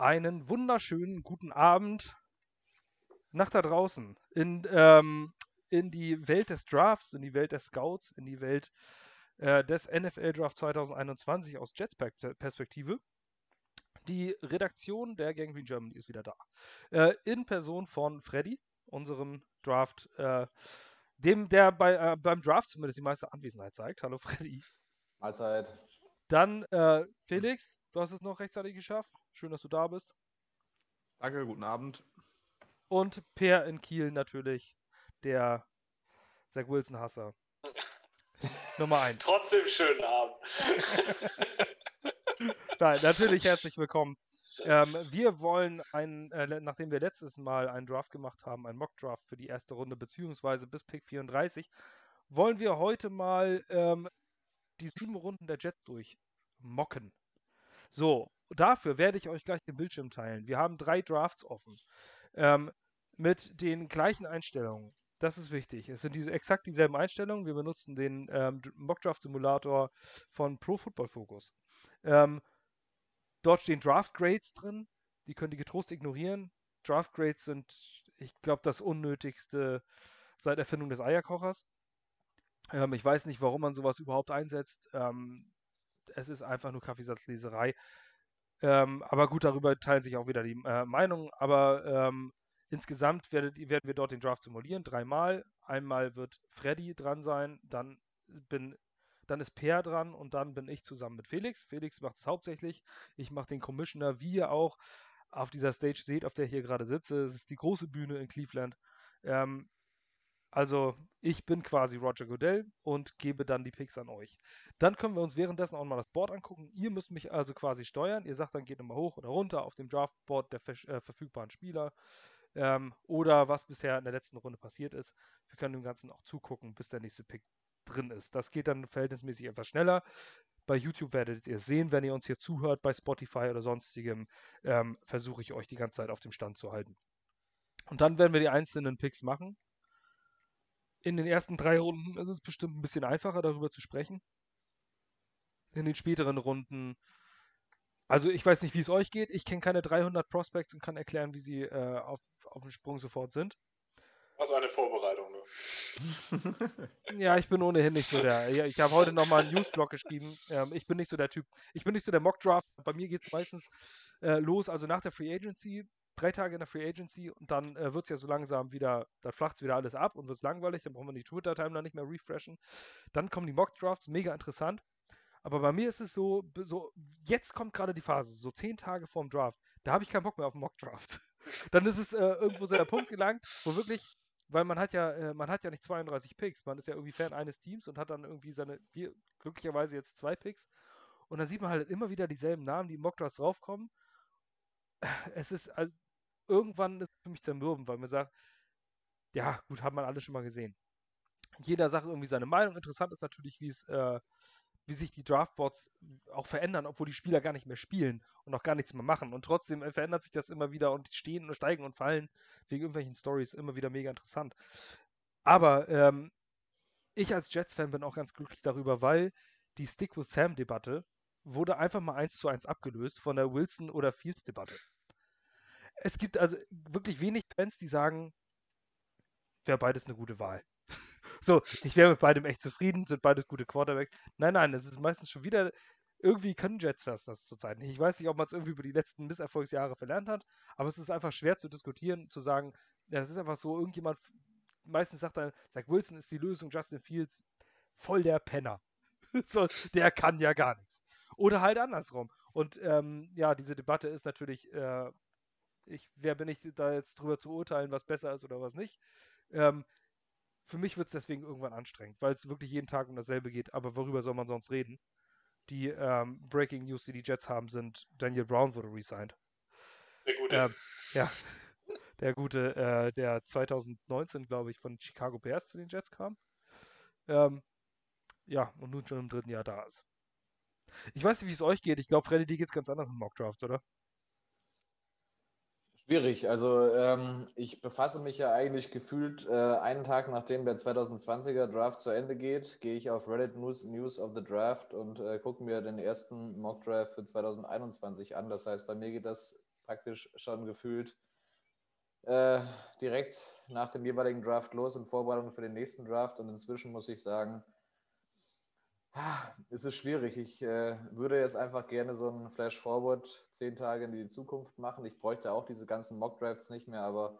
einen wunderschönen guten Abend nach da draußen in, ähm, in die Welt des Drafts, in die Welt der Scouts, in die Welt äh, des NFL Draft 2021 aus Jets Perspektive. Die Redaktion der Gang Green Germany ist wieder da. Äh, in Person von Freddy, unserem Draft, äh, dem, der bei, äh, beim Draft zumindest die meiste Anwesenheit zeigt. Hallo Freddy. Mahlzeit. Dann äh, Felix, du hast es noch rechtzeitig geschafft. Schön, dass du da bist. Danke, guten Abend. Und Per in Kiel natürlich, der Zach Wilson-Hasser. Nummer 1. Trotzdem schönen Abend. Nein, natürlich herzlich willkommen. Ähm, wir wollen, ein, äh, nachdem wir letztes Mal einen Draft gemacht haben, einen Mock-Draft für die erste Runde, beziehungsweise bis Pick 34, wollen wir heute mal ähm, die sieben Runden der Jets durchmocken. So, dafür werde ich euch gleich den Bildschirm teilen. Wir haben drei Drafts offen. Ähm, mit den gleichen Einstellungen. Das ist wichtig. Es sind diese, exakt dieselben Einstellungen. Wir benutzen den ähm, Mockdraft Simulator von Pro Football Focus. Ähm, dort stehen Draft Grades drin. Die könnt ihr getrost ignorieren. Draft Grades sind, ich glaube, das Unnötigste seit Erfindung des Eierkochers. Ähm, ich weiß nicht, warum man sowas überhaupt einsetzt. Ähm, es ist einfach nur Kaffeesatzleserei. Ähm, aber gut, darüber teilen sich auch wieder die äh, Meinungen. Aber ähm, insgesamt werdet, werden wir dort den Draft simulieren, dreimal. Einmal wird Freddy dran sein, dann bin dann ist Per dran und dann bin ich zusammen mit Felix. Felix macht es hauptsächlich. Ich mache den Commissioner, wie ihr auch auf dieser Stage seht, auf der ich hier gerade sitze. Es ist die große Bühne in Cleveland. Ähm, also ich bin quasi Roger Goodell und gebe dann die Picks an euch. Dann können wir uns währenddessen auch mal das Board angucken. Ihr müsst mich also quasi steuern. Ihr sagt dann, geht immer hoch oder runter auf dem Draftboard der äh, verfügbaren Spieler. Ähm, oder was bisher in der letzten Runde passiert ist. Wir können dem Ganzen auch zugucken, bis der nächste Pick drin ist. Das geht dann verhältnismäßig etwas schneller. Bei YouTube werdet ihr es sehen, wenn ihr uns hier zuhört, bei Spotify oder sonstigem, ähm, versuche ich euch die ganze Zeit auf dem Stand zu halten. Und dann werden wir die einzelnen Picks machen in den ersten drei Runden ist es bestimmt ein bisschen einfacher, darüber zu sprechen. In den späteren Runden. Also ich weiß nicht, wie es euch geht. Ich kenne keine 300 Prospects und kann erklären, wie sie äh, auf, auf dem Sprung sofort sind. Was eine Vorbereitung, ne? ja, ich bin ohnehin nicht so der. Ich habe heute nochmal einen Newsblog geschrieben. Ähm, ich bin nicht so der Typ. Ich bin nicht so der Mockdraft. Bei mir geht es meistens äh, los, also nach der Free Agency drei Tage in der Free Agency und dann äh, wird es ja so langsam wieder, dann flacht es wieder alles ab und wird es langweilig, dann brauchen wir die Twitter-Timeline nicht mehr refreshen. Dann kommen die Mock-Drafts, mega interessant. Aber bei mir ist es so, so jetzt kommt gerade die Phase, so zehn Tage vorm Draft, da habe ich keinen Bock mehr auf Mock-Draft. dann ist es äh, irgendwo so der Punkt gelangt, wo wirklich, weil man hat ja, äh, man hat ja nicht 32 Picks, man ist ja irgendwie Fan eines Teams und hat dann irgendwie seine, wie, glücklicherweise jetzt zwei Picks. Und dann sieht man halt immer wieder dieselben Namen, die im Mock-Drafts draufkommen. Es ist, also, irgendwann ist es für mich zermürben, weil man sagt, ja, gut, hat man alles schon mal gesehen. Jeder sagt irgendwie seine Meinung. Interessant ist natürlich, wie es, äh, wie sich die Draftboards auch verändern, obwohl die Spieler gar nicht mehr spielen und auch gar nichts mehr machen. Und trotzdem verändert sich das immer wieder und stehen und steigen und fallen wegen irgendwelchen Stories immer wieder mega interessant. Aber ähm, ich als Jets-Fan bin auch ganz glücklich darüber, weil die Stick with Sam-Debatte wurde einfach mal eins zu eins abgelöst von der Wilson- oder Fields-Debatte es gibt also wirklich wenig Fans, die sagen, wäre beides eine gute Wahl. so, ich wäre mit beidem echt zufrieden, sind beides gute Quarterbacks. Nein, nein, es ist meistens schon wieder, irgendwie können Jets-Fans das zurzeit nicht. Ich weiß nicht, ob man es irgendwie über die letzten Misserfolgsjahre verlernt hat, aber es ist einfach schwer zu diskutieren, zu sagen, ja, es ist einfach so, irgendjemand, meistens sagt dann, sagt Wilson ist die Lösung, Justin Fields, voll der Penner. so, der kann ja gar nichts. Oder halt andersrum. Und ähm, ja, diese Debatte ist natürlich äh, ich, wer bin ich da jetzt drüber zu urteilen, was besser ist oder was nicht. Ähm, für mich wird es deswegen irgendwann anstrengend, weil es wirklich jeden Tag um dasselbe geht. Aber worüber soll man sonst reden? Die ähm, Breaking News, die die Jets haben, sind, Daniel Brown wurde resigned. Der gute. Ähm, ja, der gute, äh, der 2019, glaube ich, von Chicago Bears zu den Jets kam. Ähm, ja, und nun schon im dritten Jahr da ist. Ich weiß nicht, wie es euch geht. Ich glaube, Freddy, dir geht es ganz anders mit Mockdrafts, oder? Schwierig. Also ähm, ich befasse mich ja eigentlich gefühlt äh, einen Tag nachdem der 2020er Draft zu Ende geht, gehe ich auf Reddit News, News of the Draft und äh, gucke mir den ersten Mock Draft für 2021 an. Das heißt, bei mir geht das praktisch schon gefühlt äh, direkt nach dem jeweiligen Draft los in Vorbereitung für den nächsten Draft. Und inzwischen muss ich sagen, es ist schwierig. Ich äh, würde jetzt einfach gerne so einen Flash-Forward zehn Tage in die Zukunft machen. Ich bräuchte auch diese ganzen Mock-Drafts nicht mehr, aber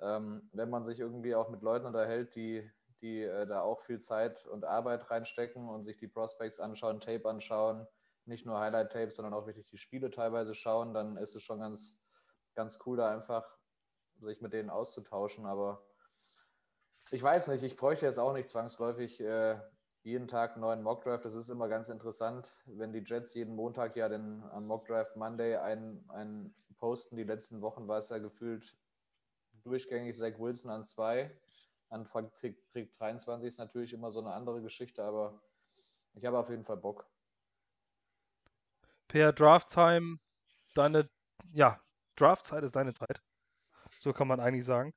ähm, wenn man sich irgendwie auch mit Leuten unterhält, die, die äh, da auch viel Zeit und Arbeit reinstecken und sich die Prospects anschauen, Tape anschauen, nicht nur Highlight-Tapes, sondern auch wirklich die Spiele teilweise schauen, dann ist es schon ganz, ganz cool, da einfach sich mit denen auszutauschen. Aber ich weiß nicht, ich bräuchte jetzt auch nicht zwangsläufig äh, jeden Tag einen neuen Mockdraft. Das ist immer ganz interessant, wenn die Jets jeden Montag ja den am Mockdraft Monday einen, einen posten. Die letzten Wochen war es ja gefühlt durchgängig Zach Wilson an zwei. An Trick, Trick 23 ist natürlich immer so eine andere Geschichte, aber ich habe auf jeden Fall Bock. Per Drafttime, deine, ja, Draftzeit ist deine Zeit. So kann man eigentlich sagen.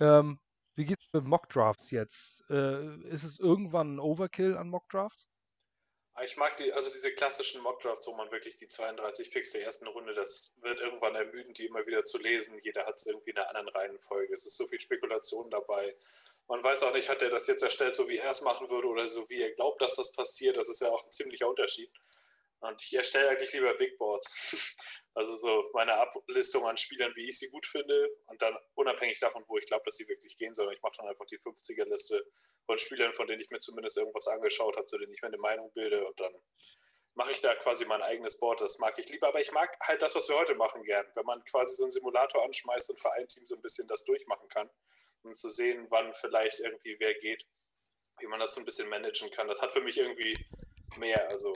Ähm, wie geht es mit Mock-Drafts jetzt? Äh, ist es irgendwann ein Overkill an Mock-Drafts? Ich mag die, also diese klassischen Mock-Drafts, wo man wirklich die 32 Picks der ersten Runde, das wird irgendwann ermüdend, die immer wieder zu lesen. Jeder hat es irgendwie in einer anderen Reihenfolge. Es ist so viel Spekulation dabei. Man weiß auch nicht, hat er das jetzt erstellt, so wie er es machen würde oder so wie er glaubt, dass das passiert. Das ist ja auch ein ziemlicher Unterschied. Und ich erstelle eigentlich lieber Big Boards. Also so meine Ablistung an Spielern, wie ich sie gut finde und dann unabhängig davon, wo ich glaube, dass sie wirklich gehen sollen. Ich mache dann einfach die 50er-Liste von Spielern, von denen ich mir zumindest irgendwas angeschaut habe, zu denen ich mir eine Meinung bilde und dann mache ich da quasi mein eigenes Board. Das mag ich lieber, aber ich mag halt das, was wir heute machen, gern. Wenn man quasi so einen Simulator anschmeißt und für ein Team so ein bisschen das durchmachen kann, um zu sehen, wann vielleicht irgendwie wer geht, wie man das so ein bisschen managen kann. Das hat für mich irgendwie mehr, also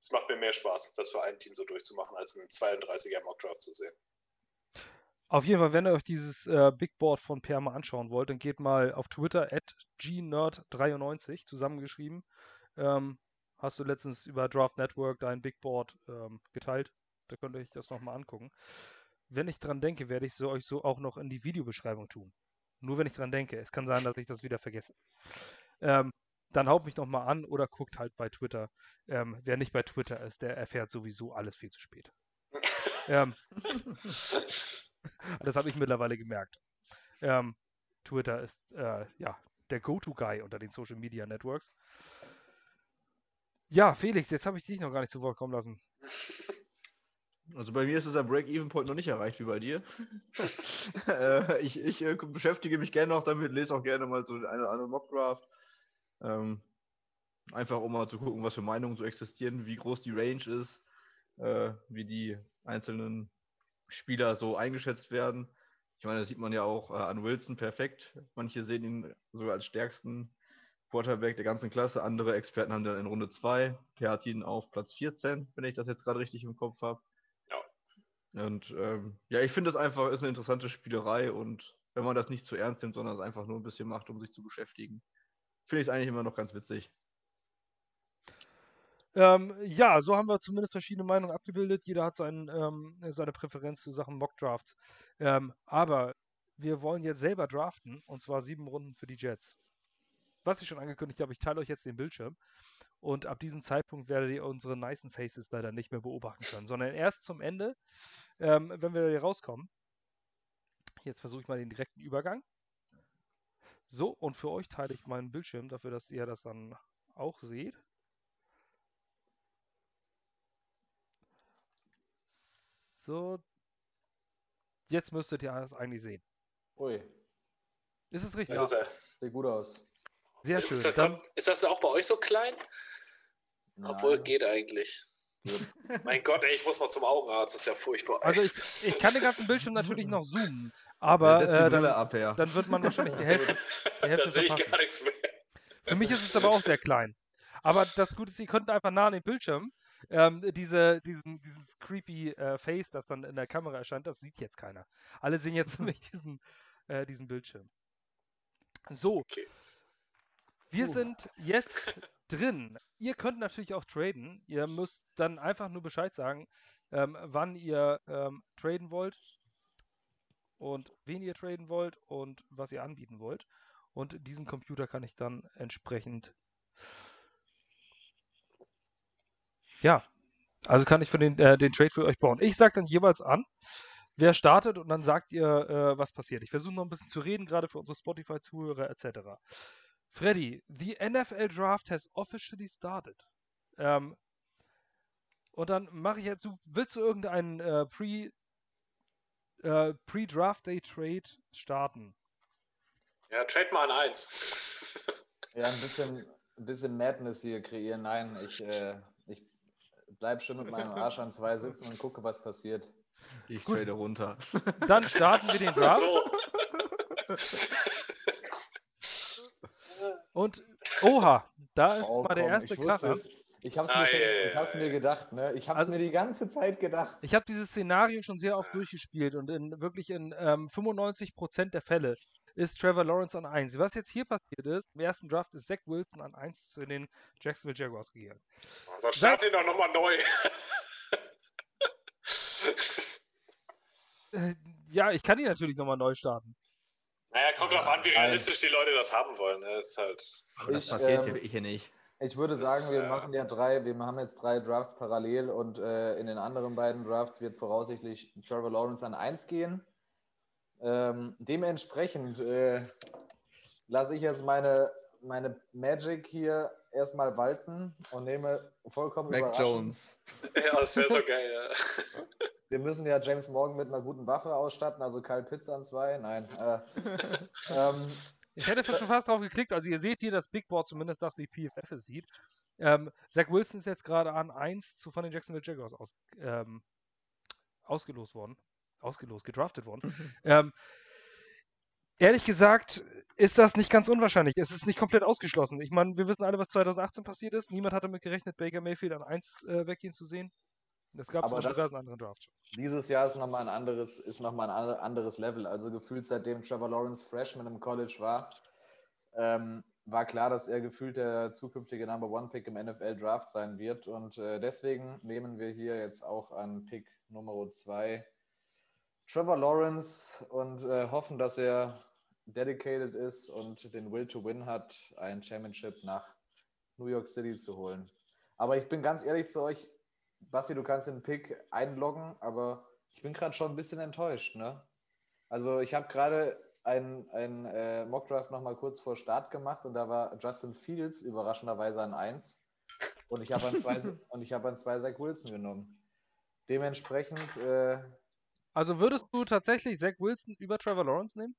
es macht mir mehr Spaß, das für ein Team so durchzumachen, als einen 32er Mockdraft zu sehen. Auf jeden Fall, wenn ihr euch dieses äh, Big Board von Per mal anschauen wollt, dann geht mal auf Twitter at gnerd93 zusammengeschrieben. Ähm, hast du letztens über Draft Network dein Big Board ähm, geteilt. Da könnt ihr euch das nochmal angucken. Wenn ich dran denke, werde ich es euch so auch noch in die Videobeschreibung tun. Nur wenn ich dran denke. Es kann sein, dass ich das wieder vergesse. Ähm, dann haut mich nochmal an oder guckt halt bei Twitter. Ähm, wer nicht bei Twitter ist, der erfährt sowieso alles viel zu spät. ähm, das habe ich mittlerweile gemerkt. Ähm, Twitter ist äh, ja der Go-To-Guy unter den Social Media Networks. Ja, Felix, jetzt habe ich dich noch gar nicht zu Wort kommen lassen. Also bei mir ist dieser Break-Even-Point noch nicht erreicht wie bei dir. äh, ich ich äh, beschäftige mich gerne noch damit, lese auch gerne mal so eine oder andere Mock-Draft. Ähm, einfach um mal zu gucken, was für Meinungen so existieren, wie groß die Range ist, äh, wie die einzelnen Spieler so eingeschätzt werden. Ich meine, das sieht man ja auch äh, an Wilson perfekt. Manche sehen ihn sogar als stärksten Quarterback der ganzen Klasse. Andere Experten haben dann in Runde 2. Per hat ihn auf Platz 14, wenn ich das jetzt gerade richtig im Kopf habe. Ja. Und ähm, ja, ich finde es einfach, ist eine interessante Spielerei und wenn man das nicht zu ernst nimmt, sondern es einfach nur ein bisschen macht, um sich zu beschäftigen, finde ich es eigentlich immer noch ganz witzig. Ähm, ja, so haben wir zumindest verschiedene Meinungen abgebildet. Jeder hat sein, ähm, seine Präferenz zu Sachen Mockdrafts. Ähm, aber wir wollen jetzt selber draften und zwar sieben Runden für die Jets. Was ich schon angekündigt habe, ich teile euch jetzt den Bildschirm und ab diesem Zeitpunkt werdet ihr unsere nice Faces leider nicht mehr beobachten können, sondern erst zum Ende, ähm, wenn wir hier rauskommen. Jetzt versuche ich mal den direkten Übergang. So, und für euch teile ich meinen Bildschirm dafür, dass ihr das dann auch seht. So. Jetzt müsstet ihr das eigentlich sehen. Ui. Ist es richtig? Ja. Ist Sieht gut aus. Sehr schön. Ist das, Dann, ist das auch bei euch so klein? Nein. Obwohl, geht eigentlich. Mein Gott, ey, ich muss mal zum Augenarzt, das ist ja furchtbar. also ich, ich kann den ganzen Bildschirm natürlich noch zoomen, aber äh, dann, ab, ja. dann wird man wahrscheinlich die Hälfte, die Hälfte Dann sehe ich gar nichts mehr. Für mich ist es aber auch sehr klein. Aber das Gute ist, ihr könnt einfach nah an den Bildschirm ähm, diese, diesen, dieses creepy äh, Face, das dann in der Kamera erscheint, das sieht jetzt keiner. Alle sehen jetzt nämlich diesen, äh, diesen Bildschirm. So, Okay. wir Puh. sind jetzt drin. Ihr könnt natürlich auch traden. Ihr müsst dann einfach nur Bescheid sagen, ähm, wann ihr ähm, traden wollt und wen ihr traden wollt und was ihr anbieten wollt. Und diesen Computer kann ich dann entsprechend. Ja, also kann ich für den, äh, den Trade für euch bauen. Ich sage dann jeweils an, wer startet und dann sagt ihr, äh, was passiert. Ich versuche noch ein bisschen zu reden, gerade für unsere Spotify-Zuhörer etc. Freddy, the NFL Draft has officially started. Ähm, und dann mache ich jetzt, willst du irgendeinen äh, Pre, äh, Pre-Draft Day Trade starten? Ja, trade mal an 1. Ja, ein bisschen, ein bisschen Madness hier kreieren. Nein, ich, äh, ich bleib schön mit meinem Arsch an zwei sitzen und gucke, was passiert. Ich Gut. trade runter. Dann starten wir den Draft. So. Und oha, da ist Oh, mal der komm, erste ich Kracher. es. Ah, mir, hab's ja, mir gedacht, ne? Ich hab's Also- mir die ganze Zeit gedacht. Ich habe dieses Szenario schon sehr oft durchgespielt und in wirklich in ähm, 95% der Fälle ist Trevor Lawrence an 1. Was jetzt hier passiert ist, im ersten Draft ist Zach Wilson an 1 zu den Jacksonville Jaguars gegangen. Sonst start ihn doch nochmal neu. Äh, ja, ich kann ihn natürlich nochmal neu starten. naja, kommt drauf an, wie Nein. realistisch die Leute das haben wollen. Ne? Ist halt. Das Ich, passiert ähm, hier, hier nicht. Ich würde Das sagen, wir äh, machen ja drei, wir haben jetzt drei Drafts parallel und äh, in den anderen beiden Drafts wird voraussichtlich Trevor Lawrence an 1 gehen. Ähm, dementsprechend äh, lasse ich jetzt meine, meine Magic hier erstmal walten und nehme vollkommen Mac. Jones. Ja, das wäre so geil. Ja. Wir müssen ja James Morgan mit einer guten Waffe ausstatten, also Kyle Pitts an zwei. Nein. Äh, ähm, Ich hätte schon fast drauf geklickt. Also ihr seht hier das Big Board, zumindest das, wie PFF es sieht. Ähm, Zach Wilson ist jetzt gerade an 1 zu von den Jacksonville Jaguars aus, ähm, ausgelost worden. Ausgelost, gedraftet worden. ähm, ehrlich gesagt ist das nicht ganz unwahrscheinlich. Es ist nicht komplett ausgeschlossen. Ich meine, wir wissen alle, was 2018 passiert ist. Niemand hatte damit gerechnet, Baker Mayfield an 1 äh, weggehen zu sehen. Das gab es diversen anderen schon. Dieses Jahr ist nochmal ein anderes, ist noch mal ein ander- anderes Level. Also gefühlt seitdem Trevor Lawrence Freshman im College war, ähm, war klar, dass er gefühlt der zukünftige Number One Pick im NFL Draft sein wird. Und äh, deswegen nehmen wir hier jetzt auch an Pick Nummer 2 Trevor Lawrence und äh, hoffen, dass er dedicated ist und den Will to Win hat, ein Championship nach New York City zu holen. Aber ich bin ganz ehrlich zu euch, Basti, du kannst den Pick einloggen, aber ich bin gerade schon ein bisschen enttäuscht. Ne? Also ich habe gerade ein, ein äh, Mockdraft noch mal kurz vor Start gemacht und da war Justin Fields überraschenderweise an 1 und ich habe an zwei und ich habe an zwei Zach Wilson genommen. Dementsprechend äh, Also würdest du tatsächlich Zach Wilson über Trevor Lawrence nehmen?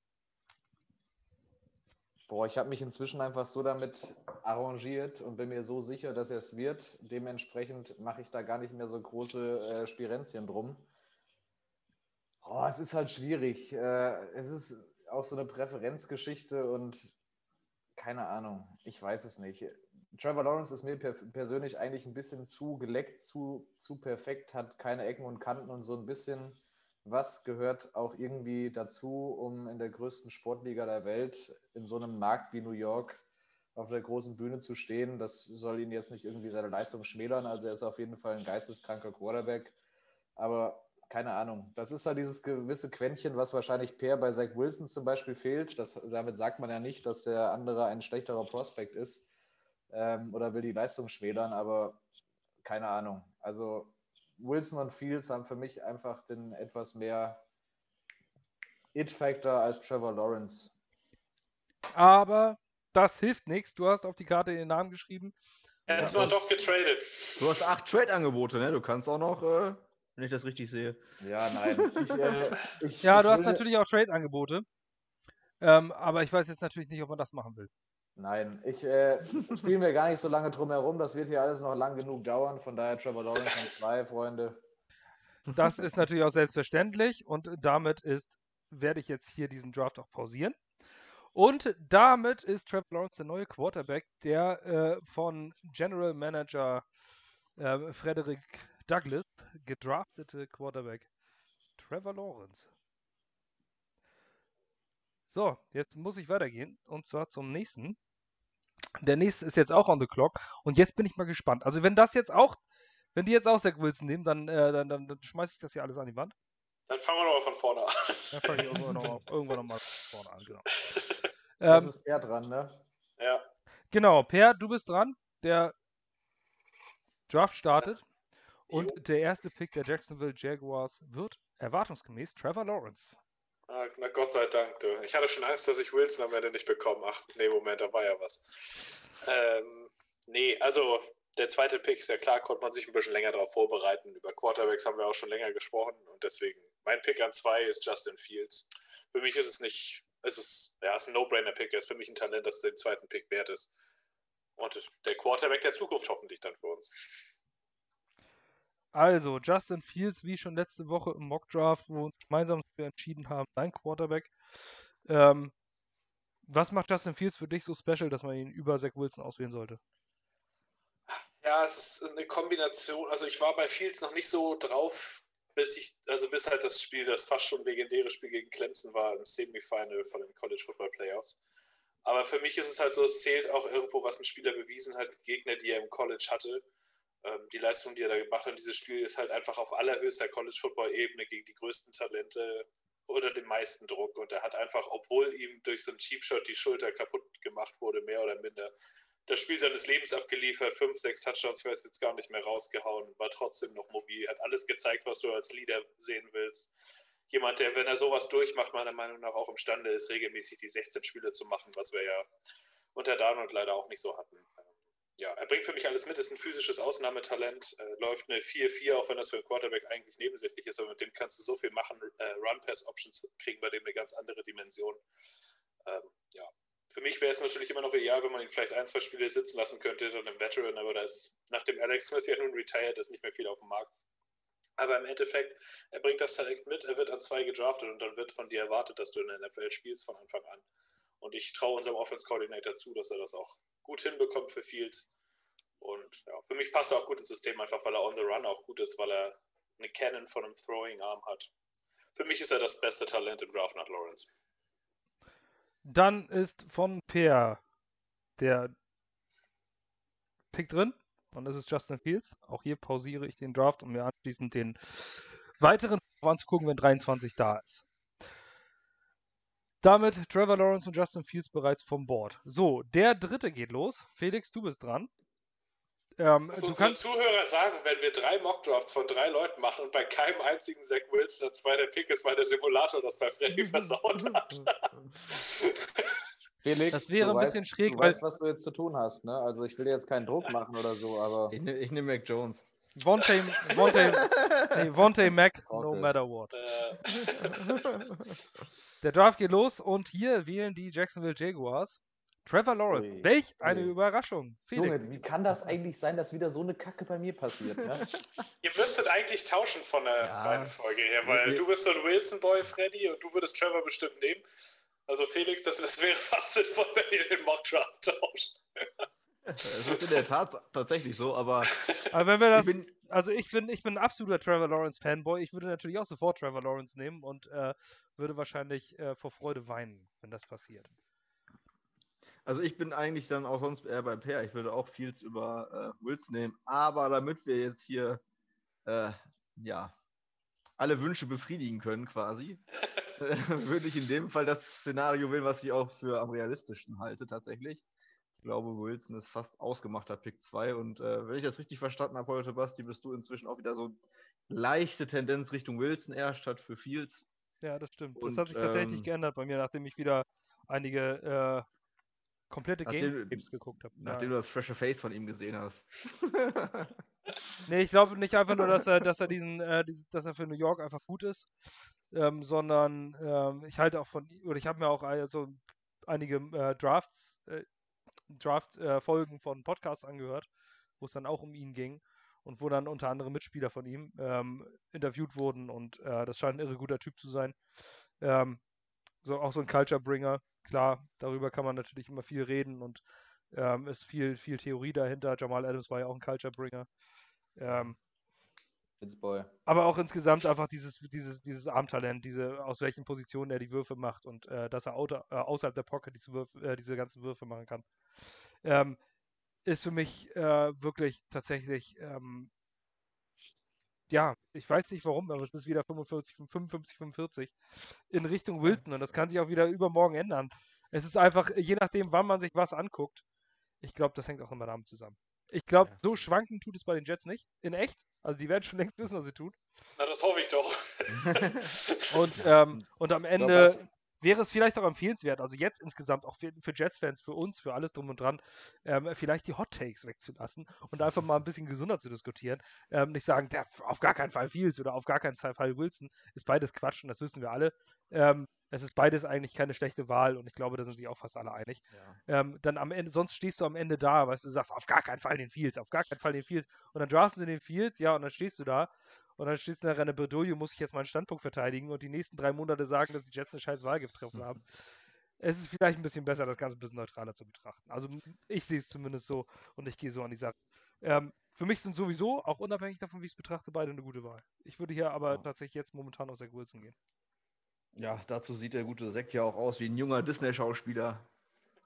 Boah, ich habe mich inzwischen einfach so damit arrangiert und bin mir so sicher, dass er es wird. Dementsprechend mache ich da gar nicht mehr so große äh, Spirenzchen drum. Oh, es ist halt schwierig. Äh, es ist auch so eine Präferenzgeschichte und keine Ahnung. Ich weiß es nicht. Trevor Lawrence ist mir per persönlich eigentlich ein bisschen zu geleckt, zu, zu perfekt, hat keine Ecken und Kanten und so ein bisschen was gehört auch irgendwie dazu, um in der größten Sportliga der Welt in so einem Markt wie New York auf der großen Bühne zu stehen. Das soll ihn jetzt nicht irgendwie seine Leistung schmälern. Also er ist auf jeden Fall ein geisteskranker Quarterback. Aber keine Ahnung. Das ist halt dieses gewisse Quäntchen, was wahrscheinlich Per bei Zach Wilson zum Beispiel fehlt. Das, damit sagt man ja nicht, dass der andere ein schlechterer Prospekt ist ähm, oder will die Leistung schmälern, aber keine Ahnung. Also Wilson und Fields haben für mich einfach den etwas mehr It-Factor als Trevor Lawrence. Aber das hilft nichts. Du hast auf die Karte den Namen geschrieben. Jetzt Ja. mal doch getradet. Du hast acht Trade-Angebote, ne? Du kannst auch noch, äh, wenn ich das richtig sehe. Ja, nein. Ich, äh, ich, Ja, ich du hast natürlich auch Trade-Angebote. Ähm, aber ich weiß jetzt natürlich nicht, ob man das machen will. Nein, ich äh, spiele mir gar nicht so lange drum herum. Das wird hier alles noch lang genug dauern. Von daher Trevor Lawrence an zwei, Freunde. Das ist natürlich auch selbstverständlich und damit ist, werde ich jetzt hier diesen Draft auch pausieren. Und damit ist Trevor Lawrence der neue Quarterback, der äh, von General Manager äh, Frederick Douglass gedraftete Quarterback Trevor Lawrence. So, jetzt muss ich weitergehen und zwar zum nächsten. Der nächste ist jetzt auch on the clock und jetzt bin ich mal gespannt. Also wenn das jetzt auch, wenn die jetzt auch Zach Wilson nehmen, dann, äh, dann, dann, dann schmeiße ich das hier alles an die Wand. Dann fangen wir nochmal von vorne an. Dann fange ich irgendwann nochmal irgendwann noch mal von vorne an, genau. Das Ähm, ist er dran, ne? Ja. genau, Per, du bist dran. Der Draft startet und Jo. der erste Pick der Jacksonville Jaguars wird erwartungsgemäß Trevor Lawrence. Ah, na Gott sei Dank, du. Ich hatte schon Angst, dass ich Wilson am Ende nicht bekomme. Ach, nee, Moment, da war ja was. Ähm, nee, also der zweite Pick ist ja klar, konnte man sich ein bisschen länger darauf vorbereiten. Über Quarterbacks haben wir auch schon länger gesprochen und deswegen mein Pick an zwei ist Justin Fields. Für mich ist es nicht, es ist, ja, es ist ein No-Brainer-Pick. Er ist für mich ein Talent, das den zweiten Pick wert ist. Und der Quarterback der Zukunft hoffentlich dann für uns. Also, Justin Fields, wie schon letzte Woche im Mockdraft, wo wir uns gemeinsam entschieden haben, dein Quarterback. Ähm, was macht Justin Fields für dich so special, dass man ihn über Zach Wilson auswählen sollte? Ja, es ist eine Kombination. Also ich war bei Fields noch nicht so drauf, bis ich, also bis halt das Spiel, das fast schon legendäre Spiel gegen Clemson war im Semifinal von den College Football Playoffs. Aber für mich ist es halt so, es zählt auch irgendwo, was ein Spieler bewiesen hat, Gegner, die er im College hatte. Ähm, die Leistung, die er da gemacht hat, dieses Spiel ist halt einfach auf allerhöchster College Football Ebene gegen die größten Talente unter dem meisten Druck. Und er hat einfach, obwohl ihm durch so einen Cheap Shot die Schulter kaputt gemacht wurde, mehr oder minder, das Spiel seines Lebens abgeliefert, fünf, sechs Touchdowns, ich weiß jetzt gar nicht mehr rausgehauen, war trotzdem noch mobil, hat alles gezeigt, was du als Leader sehen willst. Jemand, der, wenn er sowas durchmacht, meiner Meinung nach auch imstande ist, regelmäßig die 16 Spiele zu machen, was wir ja unter Darnold leider auch nicht so hatten. Ja, er bringt für mich alles mit, ist ein physisches Ausnahmetalent, äh, läuft eine 4-4, auch wenn das für einen Quarterback eigentlich nebensächlich ist, aber mit dem kannst du so viel machen. Äh, Run-Pass-Options kriegen bei dem eine ganz andere Dimension. Ähm, ja, für mich wäre es natürlich immer noch ideal, wenn man ihn vielleicht ein, zwei Spiele sitzen lassen könnte, dann im Veteran, aber da ist, nachdem Alex Smith ja nun retired ist, nicht mehr viel auf dem Markt. Aber im Endeffekt, er bringt das Talent mit, er wird an zwei gedraftet und dann wird von dir erwartet, dass du in der NFL spielst von Anfang an. Und ich traue unserem Offense Coordinator zu, dass er das auch gut hinbekommt für Fields. Und ja, für mich passt er auch gut ins System, einfach weil er on the run auch gut ist, weil er eine Cannon von einem Throwing Arm hat. Für mich ist er das beste Talent im Draft nach Lawrence. Dann ist von Peer der Pick drin. Und das ist Justin Fields. Auch hier pausiere ich den Draft, um mir anschließend den weiteren anzugucken, wenn 23 da ist. Damit Trevor Lawrence und Justin Fields bereits vom Board. So, der dritte geht los. Felix, du bist dran. Ähm, Muss unsere kannst... Zuhörer sagen, wenn wir drei Mockdrafts von drei Leuten machen und bei keinem einzigen Zach Wilson der zweite Pick ist, weil der Simulator das bei Freddy versaut hat. Felix, das wäre ein weißt, bisschen schräg, du weil... weißt, was du jetzt zu tun hast, ne? Also ich will jetzt keinen Druck machen oder so, aber... Ich, ne, ich nehme Mac Jones. Vontae, Vontae, nee, Vontae Mac, okay. no matter what. Äh. Der Draft geht los und hier wählen die Jacksonville Jaguars. Trevor Lawrence, Ui. welch eine Ui. Überraschung. Felix. Junge, wie kann das eigentlich sein, dass wieder so eine Kacke bei mir passiert? Ne? Ihr müsstet eigentlich tauschen von der ja. Reihenfolge her, weil du bist so ein Wilson-Boy, Freddy, und du würdest Trevor bestimmt nehmen. Also Felix, das, das wäre fast sinnvoll, wenn ihr den Mock-Draft tauscht. Das ist in der Tat tatsächlich so, aber. aber wenn wir das, ich bin, also ich bin, ich bin ein absoluter Trevor Lawrence Fanboy. Ich würde natürlich auch sofort Trevor Lawrence nehmen und äh, würde wahrscheinlich äh, vor Freude weinen, wenn das passiert. Also ich bin eigentlich dann auch sonst eher bei Pair. Ich würde auch Fields über äh, Wills nehmen. Aber damit wir jetzt hier äh, ja alle Wünsche befriedigen können quasi, äh, würde ich in dem Fall das Szenario wählen, was ich auch für am realistischen halte tatsächlich. Ich glaube, Wilson ist fast ausgemachter Pick 2 und äh, wenn ich das richtig verstanden habe, heute Basti, bist du inzwischen auch wieder so leichte Tendenz Richtung Wilson eher statt für Fields. Ja, das stimmt. Und, das hat sich tatsächlich ähm, geändert bei mir, nachdem ich wieder einige äh, komplette Games geguckt habe. Nachdem ja. du das frische Face von ihm gesehen hast. nee, ich glaube nicht einfach nur, dass er, dass er diesen, äh, dass er für New York einfach gut ist, ähm, sondern ähm, ich halte auch von, oder ich habe mir auch also einige äh, Drafts, äh, Draft-Folgen von Podcasts angehört, wo es dann auch um ihn ging und wo dann unter anderem Mitspieler von ihm ähm, interviewt wurden und äh, das scheint ein irre guter Typ zu sein. Ähm, so auch so ein Culture Bringer, klar, darüber kann man natürlich immer viel reden und ähm, ist viel, viel Theorie dahinter. Jamal Adams war ja auch ein Culture Bringer. Ähm, aber auch insgesamt einfach dieses, dieses, dieses Armtalent, diese, aus welchen Positionen er die Würfe macht und äh, dass er auto, äh, außerhalb der Pocket diese, Würfe, äh, diese ganzen Würfe machen kann. Ähm, ist für mich äh, wirklich tatsächlich ähm, ja, ich weiß nicht warum, aber es ist wieder 45, 55, 45 in Richtung Wilton und das kann sich auch wieder übermorgen ändern. Es ist einfach, je nachdem, wann man sich was anguckt, ich glaube, das hängt auch immer damit zusammen. Ich glaube, Ja. so schwanken tut es bei den Jets nicht. In echt. Also die werden schon längst wissen, was sie tun. Na, das hoffe ich doch. Und, ähm, und am Ende wäre es vielleicht auch empfehlenswert, also jetzt insgesamt auch für, für Jets-Fans, für uns, für alles drum und dran, ähm, vielleicht die Hot Takes wegzulassen und einfach mal ein bisschen gesunder zu diskutieren. Ähm, nicht sagen, der, auf gar keinen Fall Fields oder auf gar keinen Fall Wilson. Ist beides Quatsch und das wissen wir alle. Ähm, es ist beides eigentlich keine schlechte Wahl und ich glaube, da sind sich auch fast alle einig. Ja. Ähm, dann am Ende, sonst stehst du am Ende da, weißt du, sagst, auf gar keinen Fall den Fields, auf gar keinen Fall den Fields. Und dann draften sie den Fields, ja, und dann stehst du da und dann stehst du in der Bredouille, muss ich jetzt meinen Standpunkt verteidigen und die nächsten drei Monate sagen, dass die Jets eine scheiß Wahl getroffen haben. Es ist vielleicht ein bisschen besser, das Ganze ein bisschen neutraler zu betrachten. Also ich sehe es zumindest so und ich gehe so an die Sache. Ähm, für mich sind sowieso, auch unabhängig davon, wie ich es betrachte, beide eine gute Wahl. Ich würde hier aber Ja. tatsächlich jetzt momentan auf Zach Wilson gehen. Ja, dazu sieht der gute Sekt ja auch aus wie ein junger Disney-Schauspieler.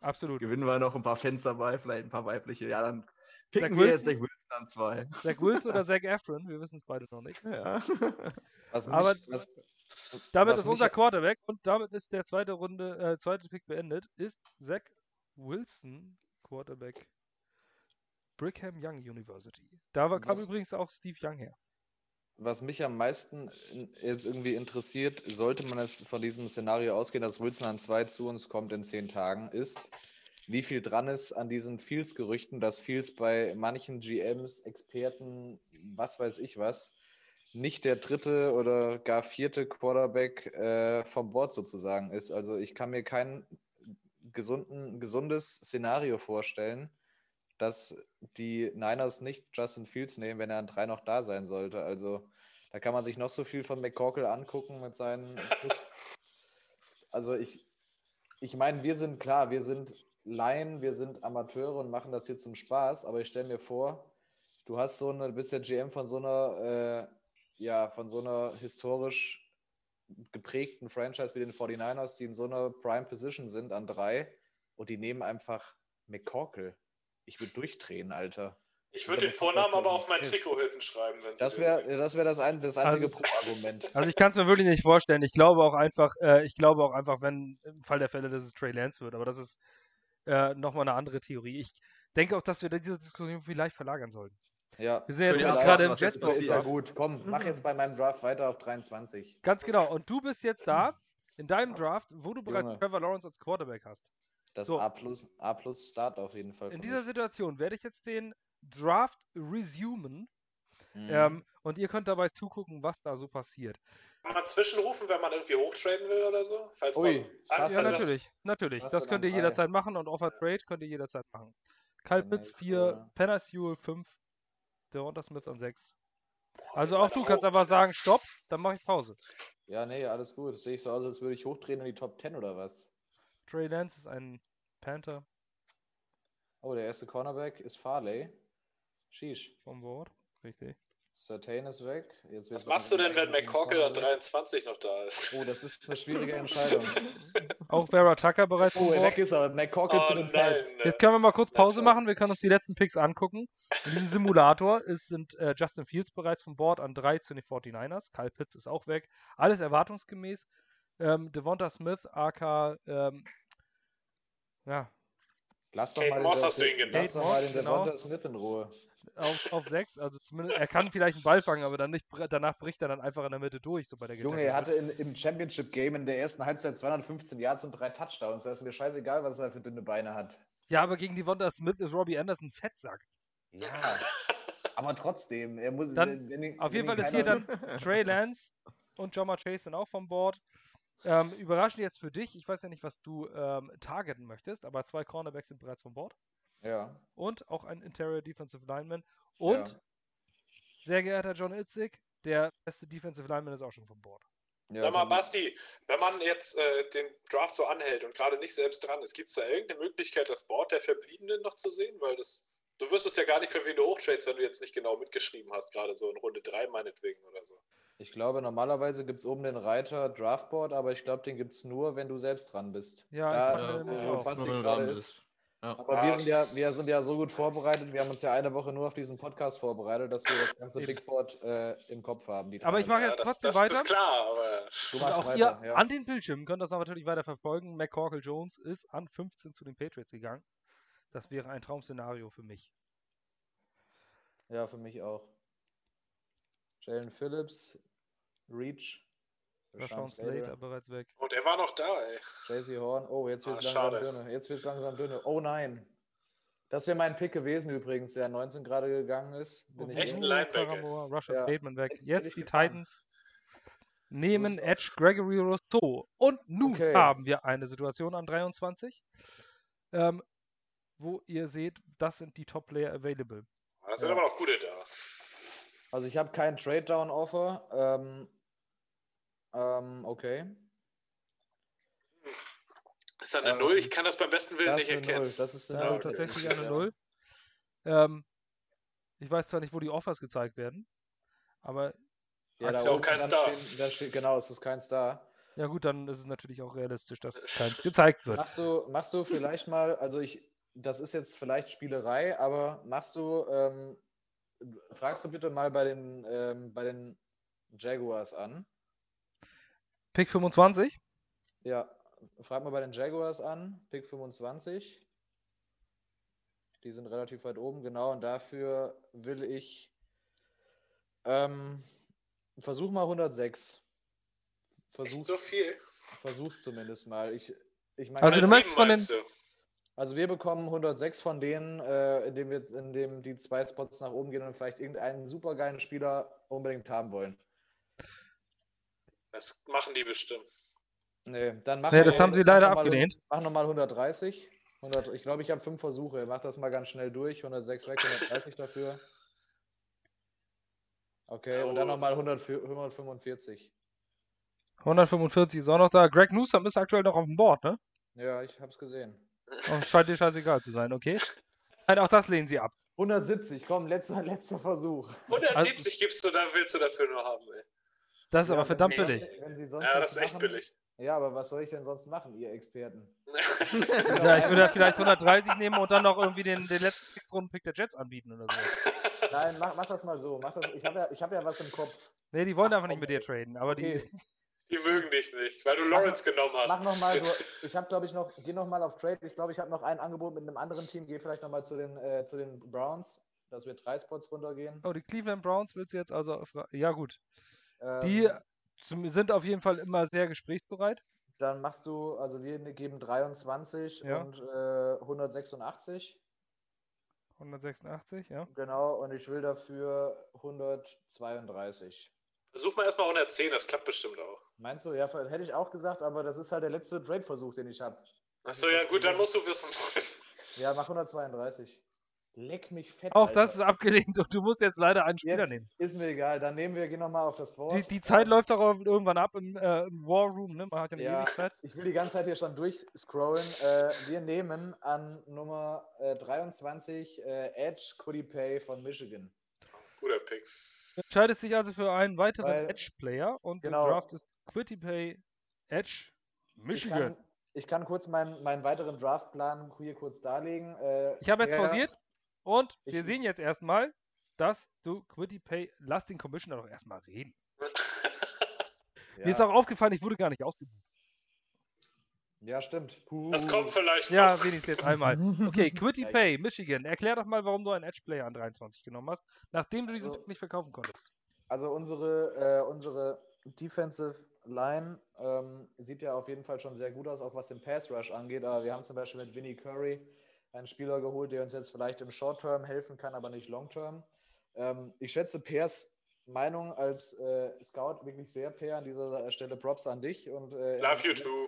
Absolut. Gewinnen wir noch ein paar Fans dabei, vielleicht ein paar weibliche. Ja, dann picken Zach wir jetzt? Zach Wilson an zwei. Zach Wilson oder Zach Efron, wir wissen es beide noch nicht. Ja. Was mich, Aber- was, Damit was ist unser Quarterback und damit ist der zweite Runde, äh, zweite Pick beendet, ist Zach Wilson, Quarterback Brigham Young University. Da war, kam übrigens auch Steve Young her. Was mich am meisten jetzt irgendwie interessiert, sollte man es von diesem Szenario ausgehen, dass Wilson an zwei zu uns kommt in zehn Tagen, ist, wie viel dran ist an diesen Fields-Gerüchten, dass Fields bei manchen GMs, Experten, was weiß ich was, nicht der dritte oder gar vierte Quarterback äh, vom Board sozusagen ist. Also ich kann mir kein gesunden, gesundes Szenario vorstellen, dass die Niners nicht Justin Fields nehmen, wenn er an drei noch da sein sollte. Also da kann man sich noch so viel von McCorkle angucken mit seinen. also ich, ich meine, wir sind klar, wir sind Laien, wir sind Amateure und machen das hier zum Spaß, aber ich stelle mir vor, du hast so eine, bist der GM von so einer, äh, ja, von so einer historisch geprägten Franchise wie den 49ers, die in so einer Prime Position sind an drei und die nehmen einfach McCorkle. Ich würde durchdrehen, Alter. Ich würde den Vornamen aber auf mein Trikot hinten schreiben, wenn Das wäre das, wär das, ein, das einzige Also- Pro-Argument. Also ich kann es mir wirklich nicht vorstellen. Ich glaube auch einfach, äh, ich glaube auch einfach, wenn im Fall der Fälle, dass es Trey Lance wird. Aber das ist äh, nochmal eine andere Theorie. Ich denke auch, dass wir diese Diskussion vielleicht verlagern sollten. Ja. Wir sind jetzt Ja, gerade im Jets ist ja gut. Komm, mach jetzt bei meinem Draft weiter auf 23. Ganz genau. Und du bist jetzt da in deinem Draft, wo du bereits Junge. Trevor Lawrence als Quarterback hast. Das So. A plus, A plus Start auf jeden Fall. In dieser mich. Situation werde ich jetzt den Draft resumen Mhm. ähm, und ihr könnt dabei zugucken, was da so passiert. Kann man zwischenrufen, wenn man irgendwie hochtraden will oder so? Falls Ui, man krass, Ja, natürlich, natürlich. was Das könnt ihr jederzeit machen und Offer Trade könnt ihr jederzeit machen. Nächste. 4, Penner Sewell 5, Devonta Smith an 6. Also auch du kannst einfach sagen, stopp, dann mache ich Pause. Ja, nee, alles gut. Das sehe ich so aus, als würde ich hochdrehen in die Top 10 oder was? Trey Lance ist ein Panther Oh, der erste Cornerback ist Farley. Sheesh. vom Board. Richtig. Certain ist weg. Jetzt Was machst du denn, wenn McCorkle an Cornerback. 23 noch da ist? Oh, das ist eine schwierige Entscheidung. Auch Vera Tucker bereits Oh, weg ist er. McCorkle Oh zu den Pets. Jetzt können wir mal kurz Pause Nein, machen. Wir können uns die letzten Picks angucken. In diesem Simulator ist, sind äh, Justin Fields bereits vom Board an 3 zu den 49ers. Kyle Pitts ist auch weg. Alles erwartungsgemäß. Ähm, Devonta Smith, AK, ähm, ja, Lass doch Kate mal Moss den, hast du ihn genannt. lass doch mal den Moss, Devonta Smith in Ruhe. auf, auf 6. Also zumindest, er kann vielleicht einen Ball fangen, aber dann nicht, danach bricht er dann einfach in der Mitte durch, so bei der Junge, er hatte in, im Championship-Game in der ersten Halbzeit 215 Yards und drei Touchdowns. Da ist mir scheißegal, was er für dünne Beine hat. Ja, aber gegen Devonta Smith ist Robbie Anderson ein Fettsack. Ja. Aber trotzdem, er muss. Dann wenn ihn- Auf wenn jeden Fall ist hier dann Trey Lance und Jama Chase sind auch vom Board. Ähm, überraschend jetzt für dich, ich weiß ja nicht, was du ähm, targeten möchtest, aber zwei Cornerbacks sind bereits vom Board. Ja. Und auch ein Interior Defensive Lineman. Und, Ja. sehr geehrter John Itzig, der beste Defensive Lineman ist auch schon vom Board. ja Sag mal, Basti, wenn man jetzt äh, den Draft so anhält und gerade nicht selbst dran ist, gibt es da irgendeine Möglichkeit, das Board der Verbliebenen noch zu sehen? Weil das, du wirst es ja gar nicht für wen du hochtrades, wenn du jetzt nicht genau mitgeschrieben hast, gerade so in Runde 3 meinetwegen oder so. Ich glaube, normalerweise gibt es oben den Reiter Draftboard, aber ich glaube, den gibt es nur, wenn du selbst dran bist. Ja, da, ich äh, auch. Nur gerade dran ist. bist. Ja. Aber wir, das sind ja, ist- wir sind ja so gut vorbereitet, wir haben uns ja eine Woche nur auf diesen Podcast vorbereitet, dass wir das ganze Eben. Big Board äh, im Kopf haben. Die Aber ich mache jetzt das, trotzdem das weiter. ist klar, aber Du machst auch weiter, ihr ja. an den Bildschirmen könnt das auch natürlich weiter verfolgen. McCorkle Jones ist an 15 zu den Patriots gegangen. Das wäre ein Traumszenario für mich. Ja, für mich auch. Jalen Phillips, Reach, Rashawn Slater bereits weg. Und er war noch da, ey. JC Horn. Oh, jetzt wird es Ah, langsam schade. dünne. Jetzt wird es langsam dünne. Oh nein. Das wäre mein Pick gewesen übrigens, der 19 gerade gegangen ist. Bin ich Echt ein irgendwie- Linebacker. Russia Ja. Bateman weg. Jetzt die. Titans nehmen. Edge Gregory Rousseau. Und nun Okay. haben wir eine Situation an 23, ähm, wo ihr seht, das sind die Top-Player available. Da sind Ja. aber noch gute da. Also ich habe kein Trade-Down-Offer. Ähm, ähm, okay. Ist da eine Ähm, Null? Ich kann das beim besten Willen Das nicht erkennen. Null. Das ist eine Da Null. ist tatsächlich Ja. eine Null. Ähm, ich weiß zwar nicht, wo die Offers gezeigt werden, aber Ja, da Ist ja auch kein dann Star. Stehen, da steht, genau, es ist kein Star. ja gut, dann ist es natürlich auch realistisch, dass keins gezeigt wird. Machst du, machst du vielleicht mal, also ich, das ist jetzt vielleicht Spielerei, aber machst du, ähm, fragst du bitte mal bei den, ähm, bei den Jaguars an. Pick 25. Ja, frag mal bei den Jaguars an, Pick 25. Die sind relativ weit oben, genau, und dafür will ich, ähm, versuch mal 106. Echt Versuch's, so viel? versuch's zumindest mal. Ich, ich meine, Also du 107 möchtest von den- meinst du? Also wir bekommen 106 von denen, äh, indem wir, indem die zwei Spots nach oben gehen und vielleicht irgendeinen supergeilen Spieler unbedingt haben wollen. Das machen die bestimmt. Nee, dann machen Nee, wir das haben sie mach leider noch mal- abgelehnt. Mach nochmal 130. 100, ich glaube, ich habe fünf Versuche. Mach das mal ganz schnell durch. 106 weg, 130 dafür. Okay, und dann Oh. nochmal 145. 145 ist auch noch da. Greg Newsom ist aktuell noch auf dem Board, ne? Ja, ich habe es gesehen. Oh, scheint dir scheißegal zu sein, okay? Nein, auch das lehnen sie ab. 170, komm, letzter, letzter Versuch. 170 gibst du, dann willst du dafür nur haben, ey. Das ist Ja, aber verdammt billig. Ja, das ist echt machen- billig. Ja, aber was soll ich denn sonst machen, ihr Experten? Ja, ich würde ja vielleicht 130 nehmen und dann noch irgendwie den, den letzten Extra-Runden-Pick der Jets anbieten oder so. Nein, mach, mach das mal so. Mach das, ich habe ja, ich hab ja was im Kopf. Nee, die wollen einfach nicht mit dir traden, aber Okay, die. Die mögen dich nicht, weil du Lawrence genommen hast. mach nochmal. Ich habe, glaube ich, noch. Geh nochmal auf Trade. Ich glaube, ich habe noch ein Angebot mit einem anderen Team. Geh vielleicht nochmal zu, den, äh, zu den Browns, dass wir drei Spots runtergehen. Oh, die Cleveland Browns willst du jetzt also. auf- Ja, gut. Ähm, Die zum- sind auf jeden Fall immer sehr gesprächsbereit. Dann machst du, also wir geben 23 Ja. und äh, 186. 186, ja. Genau, und ich will dafür 132. Versuch mal erstmal 110, das klappt bestimmt auch. Meinst du? Ja, hätte ich auch gesagt, aber das ist halt der letzte Trade-Versuch, den ich habe. Achso, ja gut, dann musst du wissen. Ja, mach 132. Leck mich fett. Auch das ist Alter. abgelehnt und du musst jetzt leider einen Spieler Jetzt nehmen. ist mir egal. Dann nehmen wir, gehen nochmal auf das Board. Die, die Zeit läuft doch auch irgendwann ab im, äh, im War Room, ne? Man hat ja Ja, Ewigkeit. ich will die ganze Zeit hier schon durchscrollen. Äh, wir nehmen an Nummer äh, 23 äh, Edge Cody Pay von Michigan. Guter Pick. Du entscheidest dich also für einen weiteren Edge-Player und Genau. du draftest Quitty Pay Edge Ich Michigan. kann, ich kann kurz meinen, meinen weiteren Draftplan hier kurz darlegen. Äh, Ich habe jetzt pausiert und Ich- wir sehen jetzt erstmal, dass du Quitty Pay, lass den Commissioner doch erstmal reden. Mir ist Ja, auch aufgefallen, ich wurde gar nicht ausgebucht. Ja, stimmt. Das kommt vielleicht Ja, noch. wenigstens jetzt einmal. Okay, Quitty Ja, Pay, Michigan. Erklär doch mal, warum du einen Edge-Player an 23 genommen hast, nachdem du diesen Also- Pick nicht verkaufen konntest. Also unsere, äh, unsere Defensive Line ähm, sieht ja auf jeden Fall schon sehr gut aus, auch was den Pass Rush angeht. Aber wir haben zum Beispiel mit Vinnie Curry einen Spieler geholt, der uns jetzt vielleicht im Short Term helfen kann, aber nicht Long Term. Ähm, ich schätze Pairs Meinung als äh, Scout wirklich sehr, Per. An dieser Stelle Props an dich. Und, äh, in Love you unserem- too.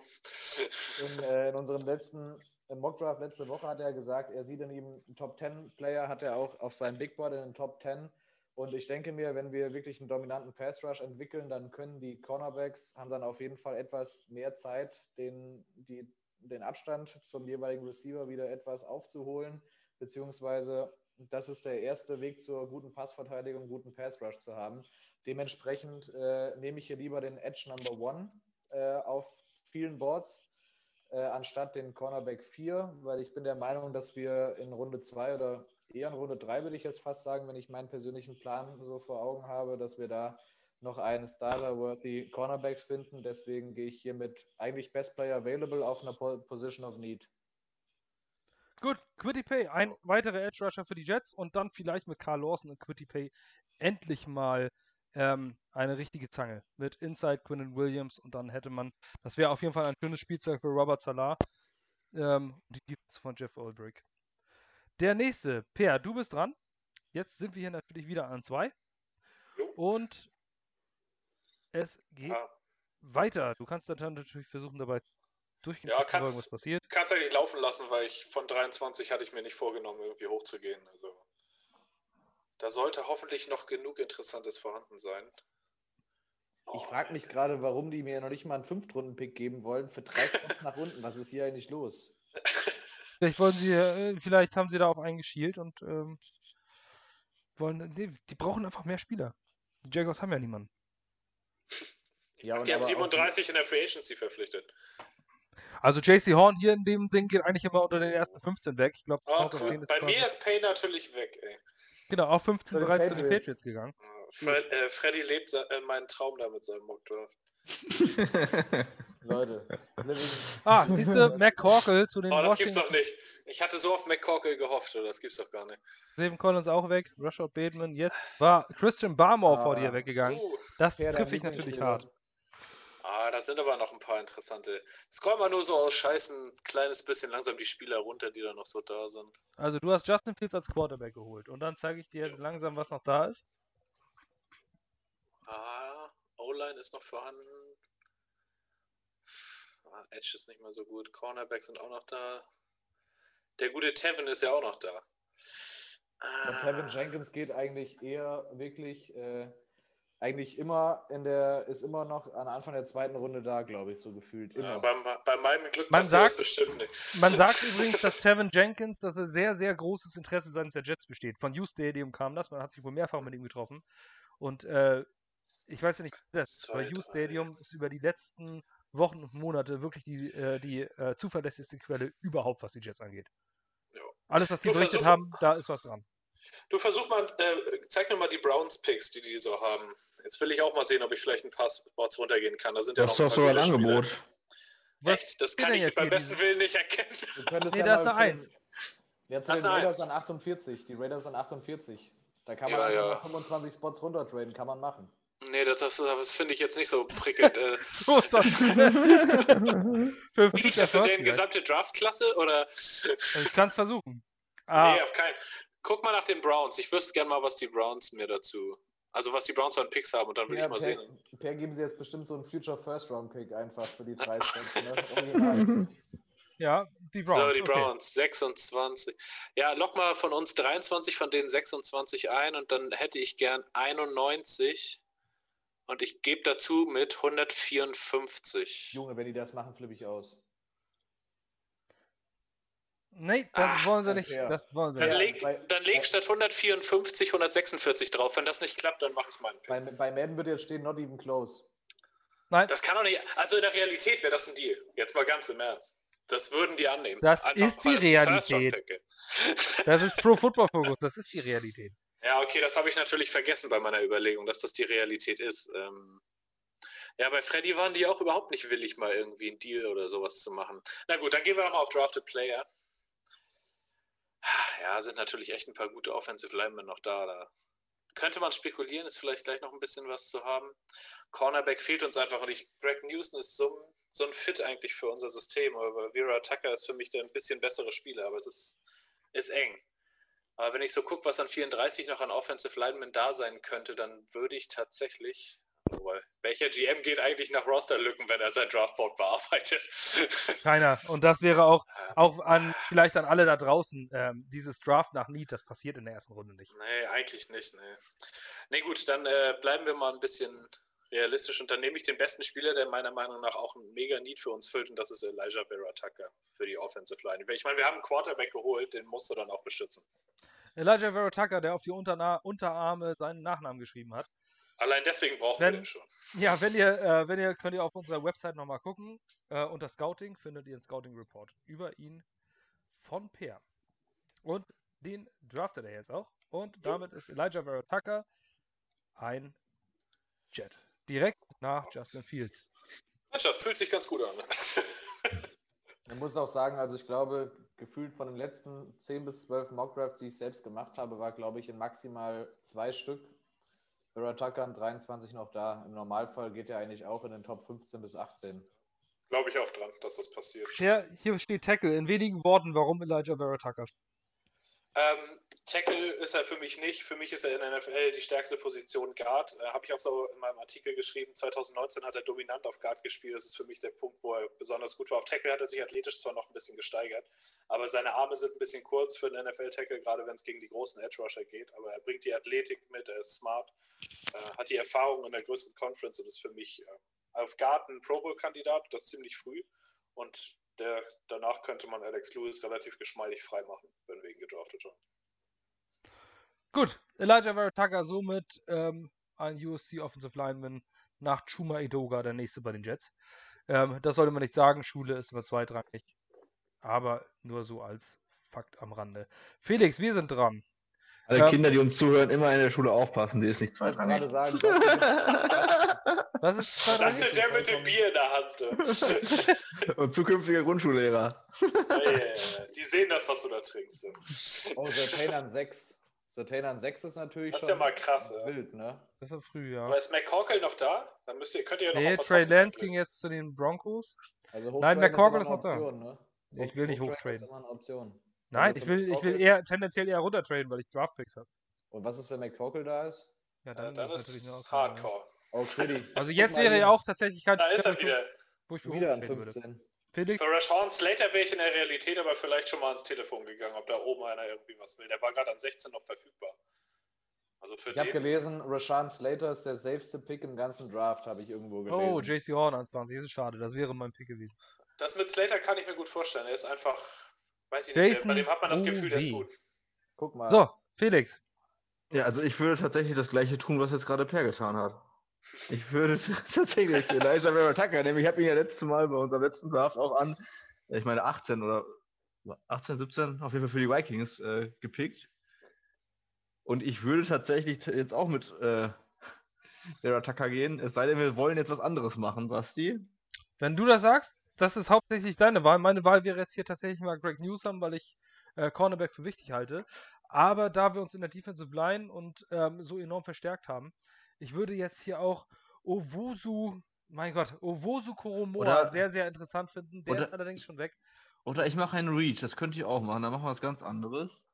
in, äh, in unserem letzten im Mockdraft letzte Woche hat er gesagt, er sieht in ihm einen Top 10 Player, hat er auch auf seinem Big Board in den Top 10. Und ich denke mir, wenn wir wirklich einen dominanten Pass Rush entwickeln, dann können die Cornerbacks, haben dann auf jeden Fall etwas mehr Zeit, den, die, den Abstand zum jeweiligen Receiver wieder etwas aufzuholen, beziehungsweise das ist der erste Weg zur guten Passverteidigung, guten Pass Rush zu haben. Dementsprechend äh, nehme ich hier lieber den Edge Number One äh, auf vielen Boards äh, anstatt den Cornerback 4, weil ich bin der Meinung, dass wir in Runde 2 oder eher in Runde 3 würde ich jetzt fast sagen, wenn ich meinen persönlichen Plan so vor Augen habe, dass wir da noch einen Starter-worthy Cornerback finden. Deswegen gehe ich hier mit eigentlich Best Player Available auf einer Po- Position of Need. Gut, Quitty Pay, ein weiterer Edge Rusher für die Jets und dann vielleicht mit Carl Lawson und Quitty Pay endlich mal ähm, eine richtige Zange mit Inside Quinnen Williams und dann hätte man, das wäre auf jeden Fall ein schönes Spielzeug für Robert Salah. Ähm, die Defense von Jeff Olbrick. Der nächste, Per, du bist dran. Jetzt sind wir hier natürlich wieder an zwei. Und es geht Ah, weiter. Du kannst dann natürlich versuchen, dabei durchgehend Ja, zu verfolgen, kannst- was passiert. kannst eigentlich laufen lassen, weil ich von 23 hatte ich mir nicht vorgenommen, irgendwie hochzugehen. Also da sollte hoffentlich noch genug Interessantes vorhanden sein. Ich Oh, frage mich gerade, warum die mir noch nicht mal einen Fünftrunden-Pick geben wollen für drei Spots nach unten. Was ist hier eigentlich los? Vielleicht wollen sie, äh, vielleicht haben sie darauf eingeschielt und ähm, wollen, nee, die brauchen einfach mehr Spieler. Die Jaguars haben ja niemanden. Ja, die haben aber auch 37 in der Free Agency verpflichtet. Also JC Horn hier in dem Ding geht eigentlich immer unter den ersten 15 weg. Ich glaube, Oh, cool. Bei mir ist Pay natürlich weg, ey. genau auch 15 Zu den bereits zu den Patriots. Gegangen. Fred, äh, Freddy lebt äh, meinen Traum da mit seinem Mockdraft. Leute. Ah, siehst du, McCorkle zu den Oh, das gibt's Washington. doch nicht. Ich hatte so auf McCorkle gehofft, oder? Das gibt's doch gar nicht. Steven Collins auch weg. Rashad Bateman. Jetzt war Christian Barmore vor Ah. dir weggegangen. Uh, Das trifft ich natürlich hart. Ah, da sind aber noch ein paar interessante. Scroll mal nur so aus Scheißen ein kleines bisschen langsam die Spieler runter, die da noch so da sind. Also du hast Justin Fields als Quarterback geholt. Und dann zeige ich dir jetzt langsam, was noch da ist. Ah, O-Line ist noch vorhanden. Ah, Edge ist nicht mehr so gut. Cornerbacks sind auch noch da. Der gute Tevin ist ja auch noch da. Ah, Kevin Jenkins geht eigentlich eher wirklich, äh, eigentlich immer in der, ist immer noch an Anfang der zweiten Runde da, glaube ich, so gefühlt. Immer. ja, beim, bei meinem Glück Man sagt- bestimmt nicht. Man sagt übrigens, dass Tevin Jenkins, dass er sehr, sehr großes Interesse seitens der Jets besteht. Von U-Stadium kam das, man hat sich wohl mehrfach mit ihm getroffen. Und äh, ich weiß ja nicht, das ist, aber Zwei, drei. U-Stadium ist über die letzten Wochen und Monate wirklich die, äh, die äh, zuverlässigste Quelle überhaupt, was die Jets angeht. Ja. Alles, was die Du berichtet haben, da ist was dran. Du versuch mal, äh, zeig mir mal die Browns-Picks, die die so haben. Jetzt will ich auch mal sehen, ob ich vielleicht ein paar Spots runtergehen kann. Da sind ja Das ist noch doch sogar ein. Angebot. Was Echt? Das kann denn ich jetzt beim besten Willen nicht erkennen. Nee, ja da ist eine zu den- Eins. Ja, zu Da ist den eine Raiders Eins. an 48. Die Raiders an 48. Da kann man Ja, ja. mal 25 Spots runtertraden, kann man machen. Nee, das, das, das finde ich jetzt nicht so prickelnd. So, so. Für ich dafür deren vielleicht. gesamte Draftklasse oder? Ich kann es versuchen. Ah, Nee, auf keinen. Guck mal nach den Browns. Ich wüsste gerne mal, was die Browns mir dazu. Also was die Browns an Picks haben und dann will Ja, ich mal per, sehen. per geben sie jetzt bestimmt so einen Future First Round Pick einfach für die drei Spots. Ne? Original. ja, die Browns. so, die okay. Browns, 26. Ja, lock mal von uns 23 von denen 26 ein und dann hätte ich gern 91 und ich gebe dazu mit 154. Junge, wenn die das machen, flippe ich aus. Nee, das Ach, wollen sie nicht. ja. Das wollen sie Dann Ja, nicht. leg, bei- dann leg bei- statt 154 146 drauf. Wenn das nicht klappt, dann mache ich meinen Pick. Bei, bei Madden würde jetzt stehen, not even close. Nein, Das kann doch nicht. Also in der Realität wäre das ein Deal. Jetzt mal ganz im Ernst. Das würden die annehmen. Das ist die Realität. ist. das ist Pro Football Focus. Das ist die Realität. Ja, okay, das habe ich natürlich vergessen bei meiner Überlegung, dass das die Realität ist. Ähm, ja, bei Freddy waren die auch überhaupt nicht willig, mal irgendwie einen Deal oder sowas zu machen. Na gut, dann gehen wir nochmal auf Drafted Player. Ja, sind natürlich echt ein paar gute Offensive Linemen noch da. Da könnte man spekulieren, ist vielleicht gleich noch ein bisschen was zu haben. Cornerback fehlt uns einfach und ich, Greg Newsom ist so, ein- so ein Fit eigentlich für unser System, aber Vera Tucker ist für mich der ein bisschen bessere Spieler, aber es ist, ist eng. Aber wenn ich so gucke, was an 34 noch an Offensive Linemen da sein könnte, dann würde ich tatsächlich. Wobei, welcher GM geht eigentlich nach Rosterlücken, wenn er sein Draftboard bearbeitet? Keiner. Und das wäre auch, auch an, vielleicht an alle da draußen, ähm, dieses Draft nach Need, das passiert in der ersten Runde nicht. nee, eigentlich nicht. Nee, nee gut, dann äh, bleiben wir mal ein bisschen realistisch und dann nehme ich den besten Spieler, der meiner Meinung nach auch ein mega Need für uns füllt und das ist Elijah Vera Tucker für die Offensive Line. Ich meine, wir haben einen Quarterback geholt, den musst du dann auch beschützen. Elijah Vera Tucker, der auf die Unterna Unterarme seinen Nachnamen geschrieben hat. Allein deswegen brauchen Wenn- wir den schon. Ja, wenn ihr, äh, wenn ihr, könnt ihr auf unserer Website nochmal gucken. Äh, unter Scouting findet ihr einen Scouting Report über ihn von Per. Und den draftet er jetzt auch. Und damit ist Elijah Vera Tucker ein Jet. Direkt nach Justin Fields. Mannschaft fühlt sich ganz gut an. Man muss auch sagen, also ich glaube, gefühlt von den letzten 10 bis 12 Mockdrafts, die ich selbst gemacht habe, war, glaube ich, in maximal zwei Stück Vera Tucker an 23 noch da. Im Normalfall geht er eigentlich auch in den Top 15 bis 18. Glaube ich auch dran, dass das passiert. Ja, hier steht Tackle. In wenigen Worten, warum Elijah Vera Tucker? Ähm, Tackle ist er für mich nicht. Für mich ist er in der NFL die stärkste Position Guard. Äh, Habe ich auch so in meinem Artikel geschrieben. 2019 hat er dominant auf Guard gespielt. Das ist für mich der Punkt, wo er besonders gut war. Auf Tackle hat er sich athletisch zwar noch ein bisschen gesteigert, aber seine Arme sind ein bisschen kurz für einen NFL-Tackle, gerade wenn es gegen die großen Edge-Rusher geht. Aber er bringt die Athletik mit, er ist smart, äh, hat die Erfahrung in der größeren Conference und ist für mich äh, auf Guard ein Pro Bowl-Kandidat, das ziemlich früh. Und der, danach könnte man Alex Lewis relativ geschmeidig freimachen, wenn wir ihn gedraftet haben. Gut, Elijah Vera Tucker somit ähm, ein USC Offensive Lineman nach Chuma Idoga, der nächste bei den Jets. Ähm, das sollte man nicht sagen, Schule ist immer zweitrangig. Aber nur so als Fakt am Rande. Felix, wir sind dran. Alle Ja. Kinder, die uns zuhören, immer in der Schule aufpassen, die ist nicht Ich zweitrangig. gerade sagen, Was ist Das? Sagte der mit dem Bier in der Hand. Und zukünftiger Grundschullehrer. Ja, ja, ja. Die sehen das, was du da trinkst. Oh, Sertain an 6. Sertain an 6 ist natürlich Das ist schon ja mal krass, ja. wild, ne? Das war früh, ja. Aber ist McCorkle noch da? Dann müsst ihr, könnt ihr ja noch Nee, Trey Lance ging jetzt zu den Broncos. Also Nein, McCorkle ist noch da. eine Option, Ne? Ich will nicht Hochtraden hochtraden. ist immer eine Option. Nein, Also ich will, ich will McCorkle- eher tendenziell eher runtertraden, weil ich Draftpicks habe. Und was ist, wenn McCorkle da ist? Ja, Ja, dann, dann ist es natürlich ist. Hardcore. Oh, Pretty. Also jetzt wäre ja auch tatsächlich kein Da ist er wieder. wo ich für Wieder an hochtraden würde. 15. Felix, Für Rashawn Slater wäre ich in der Realität aber vielleicht schon mal ans Telefon gegangen, ob da oben einer irgendwie was will. Der war gerade an 16 noch verfügbar. Also für Ich habe gelesen, Rashawn Slater ist der safeste Pick im ganzen Draft, habe ich irgendwo gelesen. oh, JC Horn an 20, das ist schade, das wäre mein Pick gewesen. Das mit Slater kann ich mir gut vorstellen. Er ist einfach, weiß ich nicht, Jason bei dem hat man das Gefühl, der ist gut. Guck mal. So, Felix. Ja, also ich würde tatsächlich das gleiche tun, was jetzt gerade Per getan hat. Ich würde tatsächlich Elijah Vera Tucker nehmen. Ich habe ihn ja letztes Mal bei unserem letzten Draft auch an, ich meine 18 oder 18, 17, auf jeden Fall für die Vikings äh, gepickt. Und ich würde tatsächlich jetzt auch mit äh, Vera Tucker gehen, es sei denn, wir wollen jetzt was anderes machen, Basti. Wenn du das sagst, das ist hauptsächlich deine Wahl. Meine Wahl wäre jetzt hier tatsächlich mal Greg Newsom, weil ich äh, Cornerback für wichtig halte. Aber da wir uns in der Defensive Line und ähm, so enorm verstärkt haben, ich würde jetzt hier auch Owosu, mein Gott, Owosu Koromoa Oder- sehr, sehr interessant finden. Der oder- ist allerdings schon weg. Oder ich mache einen Reach, das könnt ihr auch machen, dann machen wir was ganz anderes.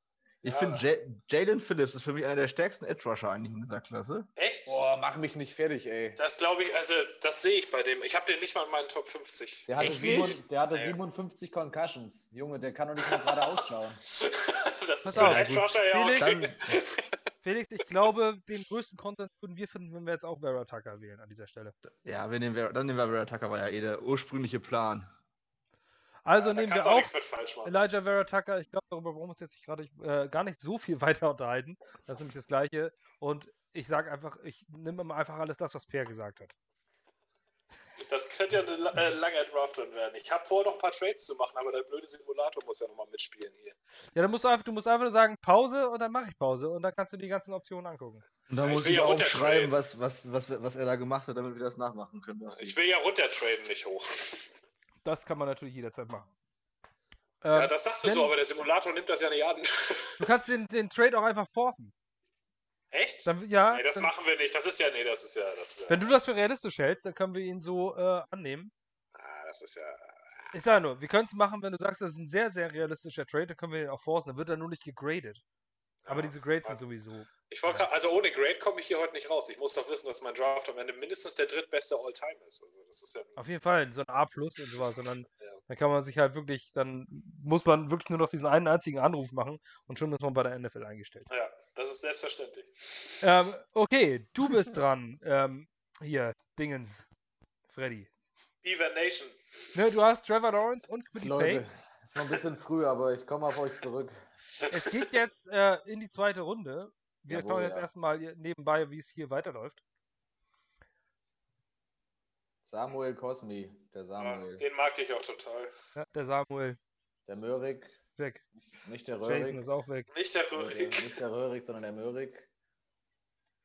Ich Ja. finde, Ja- Jalen Phillips ist für mich einer der stärksten Edge Rusher eigentlich in dieser Klasse. Echt? Boah, mach mich nicht fertig, ey. Das glaube ich, also das sehe ich bei dem. Ich habe den nicht mal in meinen Top 50. Der hatte, sieben, der hatte Nee. 57 Concussions. Junge, der kann doch nicht mal gerade ausschauen. das ist für einen. Edge-Rusher ja Felix, okay. Felix, ich glaube, den größten Content würden wir finden, wenn wir jetzt auch Vera Tucker wählen an dieser Stelle. Ja, wir nehmen, Vera- dann nehmen wir Vera Tucker, war ja eh der ursprüngliche Plan. Also Da nehmen wir auch auch. Elijah Vera Tucker. Ich glaube, darüber brauchen wir uns jetzt nicht gerade äh, gar nicht so viel weiter unterhalten. Das ist nämlich das Gleiche. Und ich sage einfach, ich nehme immer einfach alles das, was Per gesagt hat. Das könnte ja eine la- äh, lange Draft drin werden. Ich habe vor, noch ein paar Trades zu machen, aber der blöde Simulator muss ja nochmal mitspielen hier. Ja, dann musst du einfach, du musst einfach nur sagen Pause und dann mache ich Pause und dann kannst du die ganzen Optionen angucken. Und da Ich muss ich ja auch schreiben, was, was, was, was er da gemacht hat, damit wir das nachmachen können. Ich will ja runtertraden, nicht hoch. Das kann man natürlich jederzeit machen. Ja, Ähm, das sagst du wenn- so, aber der Simulator nimmt das ja nicht an. du kannst den, den Trade auch einfach forcen. Echt? Dann, ja, Nee, das dann, machen wir nicht. Das ist ja, nee, das ist ja, das ist ja, wenn du das für realistisch hältst, dann können wir ihn so äh, annehmen. ah, das ist ja, Ich sage nur, wir können es machen, wenn du sagst, das ist ein sehr, sehr realistischer Trade, dann können wir den auch forcen. Dann wird er nur nicht gegradet. Aber Ja, diese Grades sind sowieso. Ich wollte gerade, also ohne Grade komme ich hier heute nicht raus. Ich muss doch wissen, dass mein Draft am Ende mindestens der drittbeste All-Time ist. Also das ist ja, Auf jeden Fall, so ein A plus und sowas. Und dann, Ja. dann kann man sich halt wirklich, dann muss man wirklich nur noch diesen einen einzigen Anruf machen und schon ist man bei der NFL eingestellt. ja, das ist selbstverständlich. Ähm, okay, du bist dran. Ähm, hier, Dingens. Freddy. Beaver Nation. Ne, du hast Trevor Lawrence und Quiddy Leute, ist noch ein bisschen früh, aber ich komme auf euch zurück. Es geht jetzt äh, in die zweite Runde. Wir Jawohl, schauen jetzt ja. erstmal nebenbei, wie es hier weiterläuft. Samuel Cosmi, der Ja, Samuel. den mag ich auch total. Ja, der Samuel Der Möhrig, weg. nicht der Jason Röhrig. ist auch weg. Nicht der Röhrig. Nicht der Röhrig, sondern der Möhrig.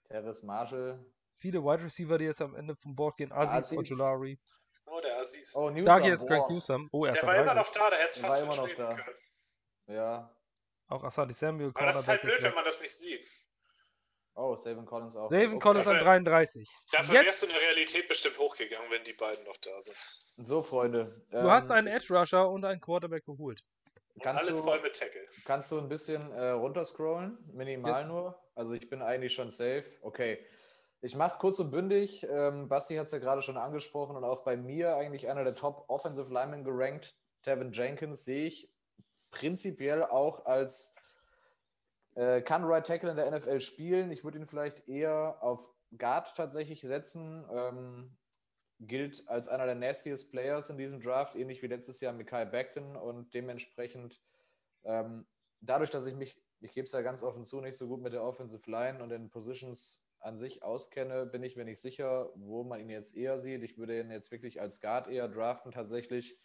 Terrace Marshall. Viele Wide Receiver, die jetzt am Ende vom Board gehen. Aziz, Aziz. Ojolari. Oh, der Aziz. Oh, Newsom. Da geht jetzt Greg. Newsom. Oh, er ist der war immer noch da, der hätte es Der fast war immer noch verschwinden da. können. Ja. Auch Asante Samuel. Aber das ist halt blöd, wenn man das nicht sieht. Oh, Savin Collins auch. Savin Okay. Collins an Also- 33. Dafür Jetzt- wärst du in der Realität bestimmt hochgegangen, wenn die beiden noch da sind. So, Freunde. Du hast ähm, einen Edge Rusher und einen Quarterback geholt. Kannst alles du- voll mit Tackle. Kannst du ein bisschen äh, runterscrollen? Minimal Jetzt. nur. Also ich bin eigentlich schon safe. Okay. Ich mache es kurz und bündig. Ähm, Basti hat es ja gerade schon angesprochen und auch bei mir eigentlich einer der Top Offensive Linemen gerankt. Tevin Jenkins sehe ich prinzipiell auch als äh, kann Right Tackle in der NFL spielen. Ich würde ihn vielleicht eher auf Guard tatsächlich setzen. Ähm, gilt als einer der nastiest Players in diesem Draft, ähnlich wie letztes Jahr Mikael Beckton und dementsprechend ähm, dadurch, dass ich mich, ich gebe es ja ganz offen zu, nicht so gut mit der Offensive Line und den Positions an sich auskenne, bin ich mir nicht sicher, wo man ihn jetzt eher sieht. Ich würde ihn jetzt wirklich als Guard eher draften tatsächlich.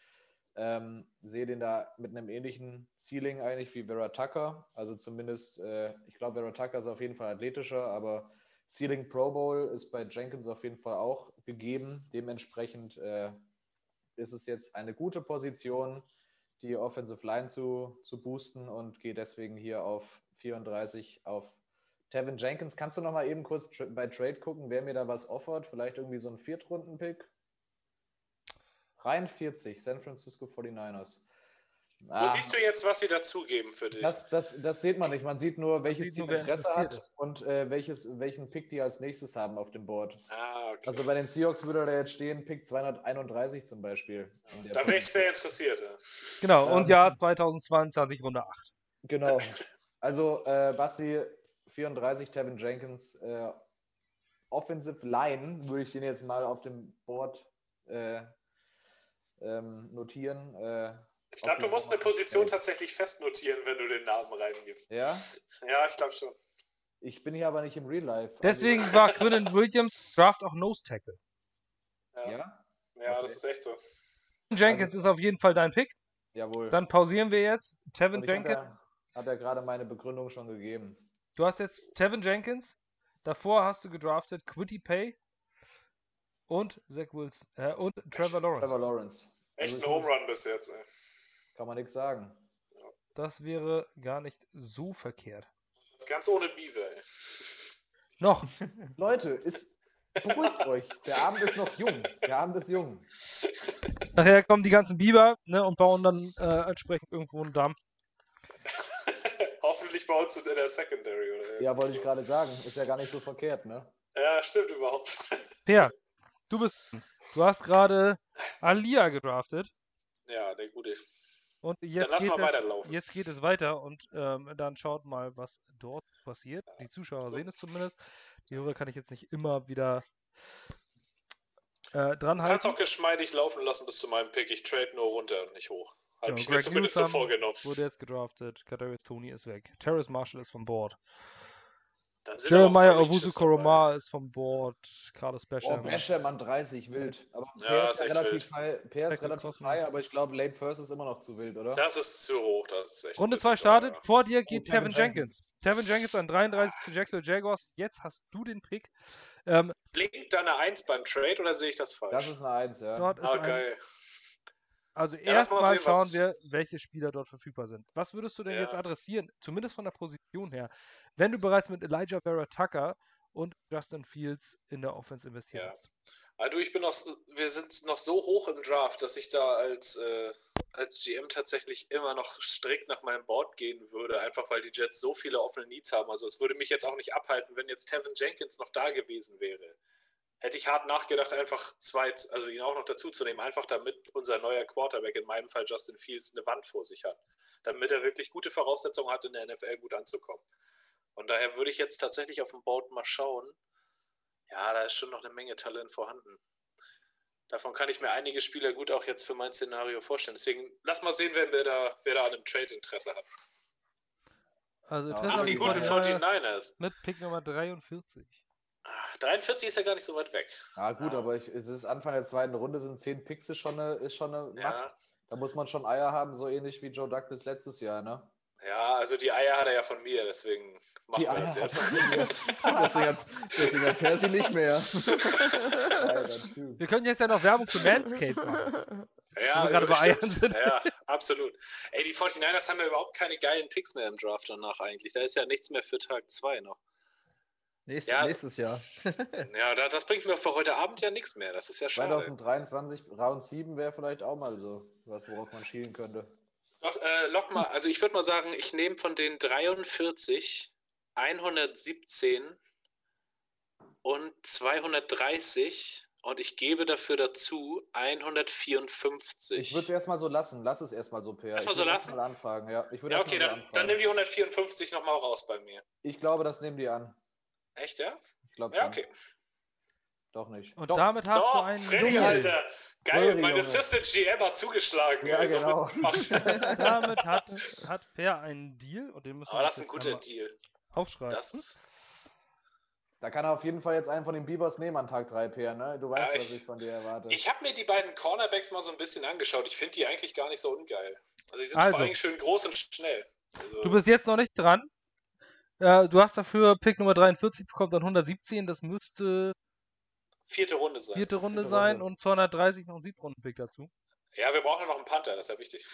Ähm, sehe den da mit einem ähnlichen Ceiling eigentlich wie Vera Tucker. Also zumindest, äh, ich glaube, Vera Tucker ist auf jeden Fall athletischer, aber Ceiling Pro Bowl ist bei Jenkins auf jeden Fall auch gegeben. Dementsprechend äh, ist es jetzt eine gute Position, die Offensive Line zu, zu boosten und gehe deswegen hier auf 34 auf Tevin Jenkins. Kannst du noch mal eben kurz tra bei Trade gucken, wer mir da was offert? Vielleicht irgendwie so ein Viertrunden-Pick? 43, San Francisco 49ers. Wo Ah, siehst du jetzt, was sie dazugeben für dich? das, das, das sieht man nicht. Man sieht nur, welches sieht Team Interesse hat ist. und äh, welches, welchen Pick die als nächstes haben auf dem Board. ah, okay. Also bei den Seahawks würde da jetzt stehen, Pick 231 zum Beispiel. da wäre ich sehr interessiert. Ja. Genau, und Ähm, Jahr 2022, Runde 8. Genau. Also äh, Basti 34, Tevin Jenkins. Äh, Offensive Line würde ich den jetzt mal auf dem Board äh, ähm, notieren. Äh, Ich glaube, du musst eine Position tatsächlich festnotieren, wenn du den Namen reingibst. Ja, Ja, ich glaube schon. ich bin hier aber nicht im Real Life. Deswegen Also, war Quinnen Williams Draft auch Nose Tackle. Ja, ja. ja, das ist echt so. Jenkins ist auf jeden Fall dein Pick. jawohl. Dann pausieren wir jetzt. Tevin Jenkins. Hat er, hat er gerade meine Begründung schon gegeben. Du hast jetzt Tevin Jenkins. Davor hast du gedraftet Quitty Pay und Zach Wilson äh, und Trevor Lawrence. Trevor Lawrence. Echt Also ein Home Run bis jetzt. Ey. Kann man nichts sagen. Das wäre gar nicht so verkehrt. Das ist ganz ohne Beaver. Ey. Noch. Leute, ist, beruhigt euch. Der Abend ist noch jung. Der Abend ist jung. Nachher kommen die ganzen Biber ne, und bauen dann äh, entsprechend irgendwo einen Damm. Hoffentlich bei uns in der Secondary. Oder Ja, wollte ich gerade sagen. Ist ja gar nicht so verkehrt, ne? Ja, stimmt überhaupt. Per, du bist. Du hast gerade Alia gedraftet. Ja, der gute. Und jetzt lass geht, mal es, weiterlaufen. jetzt geht es weiter und ähm, dann schaut mal, was dort passiert. Die Zuschauer sehen es zumindest. Die Hörer kann ich jetzt nicht immer wieder äh, dran Du kannst auch halten. geschmeidig laufen lassen bis zu meinem Pick. Ich trade nur runter und nicht hoch. Habe Ja, ich mir Greg zumindest so Newsome vorgenommen. Wurde jetzt gedraftet. Kadarius Tony ist weg. Terrace Marshall ist vom Board. Da sind aber auch ein Jeremiah Owusu Koroma ist vom Board. Carlos Oh, Basham. Basham an 30, wild. Aber Ja, Per ist ist, relativ, high, Per ist relativ high, aber ich glaube, Late First ist immer noch zu wild, oder? Das ist zu hoch. Das ist Runde bisschen 2 startet. Vor dir geht Tevin Tevin Jenkins. Tevin Jenkins an 33 zu Jacksonville Jaguars. Jetzt hast du den Pick. Ähm, Blinkt da eine 1 beim Trade oder sehe ich das falsch? Das ist eine 1, ja. dort ist ah, ein, geil. Also Ja, erstmal schauen wir, welche Spieler dort verfügbar sind. Was würdest du denn Ja. jetzt adressieren, zumindest von der Position her, wenn du bereits mit Elijah Vera Tucker und Justin Fields in der Offense investiert Ja. hast? Ah, du, ich bin noch, wir sind noch so hoch im Draft, dass ich da als, äh, als GM tatsächlich immer noch strikt nach meinem Board gehen würde, einfach weil die Jets so viele offene Needs haben. Also es würde mich jetzt auch nicht abhalten, wenn jetzt Tevin Jenkins noch da gewesen wäre. Hätte ich hart nachgedacht, einfach zwei, also ihn auch noch dazu zu nehmen, einfach damit unser neuer Quarterback, in meinem Fall Justin Fields, eine Wand vor sich hat. Damit er wirklich gute Voraussetzungen hat, in der NFL gut anzukommen. Von daher würde ich jetzt tatsächlich auf dem Board mal schauen. Ja, da ist schon noch eine Menge Talent vorhanden. Davon kann ich mir einige Spieler gut auch jetzt für mein Szenario vorstellen. Deswegen lass mal sehen, wer, wer, da, wer da an einem Trade Interesse hat. Also Interesse Ach, haben die guten 49ers 49ers. mit Pick Nummer 43. Ah, 43 ist ja gar nicht so weit weg. Ah, gut, Ja. aber ich, es ist Anfang der zweiten Runde, sind 10 Picks ist schon eine, ist schon eine Macht. Ja, Da muss man schon Eier haben, so ähnlich wie Joe Douglas letztes Jahr, ne? ja, also die Eier hat er ja von mir, deswegen machen Die wir Eier das hat jetzt. er von mir. Deswegen hat, deswegen hat Percy nicht mehr. Wir können jetzt ja noch Werbung für Manscaped machen. Ja, gerade bei. Eiern sind. Ja, absolut. Ey, die 49ers haben ja überhaupt keine geilen Picks mehr im Draft danach eigentlich. Da ist ja nichts mehr für Tag 2 noch. Nächstes, Ja. nächstes Jahr. Ja, da, das bringt mir für heute Abend ja nichts mehr. Das ist ja schade. 2023 Round 7 wäre vielleicht auch mal so was, worauf man schielen könnte. Doch, äh, lock mal, also ich würde mal sagen, ich nehme von den 43 117 und 230 und ich gebe dafür dazu 154. Ich würde es erstmal so lassen. Lass es erstmal so, Per. Erstmal ich so lassen? Mal anfragen, ja. Ich würde ja, erst okay, mal so dann, dann nimm die 154 nochmal raus bei mir. Ich glaube, das nehmen die an. Echt, ja? Ich glaube Ja, schon. okay. Doch nicht. Und Doch. damit hast du Oh, einen Freddy, Deal. Alter. Geil, Sorry, mein Junge. Assistant GM hat zugeschlagen. Ja, ey, so genau. Damit hat, hat Per einen Deal und den müssen Aber wir das ist ein guter Deal. aufschreiben. Das, Da kann er auf jeden Fall jetzt einen von den Beavers nehmen an Tag 3, Per, ne? Du weißt, Ja, was ich- ich von dir erwarte. ich habe mir die beiden Cornerbacks mal so ein bisschen angeschaut. Ich finde die eigentlich gar nicht so ungeil. Also die sind Also. vor allem schön groß und schnell. Also, Du bist jetzt noch nicht dran. Äh, du hast dafür Pick Nummer 43 bekommen, dann 117. Das müsste vierte Runde sein. vierte Runde Vierte sein Runde. und 230 noch ein Siebtrunden-Pick dazu. Ja, wir brauchen ja noch einen Panther, das ist ja wichtig.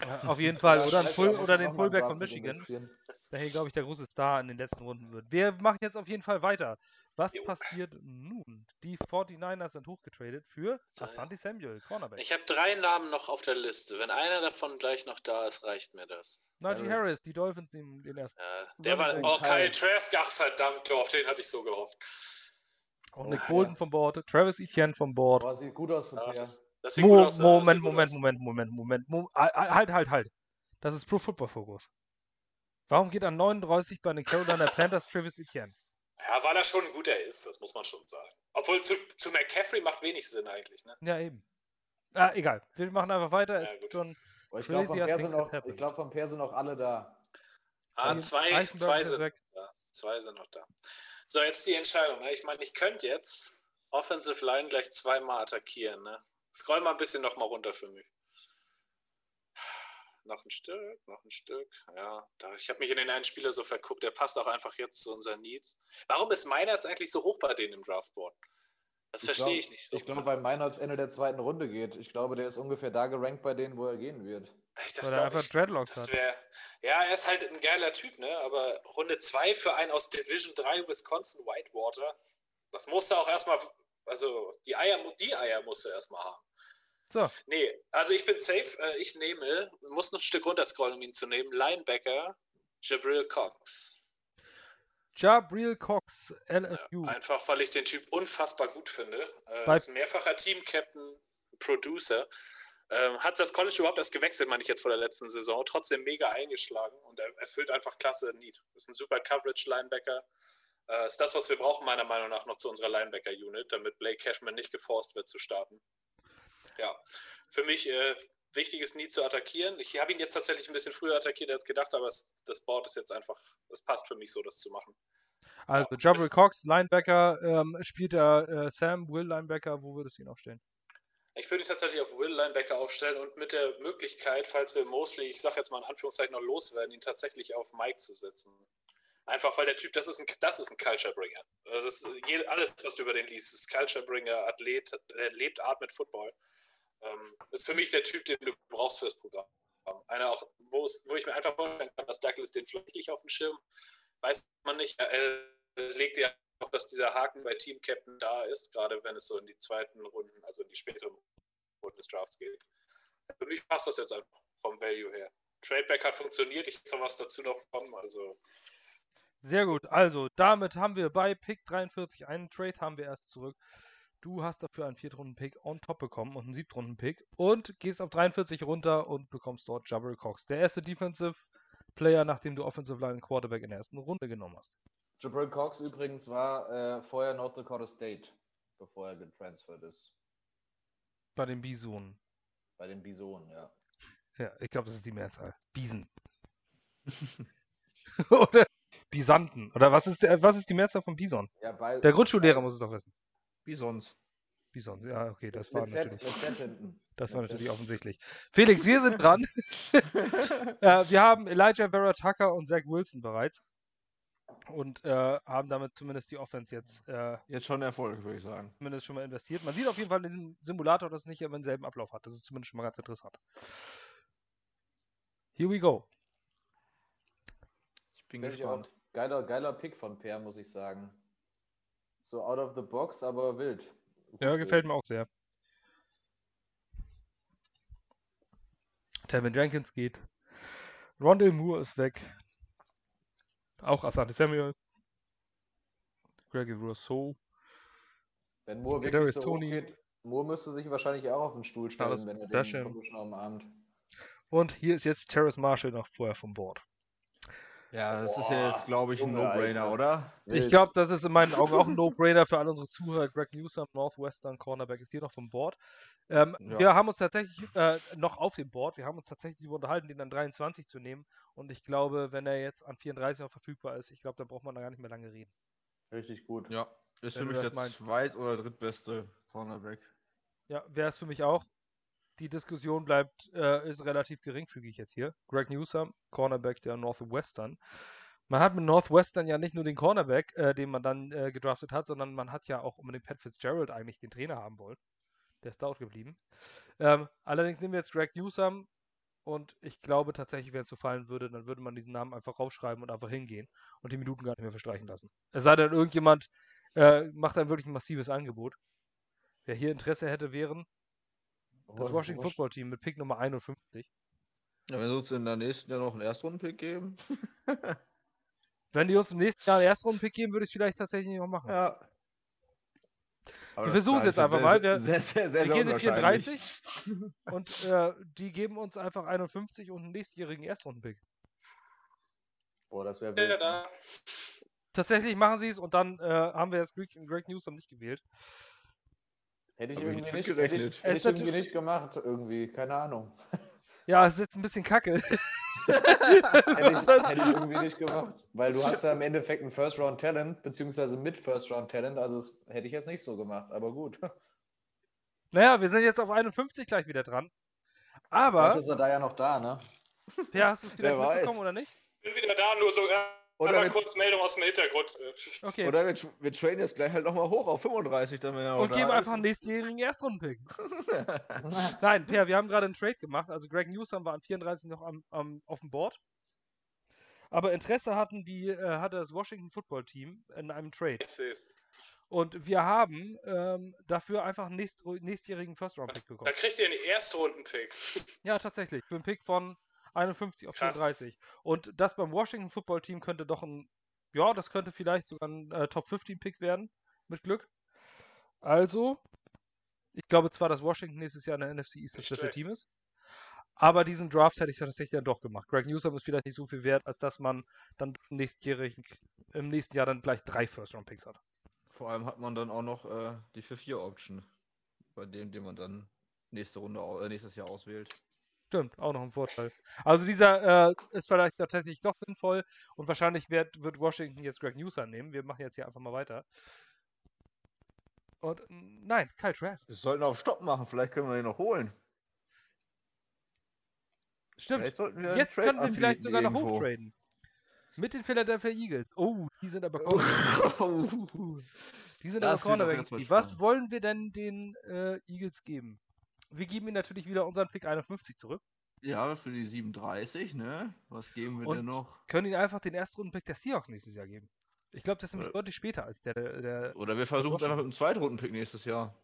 Äh, auf jeden Fall. Ja, Oder, Full, oder den Fullback von Michigan. hier, glaube ich, der große Star in den letzten Runden wird. Wir machen jetzt auf jeden Fall weiter. Was Jo. passiert nun? Die 49ers sind hochgetradet für ja. Asante Samuel, Cornerback. Ich habe drei Namen noch auf der Liste. Wenn einer davon gleich noch da ist, reicht mir das. Najee Harris. Harris, die Dolphins nehmen den ersten. Ja, der war. Oh. Kyle Trask, ach verdammt, auf den hatte ich so gehofft. Auch Oh, Nick ja. Vom Board, Travis Etienne vom Board. Boah, sieht gut aus für Ja. Das, sieht Mo gut aus. das Moment, Moment, aus. Moment, Moment, Moment, Mo ah, Halt, halt, halt. Das ist Pro Football Focus. Warum geht an 39 bei den Carolina Panthers Travis Etienne? Ja, weil er schon ein guter ist, das muss man schon sagen. Obwohl zu, zu McCaffrey macht wenig Sinn eigentlich, ne? Ja, eben. Ah, egal. Wir machen einfach weiter. Ja, Boah, ich glaube, ich glaub, von Per sind auch alle da. Ah, zwei, zwei, sind, weg. da. zwei sind noch da. So, jetzt die Entscheidung. Ne? Ich meine, ich könnte jetzt Offensive Line gleich zweimal attackieren. Ne? Scroll mal ein bisschen noch mal runter für mich. Noch ein Stück, noch ein Stück. Ja, da, ich habe mich in den einen Spieler so verguckt. Der passt auch einfach jetzt zu unseren Needs. Warum ist meiner jetzt eigentlich so hoch bei denen im Draftboard? Das Ich verstehe glaub- ich nicht. so. Ich glaube, weil meiner als Ende der zweiten Runde geht. Ich glaube, der ist ungefähr da gerankt bei denen, wo er gehen wird. Das weil er glaub einfach ich- Dreadlocks Das hat. wär, ja, er ist halt ein geiler Typ, ne? Aber Runde 2 für einen aus Division 3 Wisconsin Whitewater, das musst du auch erstmal, also die Eier, die Eier musst du erstmal haben. So, Nee, also ich bin safe, äh, ich nehme, muss noch ein Stück runterscrollen, um ihn zu nehmen, Linebacker Jabril Cox. Jabril Cox, LSU. Einfach, weil ich den Typ unfassbar gut finde. Äh, Bei- ist mehrfacher Team-Captain, Producer. Ähm, hat das College überhaupt erst gewechselt, meine ich jetzt vor der letzten Saison. Trotzdem mega eingeschlagen und er erfüllt einfach klasse Need. Ist ein super Coverage-Linebacker. Äh, ist das, was wir brauchen, meiner Meinung nach, noch zu unserer Linebacker-Unit, damit Blake Cashman nicht geforst wird zu starten. Ja, für mich äh, wichtiges Need zu attackieren. Ich habe ihn jetzt tatsächlich ein bisschen früher attackiert als gedacht, aber es, das Board ist jetzt einfach, es passt für mich so, das zu machen. Also Ja, Jabril ist- Cox, Linebacker, ähm, spielt er äh, Sam, Will Linebacker, wo würdest du ihn aufstellen? Ich würde ihn tatsächlich auf Will Linebacker aufstellen und mit der Möglichkeit, falls wir Mosley, ich sage jetzt mal in Anführungszeichen, noch loswerden, ihn tatsächlich auf Mike zu setzen. Einfach weil der Typ, das ist ein, das ist ein Culture Bringer. Also Das ist, alles, was du über den liest, ist Culture Bringer, Athlet, er lebt, atmet Football. Ähm, ist für mich der Typ, den du brauchst fürs Programm. Einer auch, wo, ich mir einfach vorstellen kann, dass Douglas den vielleicht nicht auf dem Schirm, weiß man nicht. Er legt ja auch, dass dieser Haken bei Team Captain da ist, gerade wenn es so in die zweiten Runden, also in die späteren Runden des Drafts geht. Für mich passt das jetzt einfach vom Value her. Tradeback hat funktioniert, ich soll was dazu noch kommen, also Sehr gut. Also, damit haben wir bei Pick 43 einen Trade, haben wir erst zurück. Du hast dafür einen Viertrunden-Pick on top bekommen und einen Siebtrunden-Pick und gehst auf 43 runter und bekommst dort Jabril Cox. Der erste Defensive Player, nachdem du Offensive Line Quarterback in der ersten Runde genommen hast. Jabril Cox übrigens war äh, vorher North Dakota State, bevor er getransfert ist. Bei den Bison. Bei den Bisonen, ja. Ja, ich glaube, das ist die Mehrzahl. Bisen. Oder Bisanten. Oder was ist, der, was ist die Mehrzahl von Bison? ja bei, Der Grundschullehrer muss es doch wissen. Wie sonst. Bison. Ja, okay, das war Z, natürlich. mit Z hinten. Das war natürlich offensichtlich. Felix, wir sind dran. äh, wir haben Elijah Vera Tucker und Zach Wilson bereits. und äh, haben damit zumindest die Offense jetzt äh, Jetzt schon Erfolg, würde ich sagen. zumindest schon mal investiert. Man sieht auf jeden Fall in diesem Simulator, dass es nicht immer denselben Ablauf hat. Das ist zumindest schon mal ganz interessant. Here we go. Ich bin auch gespannt. geiler, geiler Pick von Per, muss ich sagen. So out of the box, aber wild. Gut Ja, gefällt mir auch sehr. Tevin Jenkins geht. Rondell Moore ist weg. Auch Asante Samuel. Gregory Rousseau. Wenn Moore Kadarius wirklich so hoch Toney. geht, Moore müsste sich wahrscheinlich auch auf den Stuhl stellen, Carlos wenn er den. Conditioner umarmt. Und hier ist jetzt Terrace Marshall noch vorher vom Board. Ja, das ist Boah, ja jetzt, glaube ich, ein No-Brainer, oder? Ich glaube, das ist in meinen Augen auch ein No-Brainer für alle unsere Zuhörer. Greg Newsom, Northwestern Cornerback, ist hier noch vom Board. Ähm, Ja. Wir haben uns tatsächlich äh, noch auf dem Board, wir haben uns tatsächlich unterhalten, den an 23 zu nehmen. Und ich glaube, wenn er jetzt an 34 auch verfügbar ist, ich glaube, dann braucht man da gar nicht mehr lange reden. Richtig gut. Ja, ist Wenn für mich das der meinst. zweit- oder drittbeste Cornerback. Ja, wäre es für mich auch. Die Diskussion bleibt, äh, ist relativ geringfügig jetzt hier. Greg Newsom, Cornerback der Northwestern. Man hat mit Northwestern ja nicht nur den Cornerback, äh, den man dann äh, gedraftet hat, sondern man hat ja auch unbedingt Pat Fitzgerald eigentlich den Trainer haben wollen. Der ist dort geblieben. Ähm, allerdings nehmen wir jetzt Greg Newsom und ich glaube tatsächlich, wenn es so fallen würde, dann würde man diesen Namen einfach raufschreiben und einfach hingehen und die Minuten gar nicht mehr verstreichen lassen. Es sei denn, irgendjemand äh, macht dann wirklich ein massives Angebot. Wer hier Interesse hätte, wären das Washington Football Team mit Pick Nummer 51. Ja, wenn sie uns in der nächsten Jahr noch einen Erstrunden-Pick geben. Wenn die uns im nächsten Jahr einen Erstrunden-Pick geben, würde ich es vielleicht tatsächlich noch machen. Ja. Aber Wir versuchen es jetzt einfach sehr, mal. Wir- sehr, sehr, sehr, wir gehen in unwahrscheinlich. Und äh, die geben uns einfach 51 und einen nächstjährigen Erstrunden-Pick. Boah, das wäre wild. da. Tatsächlich machen sie es und dann äh, haben wir jetzt Greg, Greg Newsom nicht gewählt. Hätte ich ich irgendwie nicht hätte ich, hätte ich irgendwie nicht gemacht, irgendwie, keine Ahnung. Ja, es ist jetzt ein bisschen kacke. Hätte ich, hätte ich irgendwie nicht gemacht. Weil du hast ja im Endeffekt ein First-Round-Talent, beziehungsweise mit First-Round-Talent, also das hätte ich jetzt nicht so gemacht, aber gut. naja, wir sind jetzt auf 51 gleich wieder dran. Aber, Vielleicht ist er da ja noch da, ne? Per, hast du es wieder weiß. mitbekommen oder nicht? Bin wieder da, nur so Oder, einmal wir, kurz Meldung aus dem Hintergrund. Okay. oder wir, wir traden jetzt gleich halt nochmal hoch auf 35, dann wenn er und geben da einfach einen nächstjährigen Erstrundenpick. Nein, Per, wir haben gerade einen Trade gemacht. Also Greg Newsom war an 34 noch am, am, auf dem Board. Aber Interesse hatten die, äh, hatte das Washington Football Team in einem Trade. ich sehe es. Und wir haben ähm, dafür einfach einen nächst, nächstjährigen First-Round-Pick Da bekommen. kriegt ihr einen Erstrunden-Pick. Ja, tatsächlich. Für einen Pick von 51 auf Krass. 34. Und das beim Washington Football Team könnte doch ein, ja, das könnte vielleicht sogar ein äh, Top 15 Pick werden. Mit Glück. Also, ich glaube zwar, dass Washington nächstes Jahr in der NFC East das beste. Team ist. Aber diesen Draft hätte ich tatsächlich dann doch gemacht. Greg Newsom ist vielleicht nicht so viel wert, als dass man dann im nächsten Jahr dann gleich drei First-Round-Picks hat. Vor allem hat man dann auch noch äh, die 4-4-Option. Bei dem, den man dann nächste Runde, äh, nächstes Jahr auswählt. Stimmt, auch noch ein Vorteil. Also dieser äh, ist vielleicht tatsächlich doch sinnvoll und wahrscheinlich wird, wird Washington jetzt Greg Newsom nehmen. Wir machen jetzt hier einfach mal weiter. Und nein, Kyle Trask. Wir sollten auf Stopp machen, vielleicht können wir den noch holen. Stimmt. Jetzt können wir vielleicht sogar noch irgendwo. hochtraden. Mit den Philadelphia Eagles. Oh, die sind aber Cornerback. Oh. Die sind Das aber Cornerback. Was wollen wir denn den äh, Eagles geben? Wir geben ihnen natürlich wieder unseren Pick 51 zurück. Ja, für die 37, ne? Was geben wir Und- denn noch? Können ihnen einfach den Erstrundenpick der Seahawks nächstes Jahr geben. Ich glaube, das ist nämlich Äh. deutlich später als der, der, der Oder wir versuchen es einfach mit einem Zweitrunden-Pick nächstes Jahr.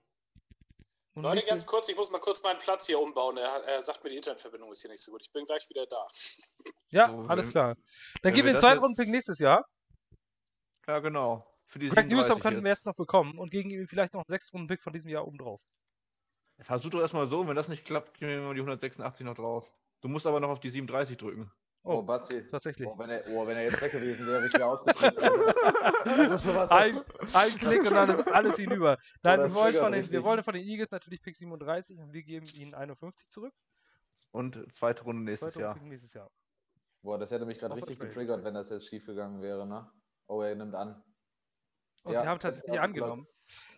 und Leute, ganz kurz, ich muss mal kurz meinen Platz hier umbauen. Er, er sagt mir, die Internetverbindung ist hier nicht so gut. Ich bin gleich wieder da. Ja, So, alles wenn- klar. Dann geben wir den das zweiten Rundenpick nächstes Jahr. Ja, genau. Für die Greg Newsom 37 könnten wir jetzt noch bekommen und gegen ihn vielleicht noch einen sechs Runden Pick von diesem Jahr oben drauf. Versuch doch erstmal so, wenn das nicht klappt, gehen wir mal die 186 noch drauf. Du musst aber noch auf die 37 drücken. Oh, Oh, Basti. tatsächlich. Oh wenn, er, oh, wenn er jetzt weg gewesen wäre, wäre ich wieder ausgeflippt. Das ist sowas. Das, Ein, ein Klick und dann ist alles hinüber. Nein, wir das wollen, von den, wir wollen von den Eagles natürlich Pick 37 und wir geben ihnen 51 zurück. Und zweite Runde nächstes Zweiter Jahr. Nächstes Jahr. Boah, das hätte mich gerade richtig getriggert, wenn das jetzt schief gegangen wäre, ne? Oh, er nimmt an. Und Ja, sie haben tatsächlich angenommen.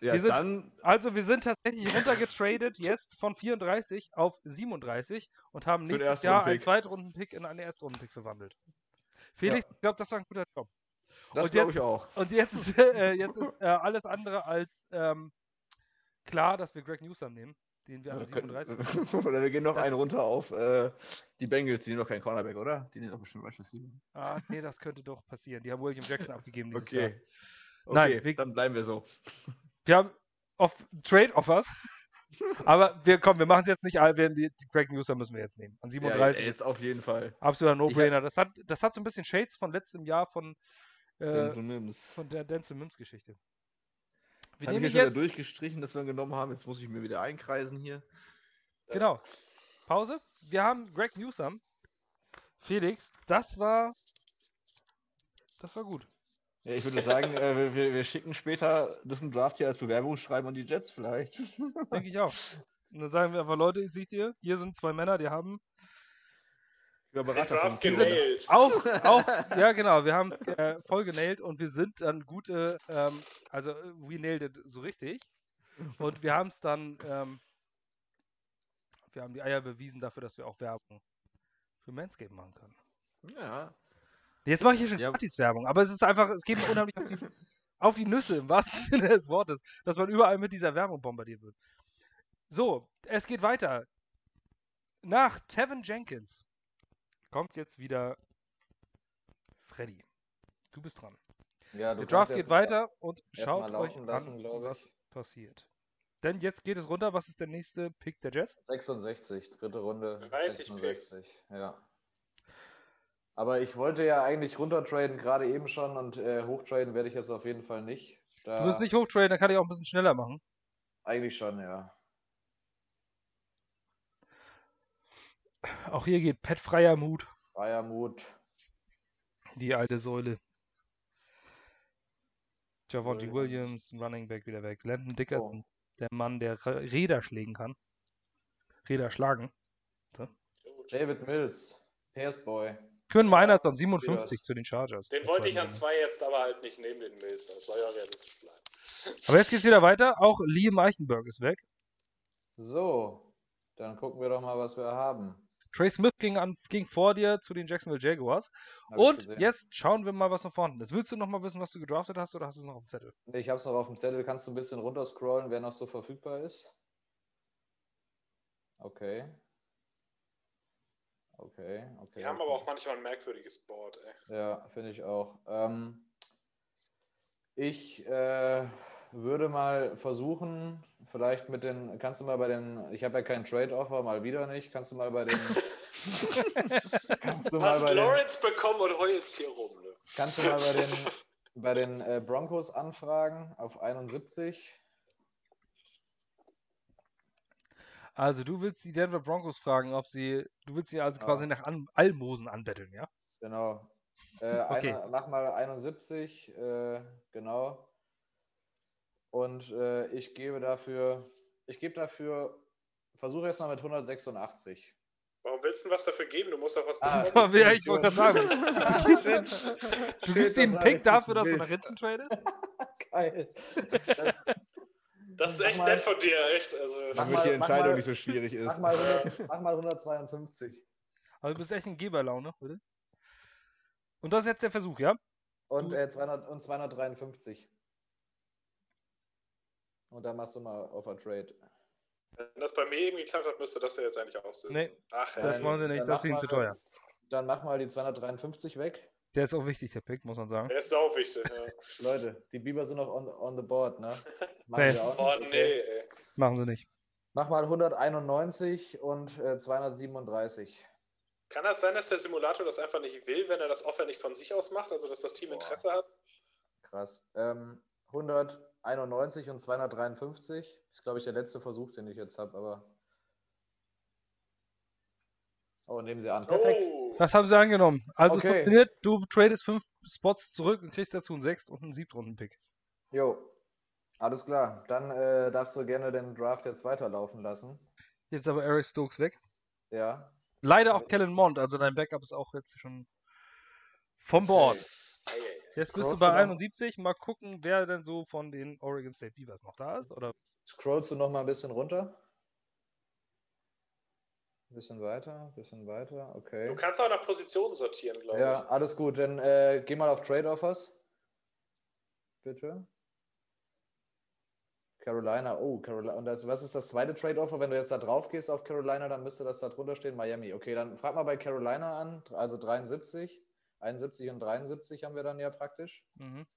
Ja, Wir sind- dann Also wir sind tatsächlich runtergetradet jetzt von 34 auf 37 und haben nächstes Jahr einen. Zweitrunden-Pick in einen Erstrundenpick verwandelt. Felix, ich glaube, das war ein guter Job. Das Und glaube ich jetzt- auch. Und jetzt ist, äh, jetzt ist äh, alles andere als ähm, klar, dass wir Greg Newsom nehmen, den wir an Ja, können- 37 Oder wir gehen noch Das- einen runter auf äh, die Bengals, die nehmen noch keinen Cornerback, oder? Die nehmen doch bestimmt Wide Receiver. Ah, nee, das könnte doch passieren. Die haben William Jackson abgegeben dieses Jahr. Okay. Nein, wir- dann bleiben wir so. Wir haben off Trade-Offers. Aber wir kommen, wir machen es jetzt nicht all, wir, die, die Greg Newsom müssen wir jetzt nehmen. An Ja, 37. jetzt auf jeden Fall. Absoluter No-Brainer. Das hat, das hat so ein bisschen Shades von letztem Jahr von, äh, Denzel Mims. von der Denzel Mims Geschichte. Wir Habe ich nehmen jetzt wieder durchgestrichen, dass wir genommen haben. Jetzt muss ich mir wieder einkreisen hier. genau, Pause. Wir haben Greg Newsom. Felix, das war, das war gut. Ja, ich würde sagen, äh, wir- wir, schicken später das ein Draft hier als Bewerbungsschreiben an die Jets vielleicht. Denke ich auch. Und dann sagen wir einfach, Leute, seht ihr, hier sind zwei Männer, die haben Über Berater Draft genailt. auch, auch, ja genau, wir haben äh, voll genailt und wir sind dann gute, ähm, also äh, we nailed it so richtig. Und wir haben es dann, ähm, wir haben die Eier bewiesen dafür, dass wir auch Werbung für Manscape machen können. Ja, Jetzt mache ich hier schon Ja. Gratis-Werbung, aber es ist einfach, es geht mir unheimlich auf die, auf die Nüsse, im wahrsten Sinne des Wortes, dass man überall mit dieser Werbung bombardiert wird. So, es geht weiter. Nach Tevin Jenkins kommt jetzt wieder Freddy. Du bist dran. Ja, du Der Draft geht weiter und schaut mal euch lassen, an, was passiert. Denn jetzt geht es runter. Was ist der nächste Pick der Jets? 66, dritte Runde. 30 66, ja. Aber ich wollte ja eigentlich runtertraden, gerade eben schon, und äh, hochtraden werde ich jetzt auf jeden Fall nicht. Da, Du wirst nicht hochtraden, dann kann ich auch ein bisschen schneller machen. Eigentlich schon, ja. Auch hier geht Pat Freier Mut, Freier Mut. die alte Säule. Javonte Williams. Williams, Running Back wieder weg. Landon Dickerson, der Mann, der Räder schlägen kann. Räder schlagen. David Mills, Hairsboy. Quinn Meinert an 57 zu den Chargers. Den wollte ich an zwei jetzt aber halt nicht nehmen, den Mills. Das soll ja realistisch bleiben. Aber jetzt geht's wieder weiter. Auch Liam Eichenberg ist weg. So, dann gucken wir doch mal, was wir haben. Trey Smith ging, an, ging vor dir zu den Jacksonville Jaguars. Hab Und jetzt schauen wir mal, was noch vorhanden ist. Willst du noch mal wissen, was du gedraftet hast oder hast du es noch auf dem Zettel? Nee, Ich habe es noch auf dem Zettel. Kannst du ein bisschen runterscrollen, wer noch so verfügbar ist? Okay. Okay, okay. Die haben aber auch manchmal ein merkwürdiges Board, ey. Ja, finde ich auch. Ähm, ich äh, würde mal versuchen, vielleicht mit den, kannst du mal bei den, ich habe ja keinen Trade-Offer, mal wieder nicht, kannst du mal bei den, kannst du mal Hast bei den, Lawrence bekommen und heulst hier rum, ne? kannst du mal bei den, bei den äh, Broncos anfragen auf 71? Also, du willst die Denver Broncos fragen, ob sie. Du willst sie also Ja. quasi nach An Almosen anbetteln, ja? Genau. Äh, Okay. eine, mach mal 71, äh, genau. Und äh, ich gebe dafür, ich gebe dafür, versuche jetzt mal mit 186. Warum willst du denn was dafür geben? Du musst doch was Ah, ja, ich wollte gerade sagen. Du gibst das Pick dafür, dass nicht du nach hinten tradest? Geil. Das ist Mach echt mal- nett von dir, echt. Also, Mach Damit mal- die mach Entscheidung mal- nicht so schwierig ist. Mach mal, 100, mach mal 152. Also, du bist echt in Geberlaune, bitte. Und das ist jetzt der Versuch, ja? Und, äh, 200, und 253. Und dann machst du mal auf a Trade. wenn das bei mir eben geklappt hat, müsste das ja jetzt eigentlich auch sitzen. Nee, Ach, Das wollen sie nicht, dann das ist ihnen zu teuer. Dann mach mal die 253 weg. Der ist auch wichtig, der Pick, muss man sagen. Der ist sau wichtig. Ja. Leute, die Biber sind noch on, on the board, ne? Machen Nee. auch Oh, nicht, nee, ey. Machen sie nicht. Mach mal 191 und äh, 237. Kann das sein, dass der Simulator das einfach nicht will, wenn er das Offer nicht von sich aus macht? Also, dass das Team Boah. Interesse hat? Krass. Ähm, 191 und 253. Ist, glaube ich, der letzte Versuch, den ich jetzt habe, aber. Oh, nehmen sie an. Perfekt. Oh, Das haben sie angenommen. Also, es Okay. funktioniert, du tradest fünf Spots zurück und kriegst dazu einen Sechst- und einen Siebtrunden-Pick. Jo. Alles klar. Dann äh, darfst du gerne den Draft jetzt weiterlaufen lassen. Jetzt aber Eric Stokes weg. Ja. Leider auch Kellen Mond, also dein Backup ist auch jetzt schon vom Board. Jetzt bist du Scrollst bei du dann- 71. Mal gucken, wer denn so von den Oregon State Beavers noch da ist. Oder Scrollst du noch mal ein bisschen runter? Ein bisschen weiter, ein bisschen weiter. Okay. Du kannst auch nach Positionen sortieren, glaube Ja, alles gut. Dann äh, geh mal auf Trade Offers. bitte. Carolina, oh, Carolina. Und das, was ist das zweite Trade-Offer? Wenn du jetzt da drauf gehst auf Carolina, dann müsste das da drunter stehen, Miami. Okay, dann frag mal bei Carolina an, also 73. 71 und 73 haben wir dann ja praktisch. Mhm.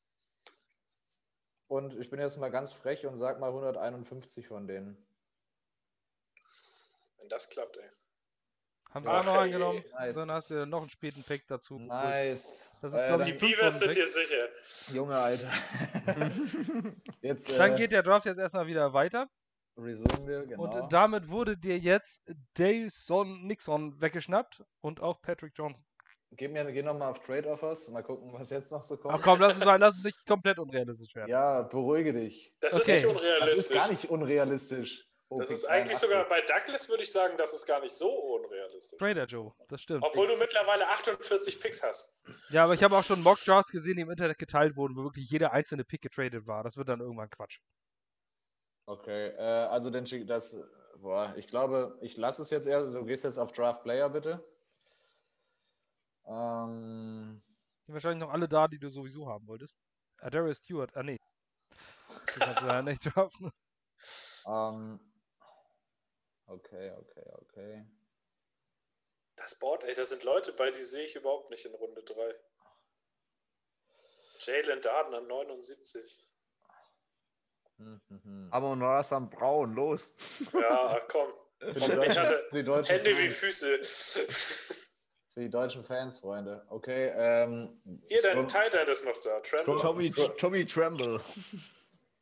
Und ich bin jetzt mal ganz frech und sag mal 151 von denen. Wenn das klappt, ey. Haben sie Ach, auch noch angenommen. nice. Dann hast du noch einen späten Pick dazu. Nice. Das ist, Äh, glaub dann- ich, Die Beavers sind 5 dir sicher. Junge, Alter. jetzt äh, Dann geht der Draft jetzt erstmal wieder weiter. resumen wir, genau. Und damit wurde dir jetzt Davison Nixon weggeschnappt und auch Patrick Johnson. Geh, mir, geh nochmal auf Trade-Offers, mal gucken, was jetzt noch so kommt. Ach komm, lass uns, lass uns nicht komplett unrealistisch werden. Ja, beruhige dich. Das Okay. ist nicht Das unrealistisch. ist gar nicht unrealistisch. Oh, das ist eigentlich 83. sogar bei Douglas, würde ich sagen, das ist gar nicht so unrealistisch. Trader Joe, das stimmt. Obwohl du mittlerweile 48 Picks hast. Ja, aber ich habe auch schon Mock Drafts gesehen, die im Internet geteilt wurden, wo wirklich jeder einzelne Pick getradet war. Das wird dann irgendwann Quatsch. Okay, äh, also den, Chi- das, boah, ich glaube, ich lasse es jetzt eher. Du gehst jetzt auf Draft Player, bitte. Ähm, Sind wahrscheinlich noch alle da, die du sowieso haben wolltest. Ah, Darius Stewart, ah nee. Die kannst du ja nicht draften. ähm, okay, okay, okay. Das Board, ey, da sind Leute bei, die sehe ich überhaupt nicht in Runde 3. Jalen Darden an 79. Hm, hm, hm. Aber nur Sam Braun, los. Ja, komm. Für die Ich deutschen, hatte für die deutschen Hände wie Fans, Füße. für die deutschen Fans, Freunde. Okay, ähm, Hier, dein End ist noch da. Tremble. Tommy, Tommy Tremble.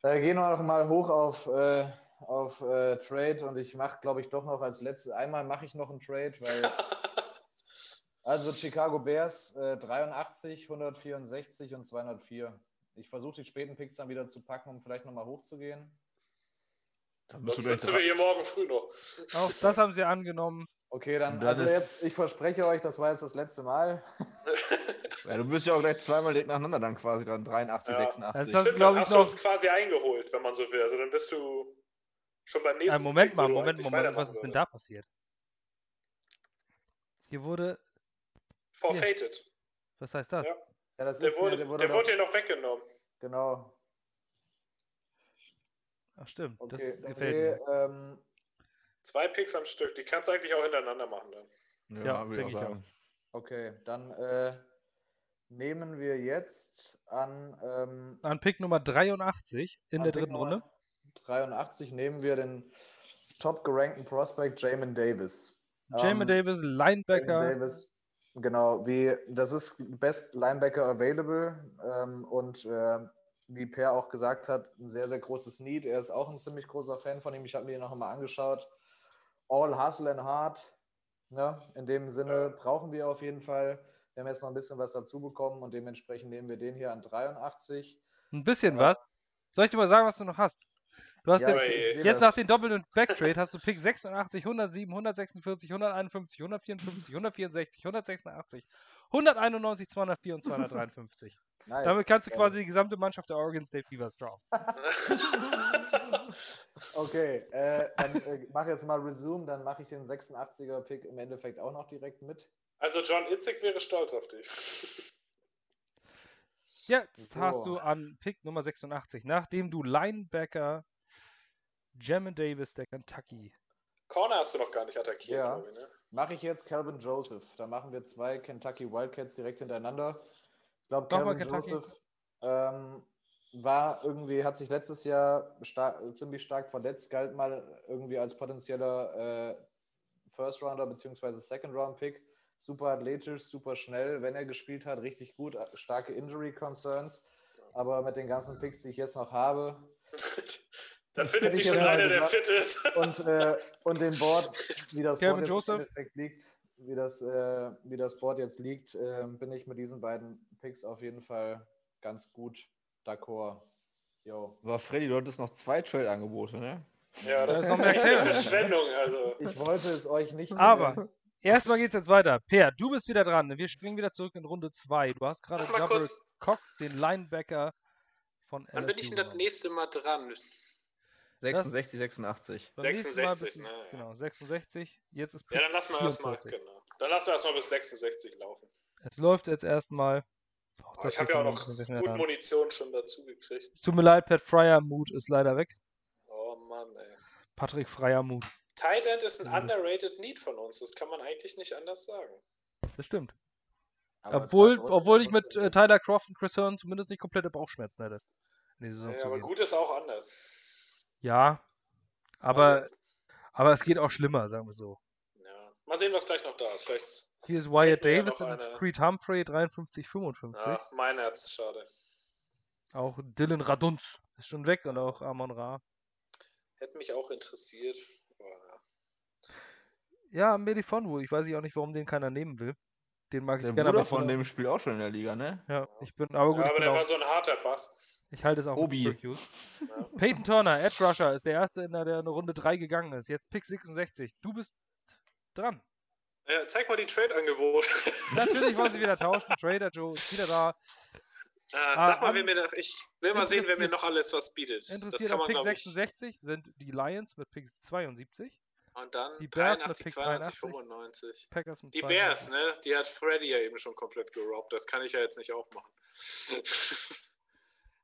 Äh, gehen wir noch mal hoch auf, äh, auf äh, Trade und ich mache, glaube ich, doch noch als letztes, einmal mache ich noch einen Trade, weil, also Chicago Bears äh, 83, 164 und 204. Ich versuche die späten Picks dann wieder zu packen, um vielleicht nochmal hochzugehen. Da bist du Sonst gleich sitzen wir hier morgen früh noch. Auch das haben sie angenommen. Okay, dann, Dann also jetzt, ich verspreche euch, das war jetzt das letzte Mal. Ja, du bist ja auch gleich zweimal direkt nacheinander dann quasi dran. 83, Ja. 86. Das Stimmt, ist, glaub dann ich, hast du uns quasi eingeholt, wenn man so will. Also dann bist du schon beim nächsten Äh, Moment mal, Moment, Moment, was ist denn da passiert? Hier wurde, Forfeited. was heißt das? Ja. Ja, das Der ist, wurde, der wurde der doch- wurde dir noch weggenommen. genau. Ach stimmt, Okay, das okay, gefällt mir. ähm, Zwei Picks am Stück. Die kannst du eigentlich auch hintereinander machen dann. Ja, würde denk ich auch. okay, dann äh, nehmen wir jetzt an ähm, An Pick Nummer 83 in An der Pick dritten Nummer Runde. 83 nehmen wir den top gerankten Prospect Jamin Davis. Jamin Ähm, Davis, Linebacker. Jamin Davis, genau, wie das ist Best Linebacker available ähm, und äh, wie Per auch gesagt hat, ein sehr, sehr großes Need. Er ist auch ein ziemlich großer Fan von ihm. Ich habe mir ihn noch einmal angeschaut. All Hustle and Hard. Ne? In dem Sinne brauchen wir auf jeden Fall. Wir haben jetzt noch ein bisschen was dazu bekommen und dementsprechend nehmen wir den hier an 83. Ein bisschen Ja. was. Soll ich dir mal sagen, was du noch hast? Du hast Ja, sehe jetzt nach den doppelten Backtrade hast du Pick 86, 107, 146, 151, 154, 164, 186, 191, 204 und 253. Nice. Damit kannst du quasi die gesamte Mannschaft der Oregon State Beavers draften. Okay, äh, dann äh, mach jetzt mal Resume, dann mache ich den 86er Pick im Endeffekt auch noch direkt mit. Also John Itzig wäre stolz auf dich. Jetzt So. hast du an Pick Nummer 86, nachdem du Linebacker Jamin Davis der Kentucky. Corner hast du noch gar nicht attackiert, Ja. glaube ich, ne? Mache ich jetzt Calvin Joseph. Da machen wir zwei Kentucky Wildcats direkt hintereinander. Ich glaube, Calvin Kentucky. Joseph ähm, war irgendwie, hat sich letztes Jahr star ziemlich stark verletzt, galt mal irgendwie als potenzieller äh, First Rounder bzw. Second Round Pick. Super athletisch, super schnell, wenn er gespielt hat, richtig gut, äh, starke Injury Concerns. Aber mit den ganzen Picks, die ich jetzt noch habe, da findet sich ich schon einer, der fit ist. und, äh, und dem Board, wie das Calvin Board jetzt Joseph. im Endeffekt liegt, wie das, äh, wie das Board jetzt liegt, äh, bin ich mit diesen beiden Picks auf jeden Fall ganz gut d'accord. Jo. Aber Freddy, du hattest noch zwei Trade-Angebote, ne? Ja, das Da ist kommt der echt eine. Verschwendung. Also. Ich wollte es euch nicht. Aber erstmal geht's jetzt weiter. Per, du bist wieder dran. Wir springen wieder zurück in Runde 2. Du hast gerade Koch, den Linebacker von Wann bin ich das nächste Mal dran? 66, 86. Beim nächsten Mal 66, bist du- ne, ja. Genau, 66. Jetzt ist Ja, dann lassen wir erstmal, 44. genau. Dann lassen wir erstmal bis 66 laufen. Es läuft jetzt erstmal Das ich habe ja auch noch gut. Munition schon dazu gekriegt. Es tut mir leid, Pat Fryer Mut ist leider weg. Oh Mann, ey. Patrick Fryer Mut. Tight End ist ein Mhm. underrated Need von uns. Das kann man eigentlich nicht anders sagen. Das stimmt. Aber Obwohl, obwohl ich mit äh. Tyler Croft und Chris Hearn zumindest nicht komplette Bauchschmerzen hätte. In die Saison Ja, zu aber gehen. gut ist auch anders. Ja, aber, Also- aber es geht auch schlimmer, sagen wir so. Ja. Mal sehen, was gleich noch da ist. Vielleicht. Hier ist Wyatt Davis und eine- Creed Humphrey 53, 55. Ach, mein Herz, schade. Auch Dylan Radunz ist schon weg und auch Amon Ra. Hätte mich auch interessiert. Ja. Ja, Melifonwu, ich weiß auch nicht, warum den keiner nehmen will. Den mag Der ich gerne. Bruder bin von dem spielt auch schon in der Liga, ne? Ja, ich bin, aber gut, ja, aber der auch, war so ein harter Bast. Ich halte es auch Obi. mit Syracuse. Ja. Peyton Turner, Edge Rusher, ist der erste, in der, der eine Runde 3 gegangen ist. Jetzt Pick 66. Du bist dran. Ja, zeig mal die Trade-Angebote. Natürlich wollen sie wieder tauschen. Trader Joe ist wieder da. Ah, sag mal, an- wer mir da, ich will mal sehen, wer mir noch alles was bietet. Das Interessiert kann an man, Pick glaube ich. 66 sind die Lions mit Pick 72. Und dann Die Bears mit 83, Pick 82, 83. 95. Packers mit Die 92. Bears, ne? Die hat Freddy ja eben schon komplett gerobbt. Das kann ich ja jetzt nicht auch machen.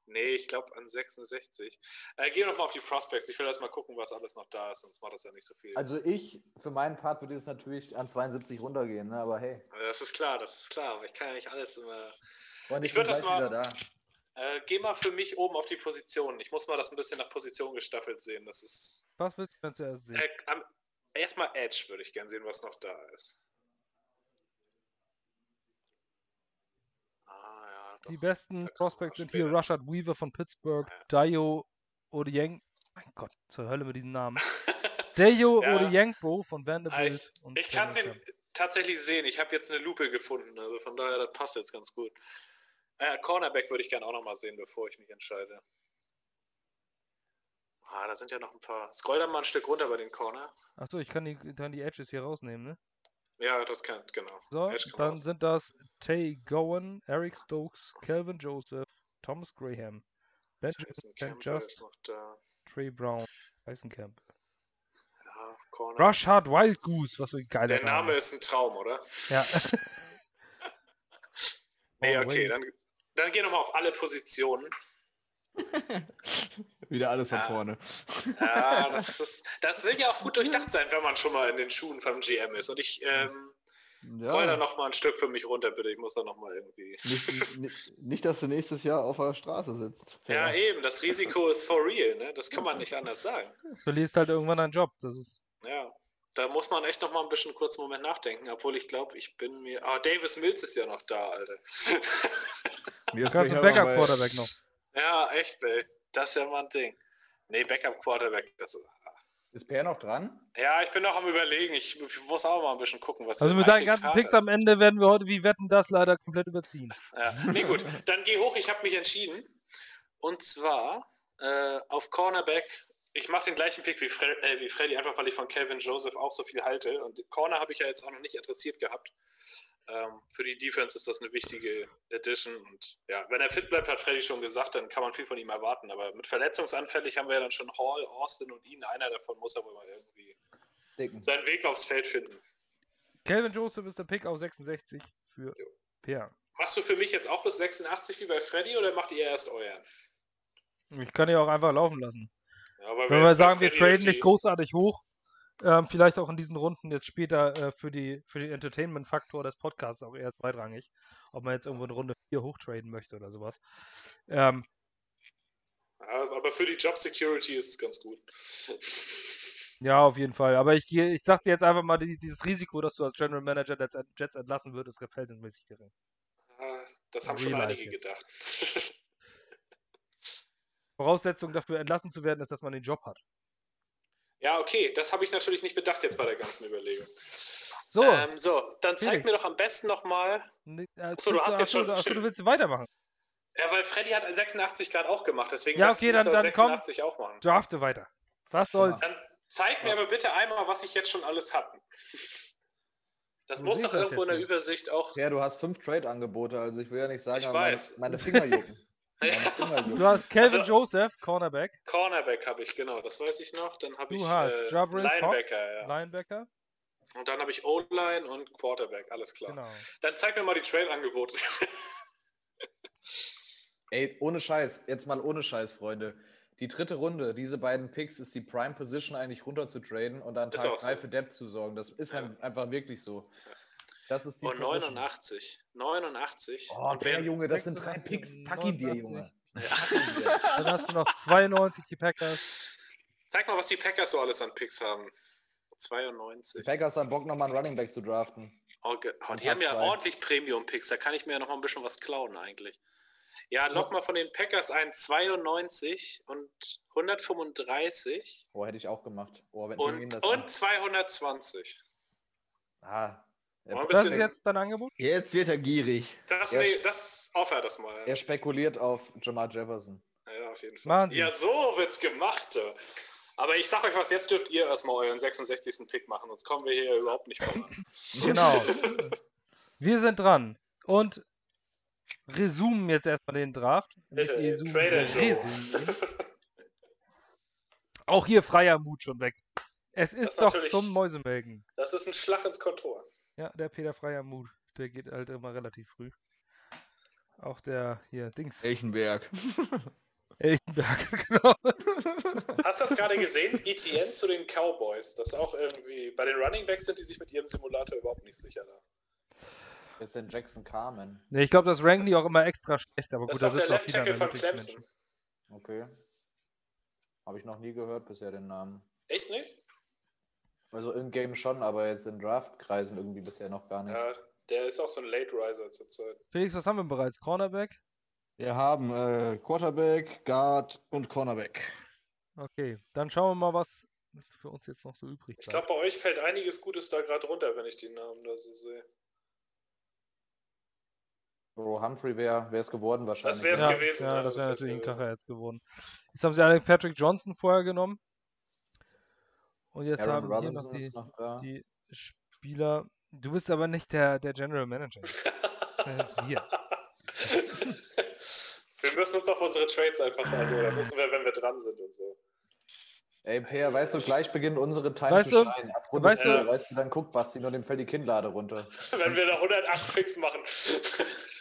nee, ich glaube an 66. Äh, gehen wir nochmal auf die Prospects. Ich will erst mal gucken, was alles noch da ist, sonst macht das ja nicht so viel. Also ich, für meinen Part würde jetzt natürlich an 72 runtergehen, ne? aber hey. Das ist klar, das ist klar. Aber ich kann ja nicht alles immer. Freunde, Ich bin würd das mal- wieder da. Äh, geh mal für mich oben auf die Position. Ich muss mal das ein bisschen nach Position gestaffelt sehen. Das ist. Was willst du denn zuerst sehen? Äh, erstmal Edge würde ich gern sehen, was noch da ist. Ah, ja. Die besten Prospects sind hier. Rashad Weaver von Pittsburgh, Dayo Odieng. Mein Gott, zur Hölle mit diesem Namen. Dayo Ja. Odiengbo von Vanderbilt. ich und ich kann ihn tatsächlich sehen. Ich habe jetzt eine Lupe gefunden. Also von daher, das passt jetzt ganz gut. Äh, Cornerback würde ich gerne auch nochmal sehen, bevor ich mich entscheide. Ah, da sind ja noch ein paar. Scroll dann mal ein Stück runter bei den Corner. Achso, ich kann die, kann die Edges hier rausnehmen, ne? Ja, das kann, genau. So, dann raus. sind das Tay Gowan, Eric Stokes, Calvin Joseph, Thomas Graham, Benjamin Just. Trey Brown, Tyson Campbell. Ja, Corner. Rashad Wild Goose, was für ein geiler Der Name ist ein Traum, oder? Ja. Nee, Oh, okay, wait. dann, dann geh nochmal auf alle Positionen. Wieder alles von Ja. vorne. Ja, das, ist, das will ja auch gut durchdacht sein, wenn man schon mal in den Schuhen vom GM ist. Und ich ähm, Ja, noch mal ein Stück für mich runter, bitte. Ich muss da noch mal irgendwie. nicht, nicht, nicht, dass du nächstes Jahr auf der Straße sitzt. Ja, eben, das Risiko ist for real, ne? Das kann man nicht anders sagen. Verlierst halt irgendwann deinen Job. Das ist. Ja. Da muss man echt noch mal ein bisschen kurz einen Moment nachdenken, obwohl ich glaube, ich bin mir. Ah, Davis Mills ist ja noch da, Alter. Mir ist Kannst du gleich aber Backup bei- Quarterback noch. ja, echt, ey. Das ist ja mal ein Ding. Nee, Backup Quarterback, das Ist Per noch dran? Ja, ich bin noch am überlegen. Ich muss auch mal ein bisschen gucken, was Also mit deinen ganzen Picks ist. am Ende werden wir heute wie Wetten das leider komplett überziehen. Ja. Nee, gut. Dann geh hoch. Ich habe mich entschieden. Und zwar äh, auf Cornerback. Ich mache den gleichen Pick wie, Fre äh, wie Freddy, einfach weil ich von Calvin Joseph auch so viel halte. Und Corner habe ich ja jetzt auch noch nicht adressiert gehabt. Ähm, für die Defense ist das eine wichtige Addition. Und ja, wenn er fit bleibt, hat Freddy schon gesagt, dann kann man viel von ihm erwarten. Aber mit verletzungsanfällig haben wir ja dann schon Hall, Austin und ihn. Einer davon muss aber mal irgendwie Sticken. seinen Weg aufs Feld finden. Calvin Joseph ist der Pick auf 66 für Jo. Per. Machst du für mich jetzt auch bis 86 wie bei Freddy oder macht ihr erst euren? Ich kann ja auch einfach laufen lassen. Ja, aber Wenn wir sagen, wir traden nicht großartig hoch, ähm, vielleicht auch in diesen Runden jetzt später äh, für, die, für den Entertainment-Faktor des Podcasts auch eher zweitrangig, ob man jetzt irgendwo in Runde 4 hochtraden möchte oder sowas. Ähm, Ja, aber für die Job Security ist es ganz gut. ja, auf jeden Fall. Aber ich gehe, ich sag dir jetzt einfach mal, die, dieses Risiko, dass du als General Manager Jets, Jets entlassen würdest, ist verhältnismäßig gering. Ah, Das haben schon einige jetzt. gedacht. Voraussetzung dafür entlassen zu werden, ist, dass man den Job hat. Ja, okay, das habe ich natürlich nicht bedacht jetzt bei der ganzen Überlegung. So, ähm, so dann zeig Felix. mir doch am besten nochmal. ne- äh, Achso, du willst hast jetzt achso, schon- du- achso, du willst weitermachen. Ja, weil Freddy hat 86 Grad auch gemacht, deswegen Ja, okay, muss dann- er dann komm. 86 auch machen. Drafte weiter. Was soll's? Dann zeig mir aber bitte einmal, was ich jetzt schon alles habe. Das Wo muss doch irgendwo in der? Übersicht auch. Per, du hast fünf Trade-Angebote, also ich will ja nicht sagen, Ich aber meine, meine Finger jucken. Ja. Du hast Calvin Also- Joseph, Cornerback. Cornerback habe ich, genau, das weiß ich noch. Dann habe Du ich hast äh, Jabril Cox, Linebacker, ja. Linebacker. Und dann habe ich O-Line und Quarterback, alles klar. Genau. Dann zeig mir mal die Trade-Angebote. Ey, ohne Scheiß, jetzt mal ohne Scheiß, Freunde. Die dritte Runde, diese beiden Picks, ist die Prime Position eigentlich runter zu traden und an Ist Tag auch 3 so. für Depth zu sorgen. Das ist Ja. einfach wirklich so. Das ist die Und Position. 89. 89. Oh, und der wer, Junge, das sind drei 86, Picks. Pack ihn dir, 89. Junge. Dann hast du noch 92 die Packers. Sag mal, was die Packers so alles an Picks haben. 92. Die Packers haben Bock, nochmal einen Running Back zu draften. Oh, oh, Und die haben ja zwei. ordentlich Premium-Picks. Da kann ich mir ja noch mal ein bisschen was klauen eigentlich. Ja, log mal von den Packers ein 92 und 135 Oh, hätte ich auch gemacht. Oh, und, das und 220. an. Ah. Das bisschen- ist jetzt dein Angebot? Jetzt wird er gierig. Das, nee, das offer das mal. er spekuliert auf Jamal Jefferson. Ja, auf jeden Fall. Sie. Ja, so wird's gemacht. Aber ich sag euch was, jetzt dürft ihr erstmal euren 66. Pick machen, sonst kommen wir hier überhaupt nicht voran. Genau. Wir sind dran. Und resumen jetzt erstmal den Draft. Bitte, resumen. Auch hier freier Mut schon weg. Es ist ist doch zum Mäusemelken. Das ist ein Schlag ins Kontor. Ja, der Peter Freier Mut. Der geht halt immer relativ früh. Auch der hier, Dings. Elchenberg. Elchenberg, genau. Hast du das gerade gesehen? ETN zu den Cowboys. Das auch irgendwie. Bei den Running Backs sind die sich mit ihrem Simulator überhaupt nicht sicher da. Das ist denn Jackson Carmen. Nee, ich glaube, das ranken die Das- auch immer extra schlecht, aber Das gut, ist da auch der sitzt auch Left Tackle von Clemson. Okay. Habe ich noch nie gehört bisher den Namen. Echt nicht? Also in Game schon, aber jetzt in Draftkreisen irgendwie bisher noch gar nicht. Ja, der ist auch so ein Late Riser zurzeit. Felix, was haben wir bereits? Cornerback? Wir haben äh, Quarterback, Guard und Cornerback. Okay, dann schauen wir mal, was für uns jetzt noch so übrig Ich bleibt. glaube, bei euch fällt einiges Gutes da gerade runter, wenn ich die Namen da so sehe. Bro, Humphrey wäre es geworden wahrscheinlich. Das wär's ja, gewesen, Ja, ja, das das wäre natürlich ein gewesen. Kracher jetzt geworden. Jetzt haben sie alle Patrick Johnson vorher genommen. Und jetzt Aaron haben wir hier noch die, noch die Spieler. Du bist aber nicht der, der General Manager. Das sind jetzt wir. wir müssen uns auf unsere Trades einfach, also da müssen wir, wenn wir dran sind und so. Ey, Per, weißt du, gleich beginnt unsere Time Weißt to du- Shine. Ab Runde weißt du- weißt du, dann guckt Basti nur dem fällt die Kinnlade runter. wenn wir da 108 Picks machen.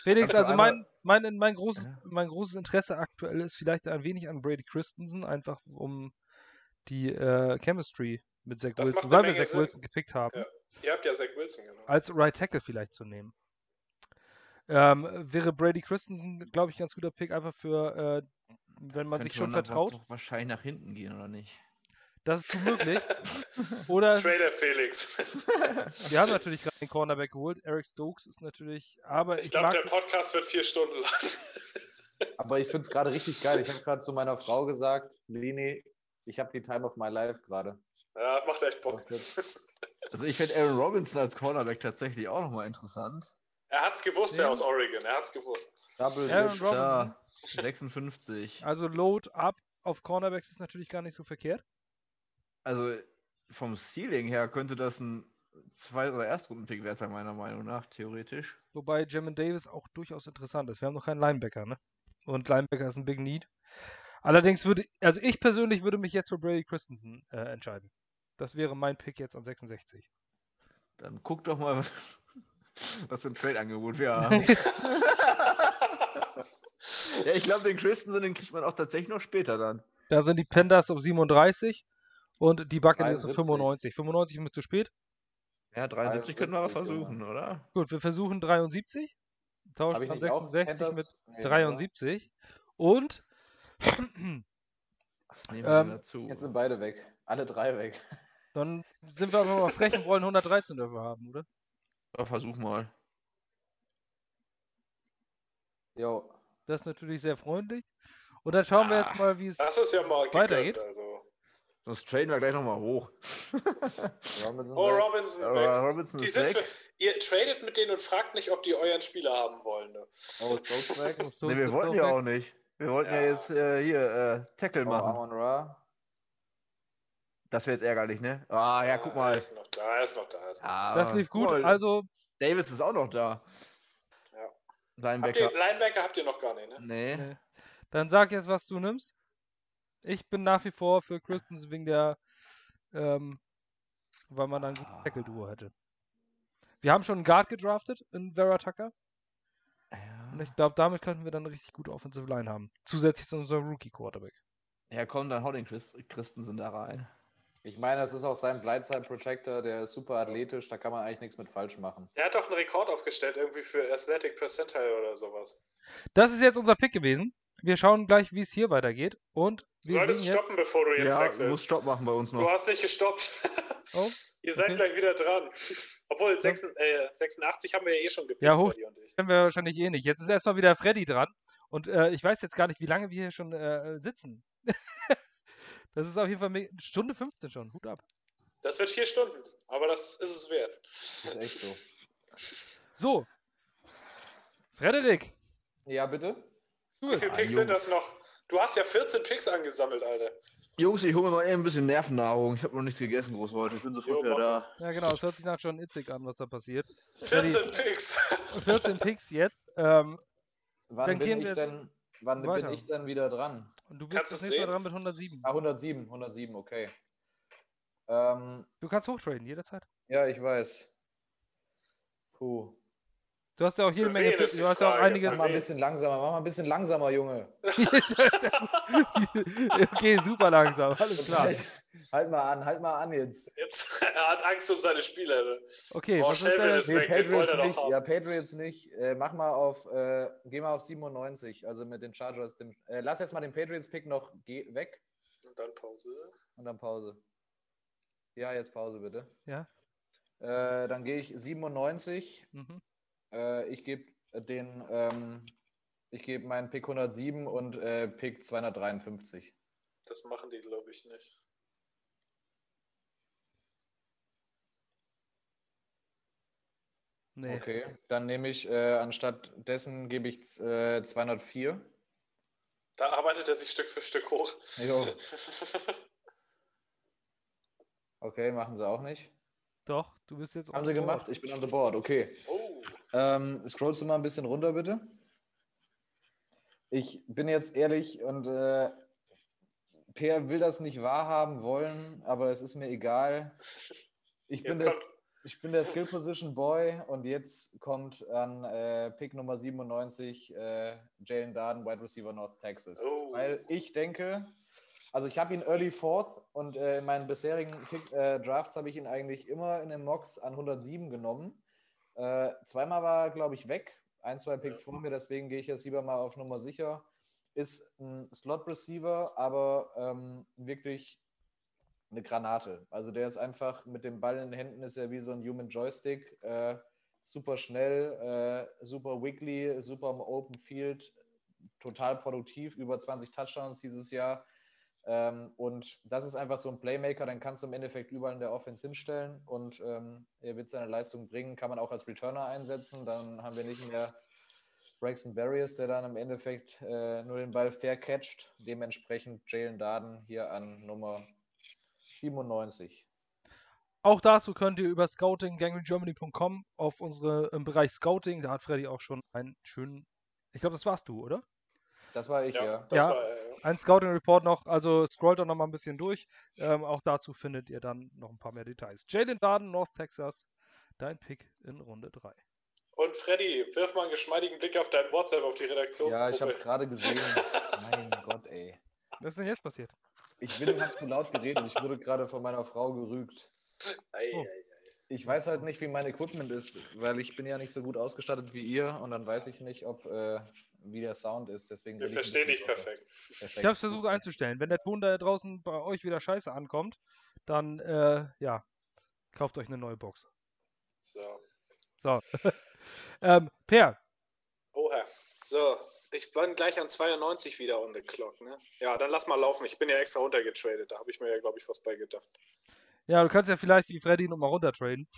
Felix, also mein, mein, mein, großes, mein großes Interesse aktuell ist vielleicht ein wenig an Brady Christensen, einfach um die äh, Chemistry mit Zach Das Wilson, weil wir Zach Sinn. Wilson gepickt haben, Ja. Ihr habt ja Zach Wilson genommen. als Right Tackle vielleicht zu nehmen. Ähm, wäre Brady Christensen, glaube ich, ein ganz guter Pick, einfach für, äh, wenn man sich Könnte schon aber vertraut. doch wahrscheinlich nach hinten gehen, oder nicht? Das ist möglich. Oder Trader Felix. wir haben natürlich gerade den Cornerback geholt. Eric Stokes ist natürlich, aber ich, Ich glaube, der Podcast wird vier Stunden lang. Aber ich finde es gerade richtig geil. Ich habe gerade zu meiner Frau gesagt, Lini, ich habe die Time of my life gerade. Ja, macht echt Bock. Also ich finde Aaron Robinson als Cornerback tatsächlich auch nochmal interessant. Er hat's gewusst, Ja. der aus Oregon. Er hat's gewusst. Double Aaron. Robinson. Da, 56. Also Load up auf Cornerbacks ist natürlich gar nicht so verkehrt. Also vom Ceiling her könnte das ein Zweit- oder Erstrunden-Pick wert sein, meiner Meinung nach, theoretisch. Wobei Jamin Davis auch durchaus interessant ist. Wir haben noch keinen Linebacker, ne? Und Linebacker ist ein Big Need. Allerdings würde, also ich persönlich würde mich jetzt für Brady Christensen äh, entscheiden. Das wäre mein Pick jetzt an 66. Dann guck doch mal, was für ein Trade-Angebot wir haben. ja, ich glaube, den Christensen, den kriegt man auch tatsächlich noch später dann. Da sind die Pandas auf 37 und die Buccaneers auf 73. 95. 95 ist zu spät. Ja, 73 können wir 73, versuchen, oder? Gut, wir versuchen 73. Hab Tauschen dann auch 66 mit? Nee, 73. Und Das nehmen wir Ähm, dazu. Jetzt sind beide weg. Alle drei weg. dann sind wir aber mal frech und wollen 113 dafür haben, oder? Ja, versuch mal. Jo. Das ist natürlich sehr freundlich. Und dann schauen wir jetzt Ah, mal, wie es. Das ist ja mal Weitergeht? gegönnt, Also. Sonst traden wir gleich nochmal hoch. Robinson Oh, weg. Robinson Aber weg. Robinson Die ist sind weg. für, ihr tradet mit denen und fragt nicht, ob die euren Spieler haben wollen. Ne? Oh, Stokes weg. So, Ne, wir ist wollten ja auch nicht. Wir wollten ja, Ja. jetzt äh, hier äh, Tackle Oh, machen. Amon Ra. Das wäre jetzt ärgerlich, ne? Ah, ja, guck mal. Er ist noch da, er ist noch da. Er ist noch da. Ah, Das lief gut. mal, Also, Davis ist auch noch da. Ja. Habt Linebacker. ihr, Linebacker habt ihr noch gar nicht, ne? Nee. nee. dann sag jetzt, was du nimmst. Ich bin nach wie vor für Christensen wegen der, ähm, weil man dann ein gutes Tackle-Duo hätte. Wir haben schon einen Guard gedraftet in Vera Tucker. Und ich glaube, damit könnten wir dann eine richtig gute Offensive Line haben. Zusätzlich zu unserem Rookie-Quarterback. Ja, komm, dann hau den Christ Christensen da rein. Ich meine, das ist auch sein Blindside Protector, der ist super athletisch, da kann man eigentlich nichts mit falsch machen. Der hat doch einen Rekord aufgestellt, irgendwie für Athletic Percentile oder sowas. Das ist jetzt unser Pick gewesen. Wir schauen gleich, wie es hier weitergeht. Und Du wir solltest sehen jetzt. stoppen, bevor du jetzt Ja, du wechselst. musst Stopp machen bei uns Du noch. hast nicht gestoppt. Oh, Ihr seid okay. gleich wieder dran. Obwohl, 86, äh, 86 haben wir ja eh schon gepickt, Ja, hoch- Freddy und ich. Können wir wahrscheinlich eh nicht. Jetzt ist erstmal wieder Freddy dran. Und äh, ich weiß jetzt gar nicht, wie lange wir hier schon äh, sitzen. das ist auf jeden Fall me- Stunde 15 schon. Hut ab. Das wird vier Stunden, aber das ist es wert. Das ist echt so. So. Frederik. Ja, bitte? Du Wie viele Ah, Picks sind das noch? Du hast ja 14 Picks angesammelt, Alter. Jungs, ich hole mir mal eben ein bisschen Nervennahrung. Ich habe noch nichts gegessen groß heute. Ich bin sofort Jo, wieder da. Ja, genau. Es hört sich nach schon itzig an, was da passiert. Freddy, 14 Picks. 14 Picks jetzt. Ähm, Wann Dann bin ich denn, wann weiter. bin ich denn wieder dran? und du bist Kannst das nächste Mal dran mit 107. Ah, 107, 107, okay. Ähm, Du kannst hochtraden, jederzeit. ja, ich weiß. Puh. Du hast ja auch jede Für Menge Du hast ja auch Frage? einiges. Mach mal ein bisschen langsamer, mach mal ein bisschen langsamer, Junge. okay, super langsam. Alles klar. Halt mal an, halt mal an jetzt. Jetzt, er hat Angst um seine Spieler. ne? Okay, Oh, was ist ist Nee, weg, Patriots nicht. Ja, Patriots nicht. Äh, mach mal auf, äh, geh mal auf 97, also mit den Chargers. Dem, äh, lass jetzt mal den Patriots-Pick noch geh, weg Und dann Pause. und dann Pause. Ja, jetzt Pause bitte. Ja. Äh, dann gehe ich 97. Mhm. Äh, ich gebe den, ähm, ich gebe meinen Pick 107 und äh, Pick 253. Das machen die, glaube ich, nicht. Nee. Okay, dann nehme ich, äh, anstatt dessen gebe ich äh, 204. Da arbeitet er sich Stück für Stück hoch. Jo. Okay, machen sie auch nicht. Doch, du bist jetzt. Haben sie board. gemacht? Ich bin on the board, okay. oh, Ähm, scrollst du mal ein bisschen runter, bitte? Ich bin jetzt ehrlich und äh, Per will das nicht wahrhaben wollen, aber es ist mir egal. Ich bin, der, ich bin der Skill Position Boy und jetzt kommt an äh, Pick Nummer 97 äh, Jalen Darden, Wide Receiver North Texas. Oh. Weil ich denke, also ich habe ihn Early Fourth und äh, in meinen bisherigen Pick, äh, Drafts habe ich ihn eigentlich immer in den Mocks an 107 genommen. Äh, zweimal war er, glaube ich, weg. Ein, zwei Picks vor mir, deswegen gehe ich jetzt lieber mal auf Nummer sicher. Ist ein Slot-Receiver, aber ähm, wirklich eine Granate. Also der ist einfach mit dem Ball in den Händen, ist er wie so ein Human Joystick. Äh, super schnell, äh, super wiggly, super im Open Field, total produktiv, über 20 Touchdowns dieses Jahr. Ähm, und das ist einfach so ein Playmaker, dann kannst du im Endeffekt überall in der Offense hinstellen und ähm, er wird seine Leistung bringen, kann man auch als Returner einsetzen. Dann haben wir nicht mehr Braxton Barriers, der dann im Endeffekt äh, nur den Ball fair catcht. Dementsprechend Jalen Darden hier an Nummer 97. Auch dazu könnt ihr über scouting.gangrengermany.com auf unsere im Bereich Scouting, da hat Freddy auch schon einen schönen, ich glaube, das warst du, oder? Das war ich, Ja, ja. das Ja. war ja. Ein Scouting Report noch, also scrollt doch noch mal ein bisschen durch. Ähm, auch dazu findet ihr dann noch ein paar mehr Details. Jalen Darden, North Texas, dein Pick in Runde 3. Und Freddy, wirf mal einen geschmeidigen Blick auf dein WhatsApp, auf die Ja, Redaktionsgruppe. ich habe es gerade gesehen. mein Gott, ey. Was ist denn jetzt passiert? Ich bin halt zu laut geredet. Ich wurde gerade von meiner Frau gerügt. Ei, Oh. ei, ei. Ich weiß halt nicht, wie mein Equipment ist, weil ich bin ja nicht so gut ausgestattet wie ihr und dann weiß ich nicht, ob äh, wie der Sound ist. Deswegen ich ein verstehen dich perfekt. Perfekt. Ich habe es versucht einzustellen. Wenn der Ton da draußen bei euch wieder scheiße ankommt, dann, äh, ja, kauft euch eine neue Box. So. So. ähm, Per, Oha. So, ich bin gleich an 92 wieder on the clock, ne? Ja, dann lass mal laufen. Ich bin ja extra runtergetradet. Da habe ich mir ja, glaube ich, was bei gedacht. ja, du kannst ja vielleicht wie Freddy nochmal runtertraden.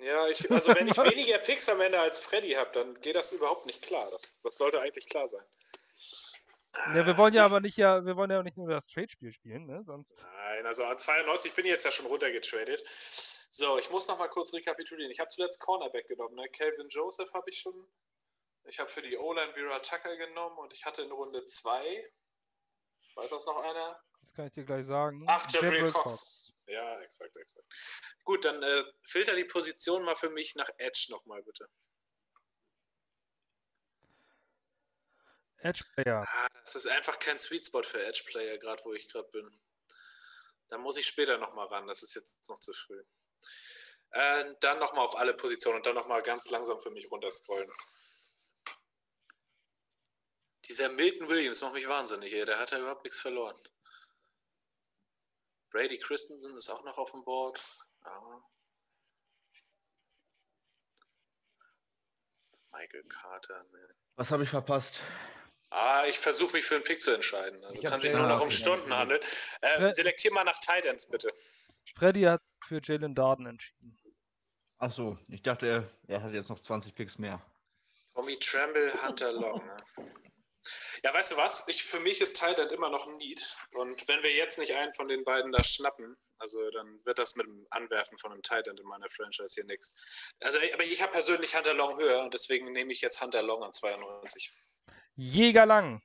Ja, ich, also wenn ich weniger Picks am Ende als Freddy habe, dann geht das überhaupt nicht klar. Das, das sollte eigentlich klar sein. Ja, wir wollen ja Ich- aber nicht ja, wir wollen ja nicht nur das Trade-Spiel spielen, ne? Sonst. Nein, also an 92 bin ich jetzt ja schon runtergetradet. So, ich muss noch mal kurz rekapitulieren. Ich habe zuletzt Cornerback genommen. Ne? Calvin Joseph habe ich schon. Ich habe für die O-Line Vera Tucker genommen und ich hatte in Runde 2. Weiß das noch einer? Das kann ich dir gleich sagen. Ach, Jabril Jabril Cox. Ja, exakt, exakt. Gut, dann äh, filter die Position mal für mich nach Edge nochmal, bitte. Edge Player. Ah, das ist einfach kein Sweet Spot für Edge Player, gerade wo ich gerade bin. Da muss ich später nochmal ran, das ist jetzt noch zu früh. Äh, dann nochmal auf alle Positionen und dann nochmal ganz langsam für mich runterscrollen. Dieser Milton Williams macht mich wahnsinnig hier, der hat ja überhaupt nichts verloren. Brady Christensen ist auch noch auf dem Board. Ja. Michael Carter. Ne. Was habe ich verpasst? Ah, ich versuche mich für einen Pick zu entscheiden. Also Ich kann sich nur noch um. Stunden handeln. Äh, selektier mal nach Titans bitte. Freddy hat für Jalen Darden entschieden. Ach so, ich dachte, er, er hat jetzt noch 20 Picks mehr. Tommy Tremble, Hunter Long. Ne? Ja, weißt du was? Ich, für mich ist Titan immer noch ein Need. Und wenn wir jetzt nicht einen von den beiden da schnappen, also dann wird das mit dem Anwerfen von einem Titan in meiner Franchise hier nichts. Also, aber ich habe persönlich Hunter Long höher und deswegen nehme ich jetzt Hunter Long an 92. Jäger Lang.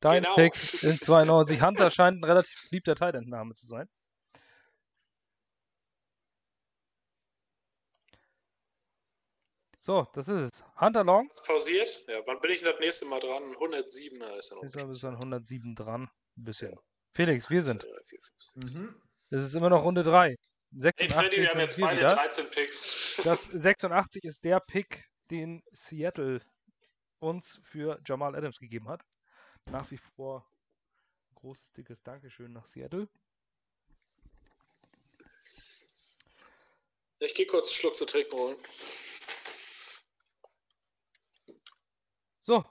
Dein Genau. Pick in 92. Hunter scheint ein relativ beliebter Titan-Name zu sein. So, das ist es. Hunter Long. Was pausiert? Ja, wann bin ich denn das nächste Mal dran? 107, na, ist ja noch Ist ein aber bis bisschen an 107 dran. Ein bisschen. Felix, wir sind. Zwei, drei, vier, fünf, sechs. Mhm. Es ist immer noch Runde 3. Hey 86 Freddy, wir haben jetzt beide wieder. 13 Picks. Das 86 ist der Pick, den Seattle uns für Jamal Adams gegeben hat. Nach wie vor großes, dickes Dankeschön nach Seattle. Ich gehe kurz einen Schluck zu trinken holen. So,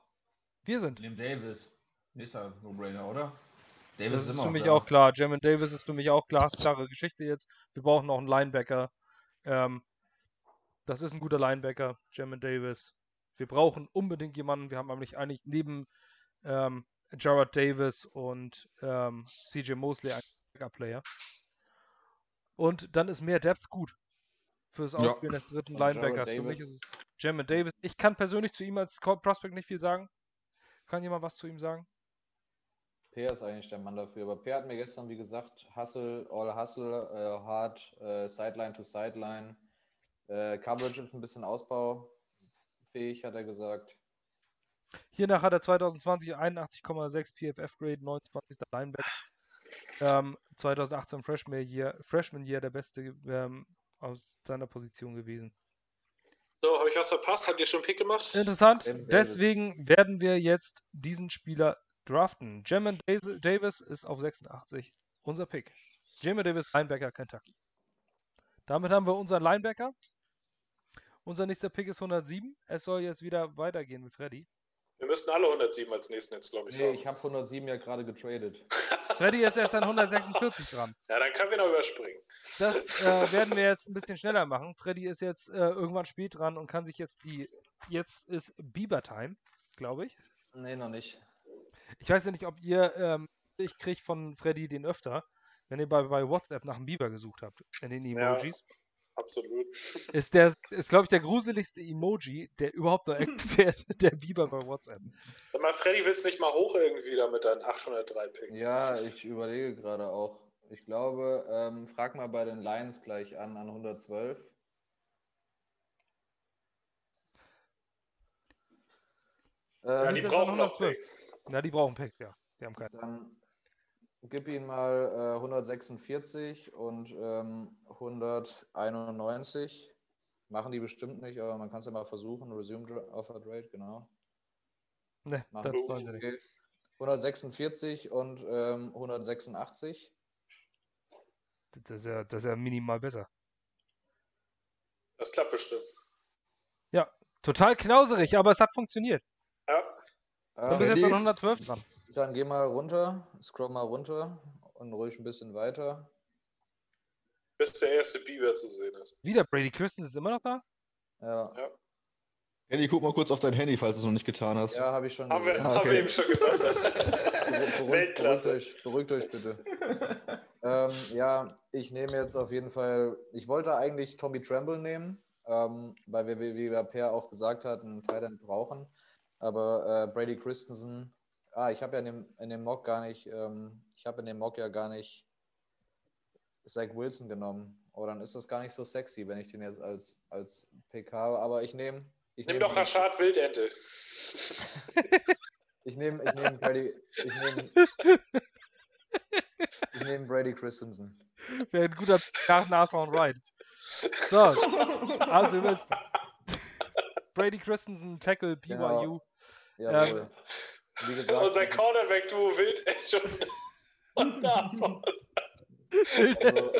wir sind. Liam Davis. Nächster No-Brainer, oder? Davis Das ist immer für mich da. auch klar. Jamin Davis ist für mich auch klar. Klare Geschichte jetzt. Wir brauchen noch einen Linebacker. Ähm, das ist ein guter Linebacker, Jamin Davis. Wir brauchen unbedingt jemanden. Wir haben nämlich eigentlich neben ähm, Jared Davis und ähm, CJ Mosley einen Backup-Player. Und dann ist mehr Depth gut fürs Ja. Ausspielen des dritten Und Jared Linebackers. Für mich ist es Jamin Davis. Ich kann persönlich zu ihm als Prospect nicht viel sagen. Kann jemand was zu ihm sagen? Per ist eigentlich der Mann dafür. Aber Per hat mir gestern, wie gesagt, Hustle, All Hustle, äh, Hard, äh, Sideline to Sideline. Äh, Coverage ist ein bisschen ausbaufähig, hat er gesagt. Hiernach hat er 2020 81,6 PFF Grade, 29. Linebacker. Ähm, 2018 Freshman Year, Freshman Year der beste ähm, aus seiner Position gewesen. So, habe ich was verpasst? Habt ihr schon einen Pick gemacht? Interessant. Jamin Davis. Deswegen werden wir jetzt diesen Spieler draften. Jamin Davis ist auf 86 unser Pick. Jamin Davis, Linebacker, Kentucky. Damit haben wir unseren Linebacker. Unser nächster Pick ist 107. Es soll jetzt wieder weitergehen mit Freddy. Wir müssen alle 107 als nächsten jetzt, glaube ich. Nee, haben. ich habe 107 ja gerade getradet. Freddy ist erst an 146 dran. Ja, dann können wir noch überspringen. Das äh, werden wir jetzt ein bisschen schneller machen. Freddy ist jetzt äh, irgendwann spät dran und kann sich jetzt die. Jetzt ist Bieber Time, glaube ich. Nee, noch nicht. Ich weiß ja nicht, ob ihr. Ähm, ich kriege von Freddy den öfter, wenn ihr bei, bei WhatsApp nach einem Biber gesucht habt, in den Ja. Absolut. Ist der, ist glaube ich der gruseligste Emoji, der überhaupt noch existiert, der Biber bei WhatsApp. Sag mal, Freddy, willst du nicht mal hoch irgendwie da mit deinen 803 Picks? Ja, ich überlege gerade auch. Ich glaube, ähm, frag mal bei den Lions gleich an, an 112. Ja, Ähm, die ist das brauchen noch 112? Picks. Na, die brauchen Pick, ja. Die haben keinen. Dann gib ihm mal äh, 146 und ähm, 191. Machen die bestimmt nicht, aber man kann es ja mal versuchen. Resume Dra- Offer Trade, genau. Ne, Machen das wollen sie nicht. Okay. 146 und ähm, 186. Das ist, ja, das ist ja minimal besser. Das klappt bestimmt. Total knauserig, aber es hat funktioniert. Ja. Du bist Ähm, jetzt an 112 dran. Dann geh mal runter, scroll mal runter und ruhig ein bisschen weiter. Bis der erste Biber zu sehen ist. Wieder Brady Christensen ist immer noch da? Ja, Henny, guck mal kurz auf dein Handy, falls du es noch nicht getan hast. ja habe ich schon Haben wir. Ah, haben wir okay. eben schon gesagt. Beruhigt, beruhigt, Weltklasse. euch, beruhigt euch bitte. ähm, ja, ich nehme jetzt auf jeden Fall, ich wollte eigentlich Tommy Tremble nehmen, ähm, weil wir, wie wie der Per auch gesagt hat, einen Tight brauchen. Aber äh, Brady Christensen, ah, ich habe ja in dem, in dem Mock gar nicht, ähm, ich habe in dem Mock ja gar nicht Zach Wilson genommen. Oh, dann ist das gar nicht so sexy, wenn ich den jetzt als, als Pick habe. Aber ich nehme. Ich Nimm nehm doch Rashad Wildente. Ich nehme ich nehm Brady, ich nehm, ich nehm Brady Christensen. Wäre ein guter nach Nashorn Ryan. So, also über Brady Christensen, Tackle, BYU. Genau. Jawohl. Wie gesagt, Unser Cornerback-Duo wild schon. Und Nashorn. also,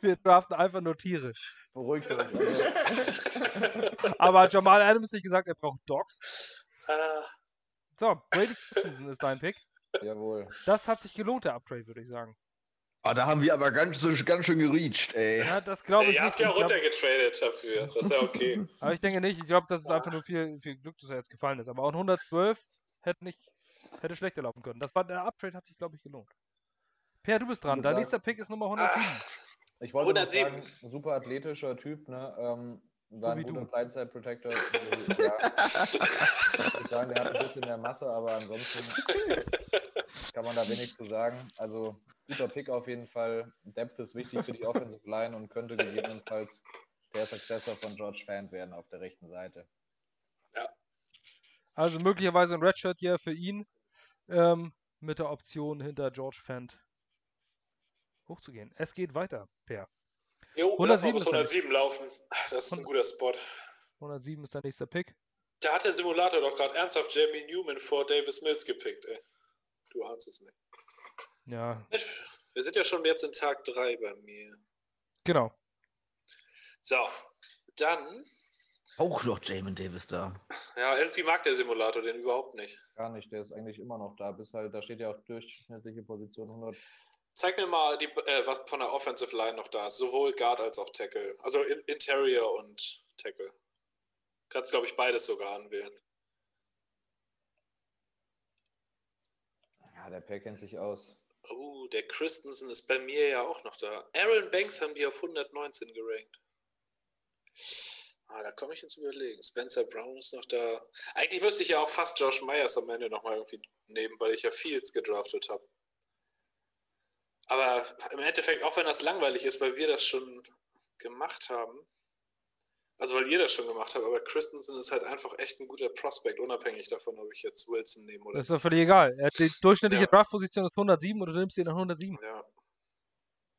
Wir draften einfach nur Tiere. beruhigt euch. Also, Aber Jamal Adams nicht gesagt, er braucht Dogs. Ah, So, Brady Christensen ist dein Pick. jawohl. Das hat sich gelohnt, der Uptrade, würde ich sagen. Ah, da haben wir aber ganz, ganz schön gereached, ey. Ja, das glaube ich Ihr nicht. habt ja glaub- runtergetradet dafür. Das ist ja okay. aber ich denke nicht. Ich glaube, das ist einfach nur viel, viel Glück, dass er jetzt gefallen ist. Aber auch ein 112 hätte nicht, hätte schlechter laufen können. Das war, der Uptrade hat sich, glaube ich, gelohnt. Per, du bist dran. Dein nächster Pick ist Nummer 107. Ich wollte noch 107. sagen, super athletischer Typ, ne? Ähm, war So wie ein guter du. Blindside Protector. Also, ja. Ich würde sagen, der hat ein bisschen mehr Masse, aber ansonsten kann man da wenig zu sagen. Also guter Pick auf jeden Fall. Depth ist wichtig für die Offensive Line und könnte gegebenenfalls der Successor von George Fant werden auf der rechten Seite. Also möglicherweise ein Redshirt hier für ihn. Ähm, mit der Option hinter George Fent hochzugehen. Es geht weiter, Per. Jo, 107 lass mal bis ist er 107 laufen. Das ist ein guter Spot. 107 ist der nächste Pick. Da hat der Simulator doch gerade ernsthaft Jamie Newman vor Davis Mills gepickt, ey. Du ahnst es nicht. Ja, Wir sind ja schon jetzt in Tag 3 bei mir. genau. So, dann, Auch noch Jamin Davis da. ja, irgendwie mag der Simulator den überhaupt nicht. Gar nicht, der ist eigentlich immer noch da. Bis halt, da steht ja auch durchschnittliche Position 100. Zeig mir mal, die, äh, was von der Offensive Line noch da ist. Sowohl Guard als auch Tackle. Also in, Interior und Tackle. Kannst, glaube ich, beides sogar anwählen. Ja, der Per kennt sich aus. Oh, der Christensen ist bei mir ja auch noch da. Aaron Banks haben die auf 119 gerankt. Ah, da komme ich ins Überlegen. Spencer Brown ist noch da. Eigentlich müsste ich ja auch fast Josh Myers am Ende nochmal irgendwie nehmen, weil ich ja Fields gedraftet habe. Aber im Endeffekt, auch wenn das langweilig ist, weil wir das schon gemacht haben, also weil ihr das schon gemacht habt, aber Christensen ist halt einfach echt ein guter Prospect, unabhängig davon, ob ich jetzt Wilson nehme oder Das ist doch völlig egal. Er hat die durchschnittliche Ja. Draftposition ist 107 oder du nimmst ihn an 107. Ja.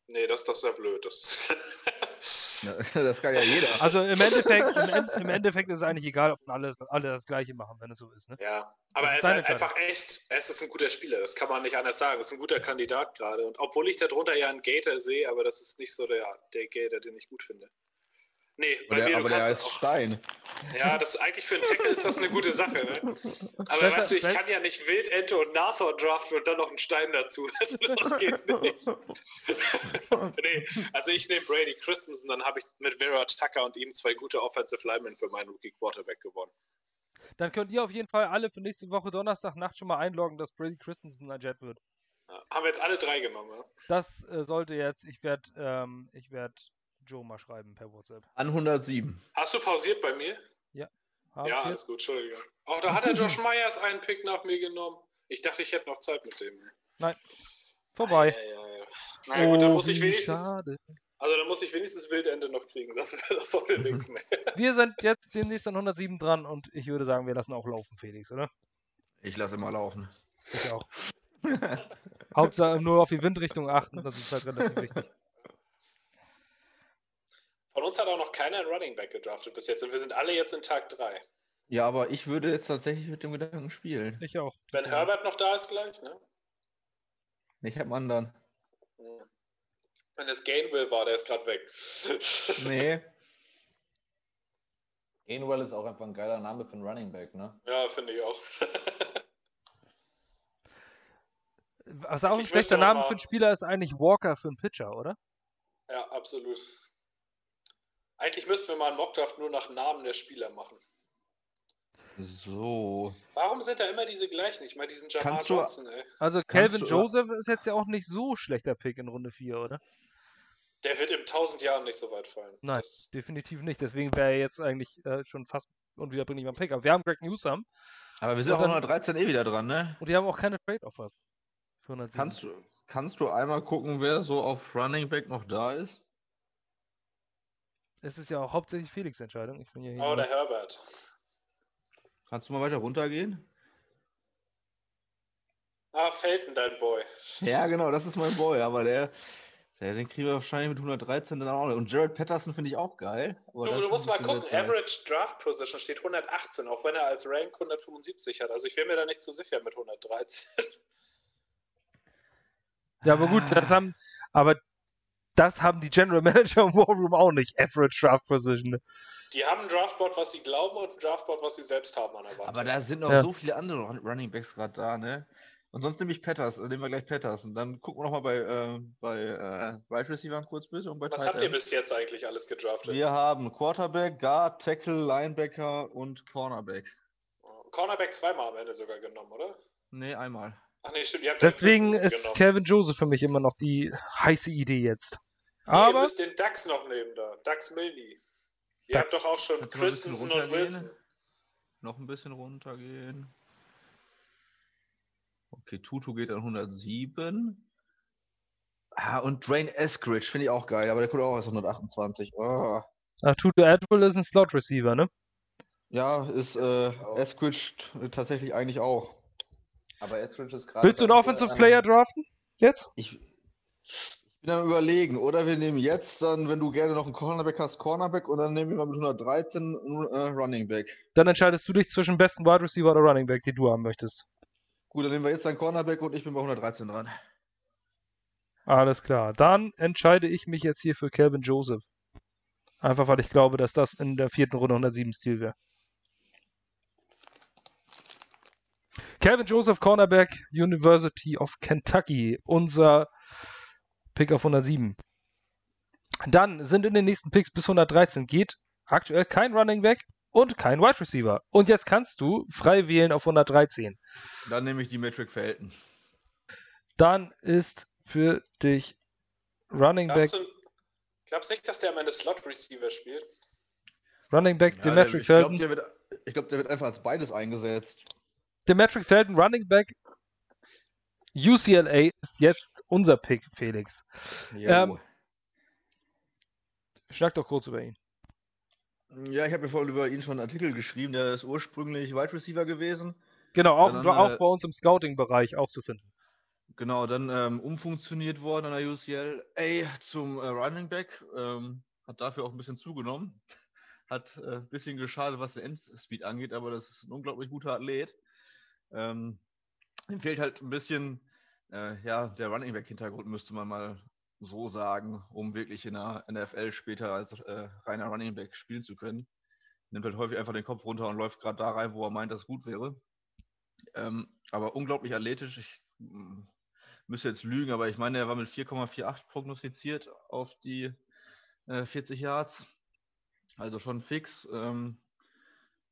Nee, das, das ist ja blöd. Das Ja, Das kann ja jeder. Also im Endeffekt, im, im Endeffekt ist es eigentlich egal, ob alle, alle das gleiche machen, wenn es so ist. Ne? ja, aber Das er ist ist einfach echt, es ist ein guter Spieler, das kann man nicht anders sagen. Es ist ein guter Kandidat gerade. Und obwohl ich darunter ja einen Gator sehe, aber das ist nicht so der, der Gator, den ich gut finde. Nee, Aber bei der, mir, du aber der kannst heißt auch, Stein. Ja, das eigentlich für einen Tackle ist das eine gute Sache, ne? Aber weißt du, ich kann ja nicht Wildente und Nashorn draften und dann noch einen Stein dazu. Das geht nicht. nee, also ich nehme Brady Christensen, dann habe ich mit Vera Tucker und ihm zwei gute Offensive Linemen für meinen Rookie Quarterback gewonnen. Dann könnt ihr auf jeden Fall alle für nächste Woche Donnerstagnacht schon mal einloggen, dass Brady Christensen ein Jet wird. Haben wir jetzt alle drei genommen, ja? Das äh, sollte jetzt, ich werde ähm, ich werd Joe mal schreiben per WhatsApp. An 107. Hast du pausiert bei mir? Hab ja, alles gut, Entschuldigung. Oh, da hat der Josh Myers einen Pick nach mir genommen. Ich dachte, ich hätte noch Zeit mit dem. vorbei. Ja, ja, ja. Na ja, gut, dann oh, muss ich wie wenigstens. schade. Also dann muss ich wenigstens Wildende noch kriegen. Das, das sollte nichts mehr. Wir sind jetzt demnächst an 107 dran und ich würde sagen, wir lassen auch laufen, Felix, oder? Ich lasse mal laufen. Ich auch. Hauptsache nur auf die Windrichtung achten, das ist halt relativ wichtig. Von uns hat auch noch keiner einen Running Back gedraftet bis jetzt und wir sind alle jetzt in Tag 3. Ja, aber ich würde jetzt tatsächlich mit dem Gedanken spielen. Ich auch. Wenn Herbert noch da ist gleich, ne? Ich habe einen anderen. Ja. Wenn es Gainwell war, der ist gerade weg. Nee. Gainwell ist auch einfach ein geiler Name für einen Running Back, ne? ja, finde ich auch. Was auch ein schlechter Name für einen Spieler ist eigentlich Walker für einen Pitcher, oder? ja, absolut. Eigentlich müssten wir mal einen Mockdraft nur nach Namen der Spieler machen. So. Warum sind da immer diese gleichen? Ich meine, diesen Jamar Kannst du- Johnson, ey. Also Calvin Joseph ist jetzt ja auch nicht so schlechter Pick in Runde 4, oder? Der wird in tausend Jahren nicht so weit fallen. Nein, Das, definitiv nicht. Deswegen wäre er jetzt eigentlich äh, schon fast unwiederbringlich beim Pick. Aber wir haben Greg Newsom Aber wir sind auch dann- 113 eh wieder dran, ne? und die haben auch keine Trade-Offers. Für 107. Kannst du, kannst du einmal gucken, wer so auf Running Back noch da ist? Es ist ja auch hauptsächlich Felix Entscheidung. Ich bin ja hier oh, der Herbert. Kannst du mal weiter runtergehen? Ah, Felton, dein Boy. Ja, genau, das ist mein Boy, aber der, der den kriegen wir wahrscheinlich mit 113 dann auch nicht. Und Jared Patterson finde ich auch geil. aber Du, das du musst mal gucken. Average Draft Position steht 118, auch wenn er als Rank 175 hat. Also ich wäre mir da nicht so sicher mit 113. Ja, aber gut, das haben, aber das haben die General Manager im War Room auch nicht. Average Draft Position. Die haben ein Draftboard, was sie glauben und ein Draftboard, was sie selbst haben an der Wand. Aber da sind noch Ja. so viele andere Run- Running Backs gerade da, ne? Und sonst nehme ich Petters, äh, nehmen wir gleich Petters. Und dann gucken wir nochmal bei, äh, bei äh, Wide Receiver kurz bitte und bei was Tight habt ihr bis jetzt eigentlich alles gedraftet? Wir haben Quarterback, Guard, Tackle, Linebacker und Cornerback. Cornerback zweimal am Ende sogar genommen, oder? Nee, einmal. Ach nee, stimmt, ihr habt den Deswegen ist genommen. Calvin Joseph für mich immer noch die heiße Idee jetzt. Nee, ihr Aber müsst den Dax noch nehmen da. Dax Milny. Ihr Dax. habt doch auch schon Christensen und? Wilson. Noch ein bisschen runtergehen. Okay, Tutu geht an 107. Ah, und Drain Eskridge finde ich auch geil, aber der kommt auch erst 128. Oh. ach, Tutu Atwell ist ein Slot Receiver, ne? Ja, ist äh. Eskridge tatsächlich eigentlich auch. Aber Eskridge ist gerade. Willst du einen Offensive an- Player draften? Jetzt? Ich, ich bin am überlegen, oder wir nehmen jetzt dann, wenn du gerne noch einen Cornerback hast, Cornerback und dann nehmen wir mit 113 einen äh, Running Back. Dann entscheidest du dich zwischen besten Wide Receiver oder Running Back, die du haben möchtest. Gut, dann nehmen wir jetzt einen Cornerback und ich bin bei 113 dran. Alles klar. Dann entscheide ich mich jetzt hier für Calvin Joseph. Einfach weil ich glaube, dass das in der vierten Runde 107 Stil wäre. Calvin Joseph, Cornerback, University of Kentucky. Unser Pick auf 107. Dann sind in den nächsten Picks bis 113 geht aktuell kein Running Back und kein Wide Receiver. Und jetzt kannst du frei wählen auf 113. Dann nehme ich die Metric Felton. Dann ist für dich Running Back, Glaubst du, glaubst nicht, dass der am Ende Slot Receiver spielt? Running Back, Ja, Demetric ich glaube, Felton. der, wird- ich glaub, der wird einfach als beides eingesetzt. Demetric Felton, Running Back. UCLA ist jetzt unser Pick, Felix. Ähm, Schlag doch kurz über ihn. ja, ich habe mir vorhin über ihn schon einen Artikel geschrieben. Der ist ursprünglich Wide Receiver gewesen. Genau, auch, dann, auch äh, bei uns im Scouting-Bereich auch zu finden. Genau, dann ähm, umfunktioniert worden an der UCLA zum äh, Running Back. Ähm, hat dafür auch ein bisschen zugenommen. Hat äh, ein bisschen geschadet, was den Endspeed angeht, aber das ist ein unglaublich guter Athlet. Ähm, ihm fehlt halt ein bisschen, äh, ja, der Running Back-Hintergrund, müsste man mal so sagen, um wirklich in der NFL später als äh, reiner Running Back spielen zu können. Nimmt halt häufig einfach den Kopf runter und läuft gerade da rein, wo er meint, dass es gut wäre. Ähm, aber unglaublich athletisch. Ich mm, müsste jetzt lügen, aber ich meine, er war mit 4,48 prognostiziert auf die äh, 40 Yards. Also schon fix. Ähm,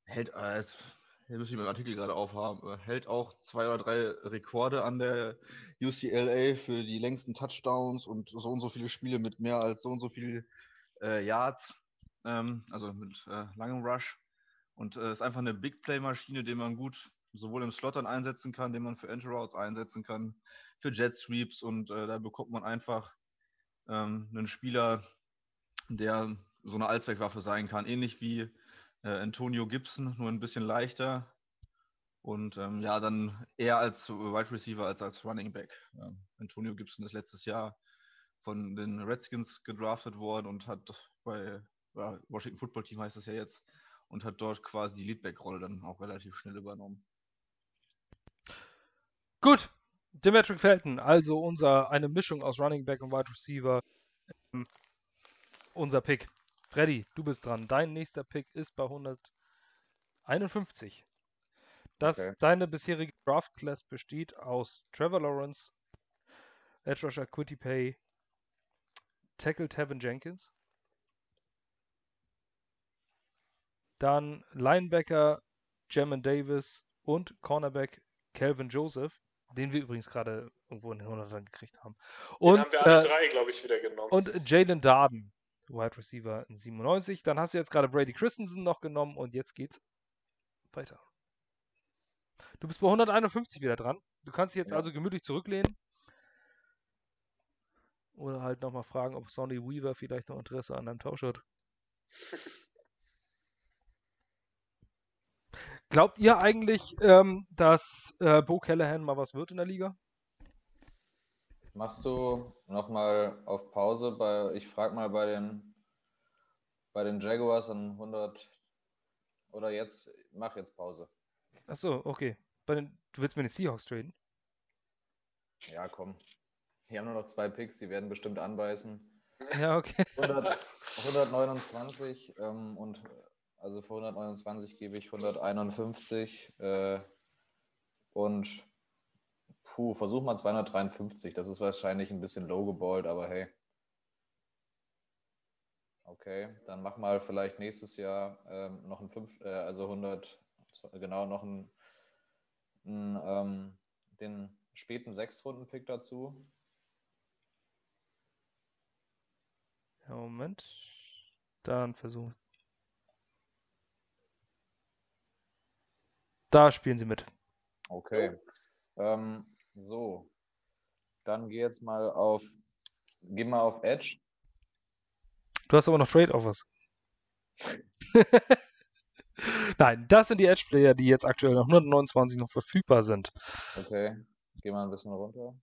hält, äh, jetzt, hier muss ich meinen Artikel gerade aufhaben, äh, hält auch zwei oder drei Rekorde an der UCLA für die längsten Touchdowns und so und so viele Spiele mit mehr als so und so viel äh, Yards. Ähm, also mit äh, langem Rush. Und äh, ist einfach eine Big Play-Maschine, die man gut sowohl im Slot dann einsetzen kann, den man für Entry Routes einsetzen kann, für Jet Sweeps und äh, da bekommt man einfach ähm, einen Spieler, der so eine Allzweckwaffe sein kann, ähnlich wie äh, Antonio Gibson, nur ein bisschen leichter und ähm, ja, dann eher als Wide Receiver als als Running Back. Ja, Antonio Gibson ist letztes Jahr von den Redskins gedraftet worden und hat bei ja, Washington Football Team heißt es ja jetzt und hat dort quasi die Leadback-Rolle dann auch relativ schnell übernommen. Gut, Demetric Felton, also unser, eine Mischung aus Running Back und Wide Receiver. Ähm, unser Pick. Freddy, du bist dran. Dein nächster Pick ist bei 151. Das, Okay. Deine bisherige Draft Class besteht aus Trevor Lawrence, Edge Rusher Quitty Pay, Tackle Tevin Jenkins, dann Linebacker Jamin Davis und Cornerback Calvin Joseph, den wir übrigens gerade irgendwo in den 100ern gekriegt haben. Den Und, haben wir alle äh, drei, glaube ich, wieder genommen. und Jalen Darden, Wide Receiver in 97. Dann hast du jetzt gerade Brady Christensen noch genommen und jetzt geht's weiter. Du bist bei 151 wieder dran. Du kannst dich jetzt Ja. also gemütlich zurücklehnen. Oder halt nochmal fragen, ob Sonny Weaver vielleicht noch Interesse an einem Tausch hat. Glaubt ihr eigentlich, ähm, dass äh, Bo Callahan mal was wird in der Liga? Machst du nochmal auf Pause bei, ich frage mal bei den, bei den Jaguars an 100 oder jetzt, mach jetzt Pause. Achso, okay. Bei den, du willst mir den Seahawks traden? Ja, komm. Die haben nur noch zwei Picks, die werden bestimmt anbeißen. Ja, okay. 100, 129 ähm, und also für 129 gebe ich 151 äh, und puh, versuch mal 253. Das ist wahrscheinlich ein bisschen low geballt, aber hey. Okay, dann mach mal vielleicht nächstes Jahr ähm, noch ein 5, äh, also 100, genau noch ein, ein ähm, den späten Sechstrunden-Pick dazu. Ja, Moment. Dann versuchen. Da spielen sie mit. Okay. Ähm, so. Dann geh jetzt mal auf. Geh mal auf Edge. Du hast aber noch Trade-Offers. Nein, das sind die Edge-Player, die jetzt aktuell noch 129 noch verfügbar sind. Okay. Geh mal ein bisschen runter.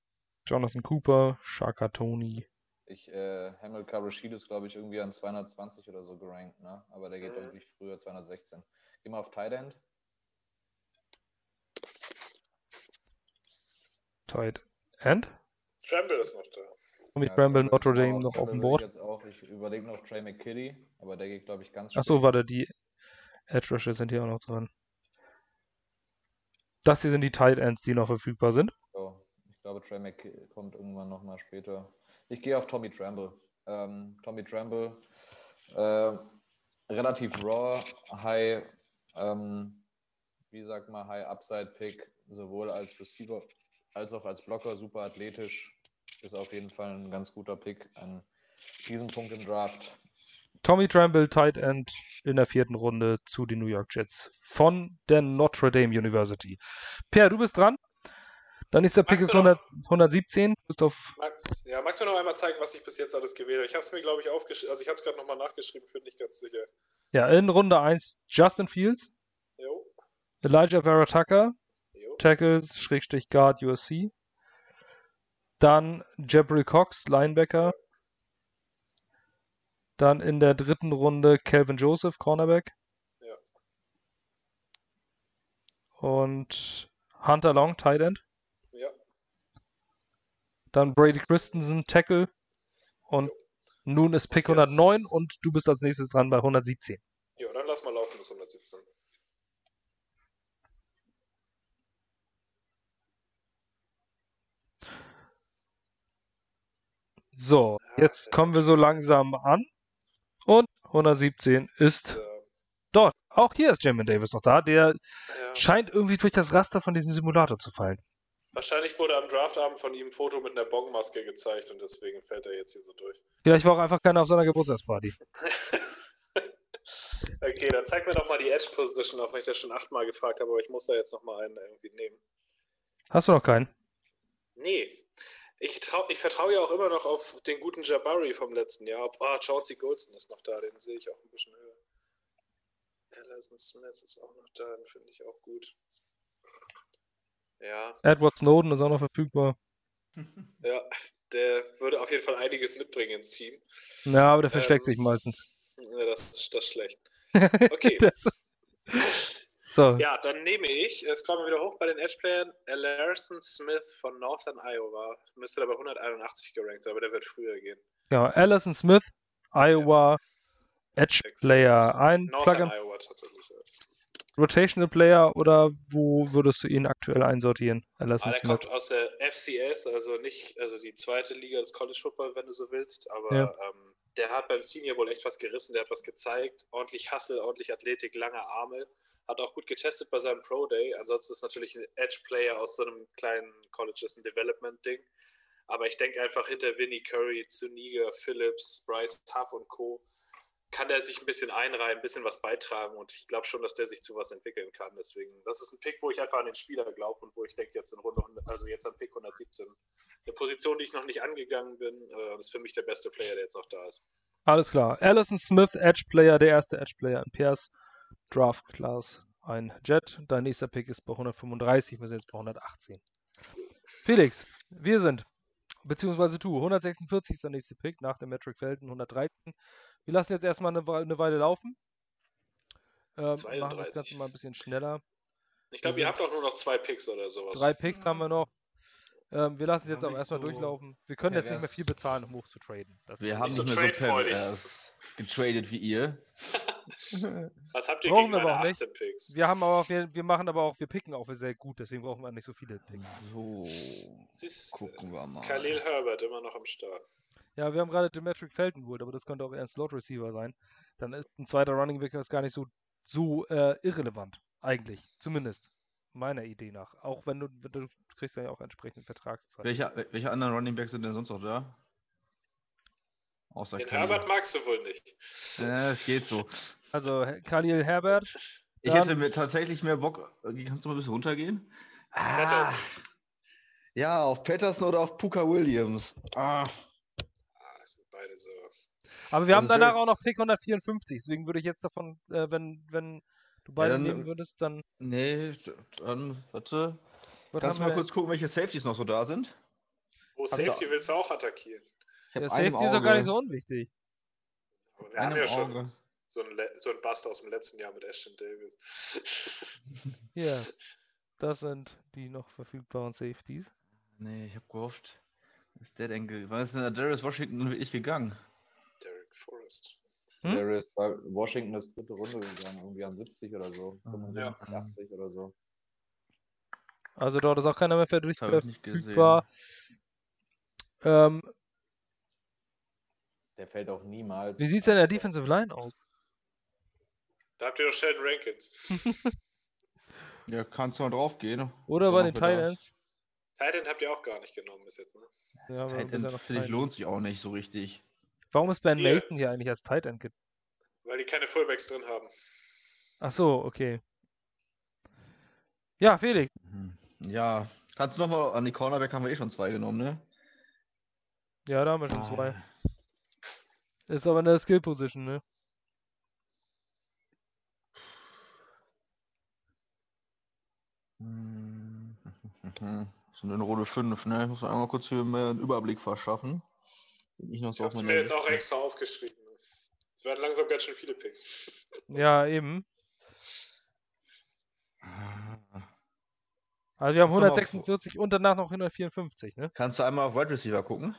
Jonathan Cooper, Shaka Tony. Ich, äh, Hamilcar Rashid ist, glaube ich, irgendwie an 220 oder so gerankt, ne? Aber der geht Mhm. irgendwie früher 216. Geh mal auf Tight End. Tight End. Tremble ist noch da. Und mit Ja, Bramble Notre Dame noch auf dem Board. Ich jetzt auch. Ich überlege noch Trey McKitty, aber der geht, glaube ich, ganz Achso, spät. warte, die Edge Rushes sind hier auch noch dran. Das hier sind die Tight Ends, die noch verfügbar sind. So, ich glaube, Trey McKitty kommt irgendwann nochmal später. Ich gehe auf Tommy Tremble. Ähm, Tommy Tremble, äh, relativ raw, high, ähm, wie sagt man, high Upside Pick, sowohl als Receiver als auch als Blocker, super athletisch. Ist auf jeden Fall ein ganz guter Pick an diesem Punkt im Draft. Tommy Tremble, Tight End in der vierten Runde zu den New York Jets von der Notre Dame University. Per, du bist dran. Dein nächster Pick Magst ist du noch- 100, 117. Du bist auf. Max, ja, magst du mir noch einmal zeigen, was ich bis jetzt alles gewählt habe? Ich habe es mir, glaube ich, aufgeschrieben. Also, ich habe es gerade nochmal nachgeschrieben, bin nicht ganz sicher. Ja, in Runde 1 Justin Fields, Jo, Elijah Vera Tucker. Tackles, Schrägstrich Guard USC. Dann Jabril Cox, Linebacker. Dann in der dritten Runde Calvin Joseph, Cornerback. Ja. Und Hunter Long, Tight End. Ja. Dann Brady Christensen, Tackle. Und nun ist Pick Und jetzt- 109 und du bist als nächstes dran bei 117. Jo, dann lass mal laufen bis 117. So, jetzt kommen wir so langsam an. Und 117 ist dort. Auch hier ist Jamin Davis noch da. Der ja. scheint irgendwie durch das Raster von diesem Simulator zu fallen. Wahrscheinlich wurde am Draftabend von ihm ein Foto mit einer Bongmaske gezeigt und deswegen fällt er jetzt hier so durch. Vielleicht war auch einfach keiner auf seiner Geburtstagsparty. okay, dann zeig mir doch mal die Edge Position, auch wenn ich das schon achtmal gefragt habe, aber ich muss da jetzt nochmal einen irgendwie nehmen. Hast du noch keinen? Nee. Ich, trau, ich vertraue ja auch immer noch auf den guten Jabari vom letzten Jahr. Ah, Chauncey Goldston ist noch da, den sehe ich auch ein bisschen höher. Allison Smith ist auch noch da, den finde ich auch gut. Ja, Edward Snowden ist auch noch verfügbar. ja, der würde auf jeden Fall einiges mitbringen ins Team. Ja, aber der versteckt Ähm, sich meistens. Ja, das, ist- das ist schlecht. Okay. Das- so, Ja, dann nehme ich, es kommen wir wieder hoch bei den Edge-Playern, Larson Smith von Northern Iowa. Müsste dabei 181 gerankt sein, aber der wird früher gehen. genau. Allison Smith, Iowa, Edge Player. Ein Northern Plug-in Iowa tatsächlich. Ja. Rotational Player oder wo würdest du ihn aktuell einsortieren? Allison Ah, der Smith. kommt aus der FCS, also nicht, also die zweite Liga des College Football, wenn du so willst, aber Ja. ähm, der hat beim Senior Bowl echt was gerissen, der hat was gezeigt, ordentlich Hustle, ordentlich Athletik, lange Arme, hat auch gut getestet bei seinem Pro Day. Ansonsten ist natürlich ein Edge Player aus so einem kleinen College ist ein Development Ding. Aber ich denke einfach hinter Vinnie Curry, Zuniga, Phillips, Bryce Huff und Co. kann der sich ein bisschen einreihen, ein bisschen was beitragen und ich glaube schon, dass der sich zu was entwickeln kann. Deswegen, das ist ein Pick, wo ich einfach an den Spieler glaube und wo ich denke, jetzt in Runde 100, also jetzt an Pick 117. Eine Position, die ich noch nicht angegangen bin, äh, ist für mich der beste Player, der jetzt noch da ist. Alles klar. Allison Smith, Edge Player, der erste Edge Player in Pairs Draft Class ein Jet. Dein nächster Pick ist bei 135, wir sind jetzt bei 118. Felix, wir sind, beziehungsweise du, 146 ist der nächste Pick nach dem Metric Felton, 113. Wir lassen jetzt erstmal eine, eine Weile laufen. Ähm, machen das 32. Ganze mal ein bisschen schneller. Ich glaube, ihr habt auch nur noch zwei Picks oder sowas. Drei Picks haben wir noch. Ähm, wir lassen es jetzt auch nicht erstmal so- durchlaufen. Wir können Ja, jetzt nicht mehr viel bezahlen, um hoch zu traden. Das Wir haben so nicht mehr so pervers getradet wie ihr. Was habt ihr Brauchen gegen wir aber auch nicht. 18 Picks? wir haben aber auch, wir, wir machen aber auch, wir picken auch sehr gut, deswegen brauchen wir nicht so viele Picks. So, Siehst gucken wir mal. Khalil Herbert immer noch am Start. Ja, wir haben gerade Demetric Felton geholt, aber das könnte auch eher ein Slot Receiver sein. Dann ist ein zweiter Running Back jetzt gar nicht so, so äh, irrelevant. Eigentlich. Zumindest. Meiner Idee nach. Auch wenn du, du kriegst ja auch entsprechend Vertragszeit. Welche, welche anderen Running Backs sind denn sonst noch da? Außer Den. Herbert magst du wohl nicht. Ja, es geht so. Also Khalil Herbert. Ich hätte mir tatsächlich mehr Bock. äh, Kannst du mal ein bisschen runtergehen? Ah, ja, auf Patterson oder auf Puka Williams. Ah, Ah, sind beide so. Aber wir haben Also danach Jerry- auch noch Pick 154. Deswegen würde ich jetzt davon, äh, wenn, wenn du beide dann- nehmen würdest, dann. nee, dann, warte. Was Kannst du mal wir kurz gucken, welche Safeties noch so da sind? Wo Hab Safety da- willst du auch attackieren? Ich im Safety ist doch gar nicht so unwichtig. Aber wir Einen haben ja schon Auge. so einen, Le- so einen Bust aus dem letzten Jahr mit Ashton Davis. Hier. Das sind die noch verfügbaren Safeties. Nee, ich hab gehofft. Ist der denn Wann ist denn der Darius Washington wirklich gegangen? Derek Forrest. Hm? Der ist bei Washington ist dritte Runde gegangen, irgendwie an 70 oder so. Ja. 75, 80 oder so. Also dort ist auch keiner mehr verfügbar. Ähm, Der fällt auch niemals. wie sieht es denn in der Defensive Line aus? Da habt ihr doch Sheldon Rankins. Ja, kannst du mal drauf gehen. Oder Ja, bei den. Titans? Titan habt ihr auch gar nicht genommen bis jetzt, ne? Ja, noch finde ich, lohnt sich auch nicht so richtig. Warum ist Ben Hier. Mason hier eigentlich als Tight End? Weil die keine Fullbacks drin haben. Ach so, okay. Ja, Felix. Mhm. Ja, kannst du nochmal an die Cornerback haben wir eh schon zwei genommen, ne? Ja, da haben wir schon Ah. zwei. Ist aber eine Skill Position, ne? Hm. Sind in Runde 5, ne? Ich muss mir einmal kurz hier mehr einen Überblick verschaffen. Den ich noch Ich so auf hab's meiner mir jetzt auch extra aufgeschrieben. Es werden langsam ganz schön viele Picks. Ja, eben. Ah. Also wir haben Kannst du mal 146 und danach noch 154, ne? Kannst du einmal auf Wide Receiver gucken?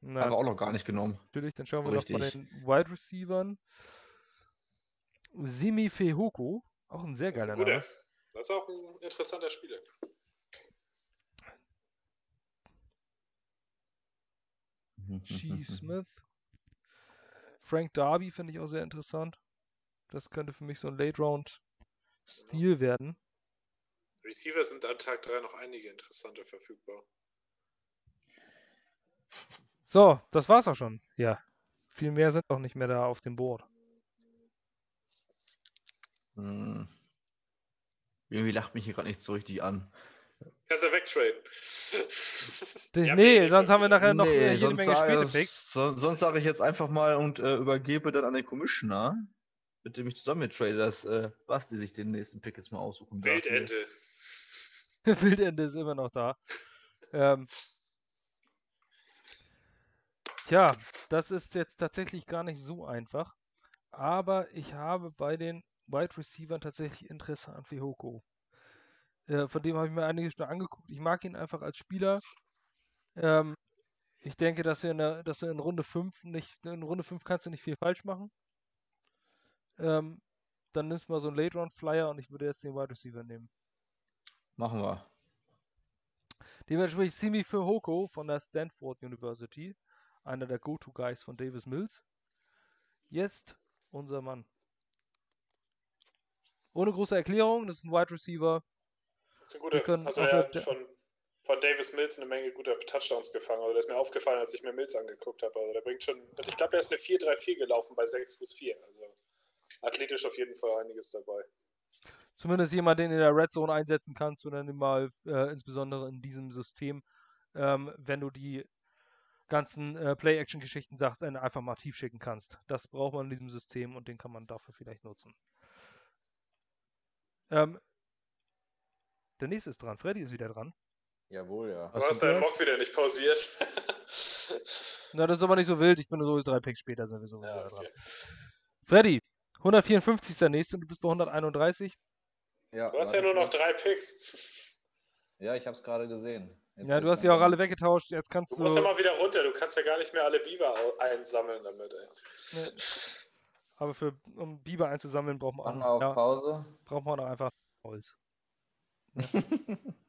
Na, Haben wir auch noch gar nicht genommen. natürlich, dann schauen wir Richtig. noch bei den Wide Receivern. Simi Fehoko, auch ein sehr Das ist geiler ein guter. Name. Das ist auch ein interessanter Spieler. G. Smith. Frank Darby finde ich auch sehr interessant. Das könnte für mich so ein Late-Round-Stil werden. Receiver sind an Tag 3 noch einige interessante verfügbar. So, das war's auch schon. Ja. Viel mehr sind auch nicht mehr da auf dem Board. Hm. Irgendwie lacht mich hier gerade nicht so richtig an. Kannst du wegtraden. Ja, nee, sonst haben wir nachher noch äh, jede Menge sage- späte Picks. So, sonst sage ich jetzt einfach mal und äh, übergebe dann an den Commissioner, mit dem ich zusammen mit trade, dass äh, Basti sich den nächsten Pick jetzt mal aussuchen darf. hier. Wildente. Wildende ist immer noch da. Ähm, tja, das ist jetzt tatsächlich gar nicht so einfach. Aber ich habe bei den Wide Receivern tatsächlich Interesse an Fihoko. Äh, von dem habe ich mir einiges schon angeguckt. Ich mag ihn einfach als Spieler. Ähm, ich denke, dass er in, der, dass er in Runde 5 nicht, in Runde 5 kannst du nicht viel falsch machen. Ähm, dann nimmst du mal so einen Late Round Flyer und ich würde jetzt den Wide Receiver nehmen. Machen wir. Dementsprechend Simi Fehoko von der Stanford University, einer der Go-To-Guys von Davis Mills. Jetzt unser Mann. Ohne große Erklärung, das ist ein Wide Receiver. Das ist. Wir können Also er hat von, von Davis Mills eine Menge guter Touchdowns gefangen. Also das ist mir aufgefallen, als ich mir Mills angeguckt habe. Also der bringt schon. Ich glaube, er ist eine 4-3-4 gelaufen bei 6 Fuß 4. Also athletisch auf jeden Fall einiges dabei. Zumindest jemand, den in der Red Zone einsetzen kannst und dann mal äh, insbesondere in diesem System, ähm, wenn du die ganzen äh, Play-Action-Geschichten sagst, einen einfach mal tief schicken kannst. Das braucht man in diesem System und den kann man dafür vielleicht nutzen. Ähm, der nächste ist dran. Freddy ist wieder dran. Jawohl, ja. Du hast deinen? Mock wieder nicht pausiert. Na, das ist aber nicht so wild. Ich bin nur so drei Picks später sind wir so ja, wieder dran. okay. Freddy, 154 ist der nächste und du bist bei 131. ja Du hast ja nur noch drei Picks. Ja, ich habe es gerade gesehen. Jetzt Ja, du hast die auch alle weggetauscht. Jetzt kannst Du du. musst ja mal wieder runter. Du kannst ja gar nicht mehr alle Biber einsammeln damit, ey. Nee. Aber für, um Biber einzusammeln, braucht man auch, auf ja, Pause. braucht man auch einfach Holz.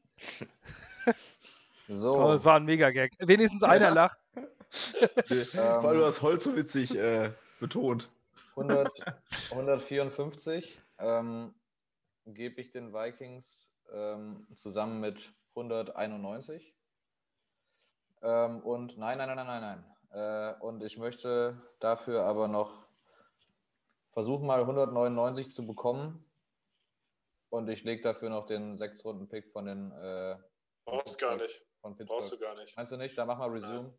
So. Oh, das war ein Mega-Gag. Wenigstens einer Ja. lacht. Vor allem du hast Holz so witzig äh, betont. 100, 154 ähm, gebe ich den Vikings ähm, zusammen mit 191. Ähm, und nein, nein, nein, nein, nein, nein. Äh, und ich möchte dafür aber noch versuchen, mal 199 zu bekommen. Und ich lege dafür noch den 6-Runden-Pick von den äh, Brauchst gar nicht. von Brauchst du gar nicht. Meinst du nicht? Dann mach mal Resume.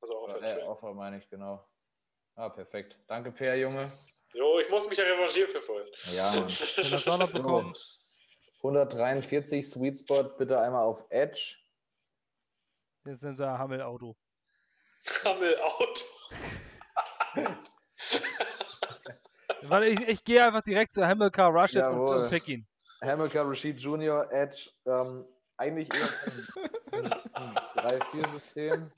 Also auch Äh, Offer meine ich, genau. Ah, perfekt. Danke, Per, Junge. Jo, ich muss mich ja revanchieren für vorhin. Ja, Mann. Das auch noch bekommen. 143 Sweet Spot, bitte einmal auf Edge. Jetzt nimmt er Hammel-Auto. Hammel-Auto. Warte, ich, ich gehe einfach direkt zu Hamilcar Rush und, Jawohl. und pick ihn. Hamilcar Rashid Jr., Edge, ähm, eigentlich eher ein, ein 3-4-System.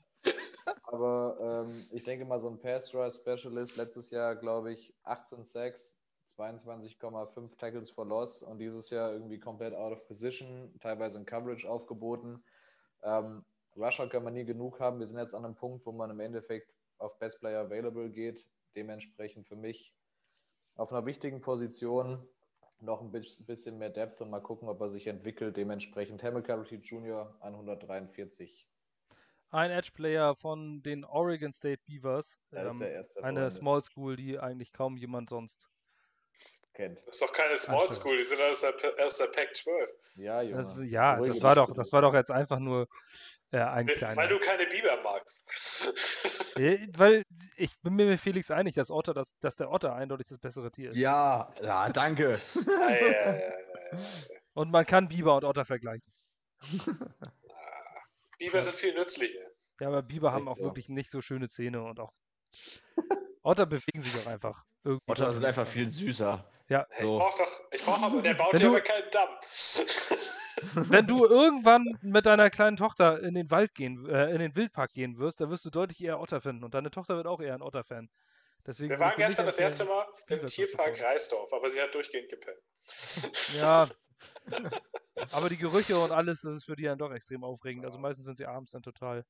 Aber ähm, ich denke mal, so ein Pass Rush Specialist letztes Jahr, glaube ich, 18 Sacks, 22,5 Tackles for Loss und dieses Jahr irgendwie komplett out of position, teilweise in Coverage aufgeboten. Ähm, Rusher kann man nie genug haben. Wir sind jetzt an einem Punkt, wo man im Endeffekt auf Best Player Available geht. Dementsprechend für mich auf einer wichtigen Position noch ein bis- bisschen mehr Depth und mal gucken, ob er sich entwickelt. Dementsprechend Hamilcar Rashid Jr. 143. Ein Edge-Player von den Oregon State Beavers. Das ist der Ähm, erste. eine Freunde. Small School, die eigentlich kaum jemand sonst. Kennt. Das ist doch keine Small. School, die sind aus der, aus der Pac 12. Ja, Junge. Das, ja, das war doch, das war doch jetzt einfach nur äh, ein Weil kleiner. du keine Biber magst. Äh, Weil ich bin mir mit Felix einig, dass, Otter, dass, dass der Otter eindeutig das bessere Tier ist. Ja, ja, danke. ja, ja, ja, ja, ja. Und man kann Biber und Otter vergleichen. Biber sind viel nützlicher. Ja, aber Biber haben auch so. wirklich nicht so schöne Zähne und auch. Otter bewegen sich auch einfach. Irgendwie Otter sind einfach viel süßer. Ja. Ich So. brauch doch, ich brauch aber, der baut Wenn ja du- aber keinen Damm. Wenn du irgendwann mit deiner kleinen Tochter in den Wald gehen, äh, in den Wildpark gehen wirst, dann wirst du deutlich eher Otter finden. Und deine Tochter wird auch eher ein Otter-Fan. Deswegen Wir ich waren gestern das erste Mal im Tierpark. Reisdorf, aber sie hat durchgehend gepennt. Ja. Aber die Gerüche und alles, das ist für die dann doch extrem aufregend. Also meistens sind sie abends dann total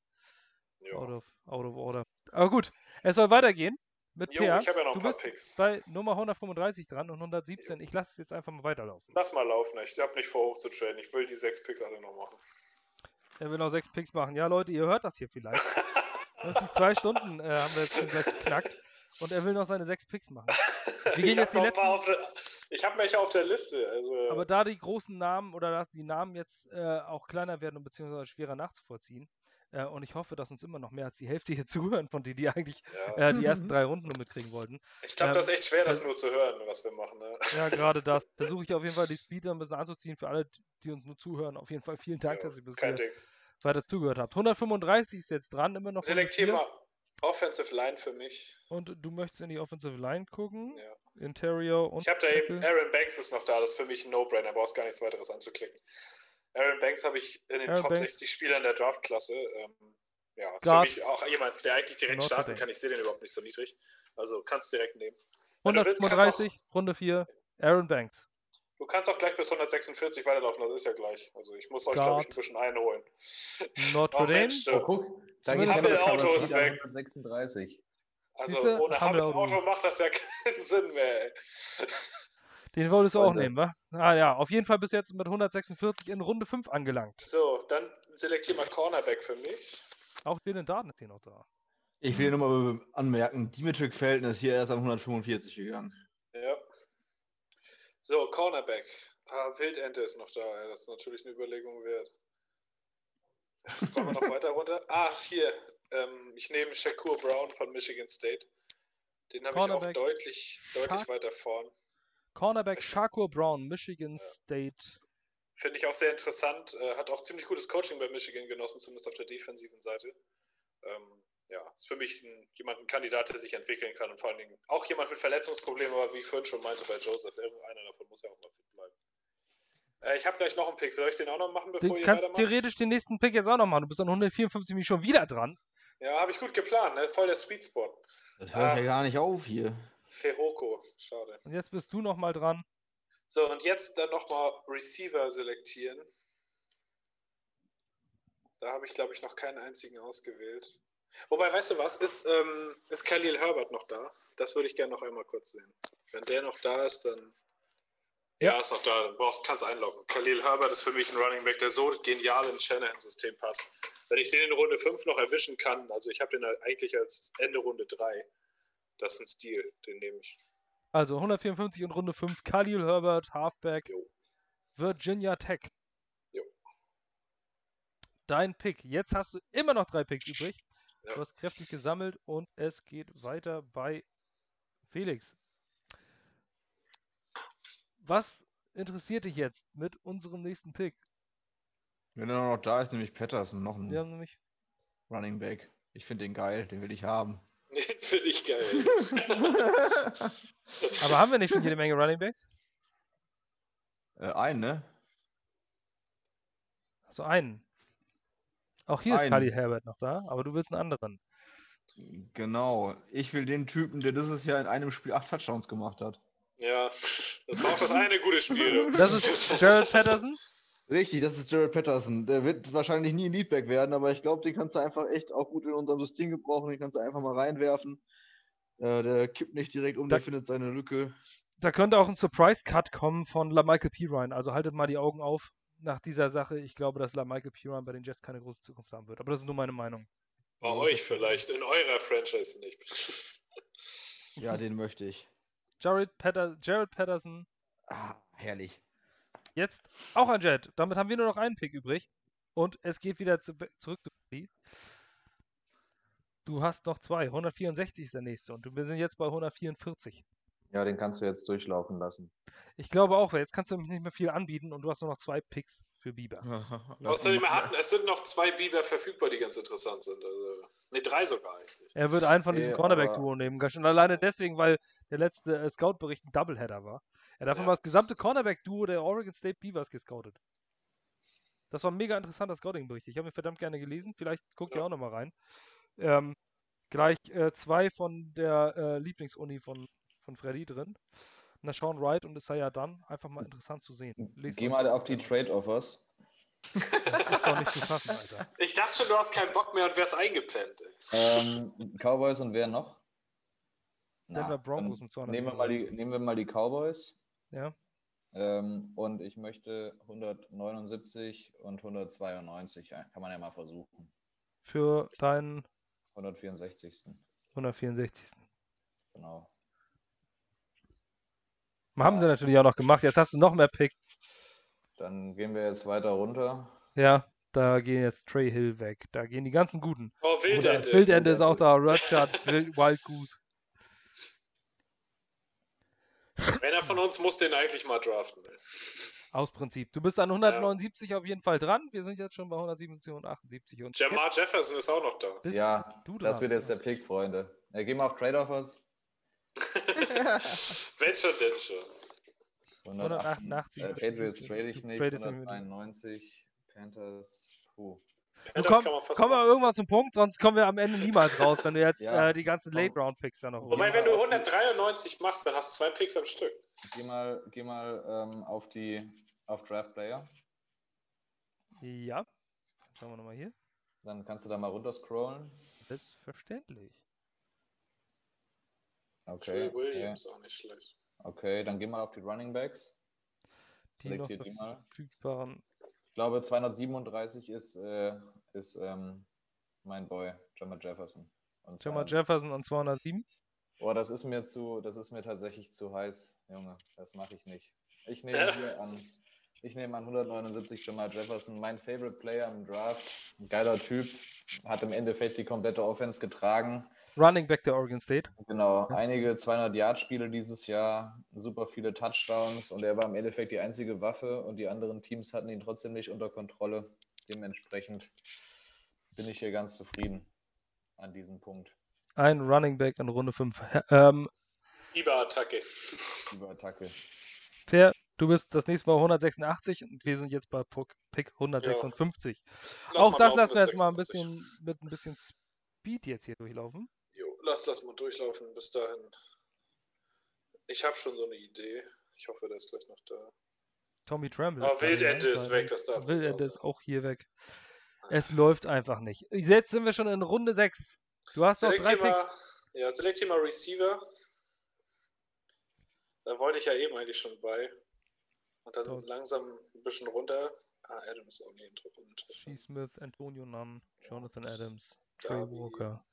out of, out of order. Aber gut, es soll weitergehen mit jo Peer. ich habe ja noch Du ein paar bist Picks. bei Nummer 135 dran und 117. Ich lasse es jetzt einfach mal weiterlaufen. Lass mal laufen, ich habe nicht vor hoch zu traden. Ich will die sechs Picks alle noch machen. Er will noch sechs Picks machen. Ja, Leute, ihr hört das hier vielleicht. 90 zwei Stunden äh, haben wir jetzt schon gleich geknackt. Und er will noch seine sechs Picks machen. Wir gehen ich jetzt die habe letzten- auf der, ich hab mich auf der Liste. Also, Aber da die großen Namen oder dass die Namen jetzt äh, auch kleiner werden und beziehungsweise schwerer nachzuvollziehen, äh, und ich hoffe, dass uns immer noch mehr als die Hälfte hier zuhören, von denen, die eigentlich ja. äh, die ersten drei Runden nur mitkriegen wollten. ich glaube, ähm, das ist echt schwer, das nur zu hören, was wir machen. Ne? Ja, gerade das. Versuche ich auf jeden Fall die Speed ein bisschen anzuziehen für alle, die uns nur zuhören. Auf jeden Fall vielen Dank, Ja, dass ihr bis Kein hier Ding. weiter zugehört habt. 135 ist jetzt dran, immer noch. Selektier mal Offensive Line für mich. Und du möchtest in die Offensive Line gucken. Ja. Interior und. Ich habe da eben. Aaron Banks ist noch da, das ist für mich ein No-Brainer, brauchst gar nichts weiteres anzuklicken. Aaron Banks habe ich in den Aaron Top Banks. 60 Spielern der Draftklasse. Ähm, ja, ist Guard. für mich auch jemand, der eigentlich direkt Notre starten Dame. kann. Ich sehe den überhaupt nicht so niedrig. Also kannst direkt nehmen. Wenn du willst, kannst 135, Runde 4, Aaron Banks. Du kannst auch gleich bis 146 weiterlaufen, das ist ja gleich. Also ich muss euch, glaube ich, ein bisschen einholen. Notre Oh Dame. Mensch, Oh, guck, da geht Hamilcar Auto ist Rashid weg. 136. Also Siehste, ohne haben wir Hamilton Autos. Auto macht das ja keinen Sinn mehr. Ey. Den wolltest du auch nehmen, wa? Ah ja, auf jeden Fall bis jetzt mit 146 in Runde 5 angelangt. So, dann selektier mal Cornerback für mich. Auch Dylan Darden ist hier noch da. Ich will nur mal anmerken, Dimitri Felton ist hier erst am 145 gegangen. Ja. So, Cornerback. Ah, Wildente ist noch da. Ja, das ist natürlich eine Überlegung wert. Scrollen wir noch weiter runter. Ah, hier. Ähm, ich nehme Shakur Brown von Michigan State. Den habe ich auch deutlich, deutlich Shark. weiter vorn. Cornerback Shakur Brown, Michigan State. Finde ich auch sehr interessant. Äh, hat auch ziemlich gutes Coaching bei Michigan genossen, zumindest auf der defensiven Seite. Ähm, ja, ist für mich ein, jemand, ein Kandidat, der sich entwickeln kann und vor allen Dingen auch jemand mit Verletzungsproblemen, aber wie ich vorhin schon meinte bei Joseph, irgendeiner davon muss ja auch mal fit bleiben. Äh, ich habe gleich noch einen Pick. Soll ich den auch noch machen, bevor Du ihr kannst theoretisch den nächsten Pick jetzt auch noch machen. Du bist an 154 mich schon wieder dran. Ja, habe ich gut geplant, ne? voll der Sweet Spot. Das hört Ah. ja gar nicht auf hier. Ferroko, schade. Und jetzt bist du noch mal dran. So, und jetzt dann nochmal Receiver selektieren. Da habe ich, glaube ich, noch keinen einzigen ausgewählt. Wobei, weißt du was, ist, ähm, ist Khalil Herbert noch da? Das würde ich gerne noch einmal kurz sehen. Wenn der noch da ist, dann. Ja, ist noch da. Dann brauchst, kannst einloggen. Khalil Herbert ist für mich ein Running Back, der so genial ins Shanahan-System passt. Wenn ich den in Runde 5 noch erwischen kann, also ich habe den eigentlich als Ende Runde 3, das ist ein Stil, den nehme ich. Also 154 und Runde 5. Khalil Herbert, Halfback, Jo. Virginia Tech. Jo. Dein Pick. Jetzt hast du immer noch drei Picks übrig. Ja. Du hast kräftig gesammelt und es geht weiter bei Felix. Was interessiert dich jetzt mit unserem nächsten Pick? Wenn er noch da ist, nämlich Patterson, noch ein Wir haben nämlich Running Back. Ich finde den geil, den will ich haben. Den finde ich geil. Aber haben wir nicht schon jede Menge Running Backs? äh, ein, ne? Also einen. Auch hier ist Einen. Khalil Herbert noch da, aber du willst einen anderen. Genau. Ich will den Typen, der dieses Jahr in einem Spiel acht Touchdowns gemacht hat. Ja, das war auch das eine gute Spiel. Das ist Gerald Patterson. Richtig, das ist Jared Patterson. Der wird wahrscheinlich nie ein Leadback werden, aber ich glaube, den kannst du einfach echt auch gut in unserem System gebrauchen. Den kannst du einfach mal reinwerfen. Äh, der kippt nicht direkt um, Da- der findet seine Lücke. Da könnte auch ein Surprise-Cut kommen von LaMichael Pirine. Also haltet mal die Augen auf nach dieser Sache. Ich glaube, dass LaMichael Pirine bei den Jets keine große Zukunft haben wird. Aber das ist nur meine Meinung. Bei euch vielleicht, in eurer Franchise nicht. Ja, den möchte ich. Jared, Patter Jared Patterson, Ah, herrlich. Jetzt auch ein Jet. Damit haben wir nur noch einen Pick übrig. Und es geht wieder zu, zurück zu. Du hast noch zwei. 164 ist der nächste. Und wir sind jetzt bei 144. Ja, den kannst du jetzt durchlaufen lassen. Ich glaube auch, weil jetzt kannst du nämlich nicht mehr viel anbieten und du hast nur noch zwei Picks für Bieber. Außerdem hatten, es sind noch zwei Biber verfügbar, die ganz interessant sind. Also, ne, drei sogar eigentlich. Er wird einen von diesen Nee, Cornerback-Duo nehmen. Schon alleine deswegen, weil der letzte äh, Scout-Bericht ein Doubleheader war. Er hat davon Ja. mal das gesamte Cornerback-Duo der Oregon State Beavers gescoutet. Das war ein mega interessanter Scouting-Bericht. Ich habe ihn verdammt gerne gelesen. Vielleicht guckt ihr Ja. auch nochmal rein. Ähm, gleich äh, zwei von der äh, Lieblingsuni von, von Freddy drin. Na, Sean Wright und Isaiah Dunn. Einfach mal interessant zu sehen. Lest Geh mal auf die. Trade-Offers. Das ist doch nicht zu fassen, Alter. Ich dachte schon, du hast keinen Bock mehr und wärst eingepennt. Ähm, Cowboys und wer noch? Denver Na, Broncos mit 200 nehmen wir, mal die, nehmen wir mal die Cowboys. Ja. Ähm, und ich möchte 179 und 192. Ja, kann man ja mal versuchen. Für deinen 164. 164. Genau. Haben sie natürlich auch noch gemacht. Jetzt hast du noch mehr Picks. Dann gehen wir jetzt weiter runter. Ja, da gehen jetzt Trey Hill weg. Da gehen die ganzen Guten. Oh, Wildende. Wildende ist auch da. Rutschard, Wild, Wild Goose. Einer von uns muss den eigentlich mal draften. Ey. Aus Prinzip. Du bist an 179 auf jeden Fall dran. Wir sind jetzt schon bei 177 und 78. Und Jamar Jefferson ist auch noch da. bist Ja, du das dran. wird jetzt der Pick, Freunde. Ja, gehen wir auf Trade-Offers. Wenn schon, denn schon. 188. Äh, Patriots trade ich Du nicht. tradest nicht mit dem. 191. Panthers. Puh. Ja, komm, kann man fast komm mal machen. irgendwann zum Punkt, sonst kommen wir am Ende niemals raus, wenn du jetzt Ja. äh, die ganzen. Late-Round-Picks da noch holst. Wobei, wenn du 193 machst, dann hast du zwei Picks am Stück. Geh mal, geh mal ähm, auf die auf Draft Player. Ja. Schauen wir nochmal hier. Dann kannst du da mal runterscrollen. Selbstverständlich. Okay. Trey Williams auch nicht schlecht. Okay, dann geh mal auf die Running Backs. Die noch die mal. verfügbaren. Ich glaube, 237 ist, äh, ist ähm, mein Boy, Jamal Jefferson. Und Jamal 200 Jefferson an 207. Boah, das ist mir zu, das ist mir tatsächlich zu heiß, Junge. Das mache ich nicht. Ich nehme Ja. hier an, ich nehme an 179 Jamal Jefferson, mein Favorite Player im Draft. Ein geiler Typ, hat im Endeffekt die komplette Offense getragen. Running Back der Oregon State. Genau, einige 200-Yard-Spiele dieses Jahr, super viele Touchdowns und er war im Endeffekt die einzige Waffe und die anderen Teams hatten ihn trotzdem nicht unter Kontrolle. Dementsprechend bin ich hier ganz zufrieden an diesem Punkt. Ein Running Back in Runde 5. Ähm, Fieber-Attacke. Überattacke. Fair, du bist das nächste Mal 186 und wir sind jetzt bei Puck- Pick 156. Lass Auch das lassen wir jetzt mal ein 86. bisschen mit ein bisschen Speed jetzt hier durchlaufen. Lass, lass mal durchlaufen bis dahin. Ich habe schon so eine Idee. Ich hoffe, der ist gleich noch da. Tommy Tremble. Aber Wildente ist weg, das darf Wildente ist auch hier weg. Es läuft einfach nicht. Jetzt sind wir schon in Runde 6. Du hast noch drei Picks. ja, select hier mal Receiver. Da wollte ich ja eben eigentlich schon bei. Und dann Dort. langsam ein bisschen runter. Ah, Adams auch nicht interessant. Shea Smith, Antonio Nunn, Jonathan Adams, Trey. Walker.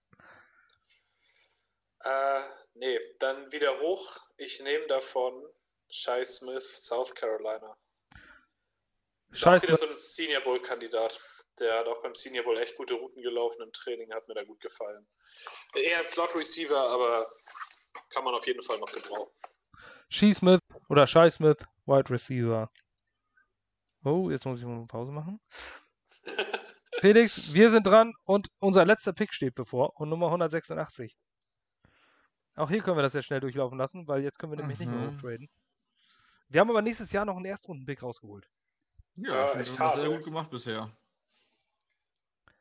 Äh, nee, dann wieder hoch. Ich nehme davon Shai Smith, South Carolina. Ist auch Scheiß wieder so ein Senior Bowl-Kandidat. Der hat auch beim Senior Bowl echt gute Routen gelaufen im Training, hat mir da gut gefallen. Eher ein Slot-Receiver, aber kann man auf jeden Fall noch gebrauchen. Shea Smith oder Shai Smith, Wide Receiver. Oh, jetzt muss ich mal eine Pause machen. Felix, wir sind dran und unser letzter Pick steht bevor und Nummer 186. Auch hier können wir das ja schnell durchlaufen lassen, weil jetzt können wir nämlich nicht mehr Mhm. hochtraden. Wir haben aber nächstes Jahr noch einen Erstrunden-Pick rausgeholt. Ja, Ja, echt das hart, sehr gut gemacht bisher.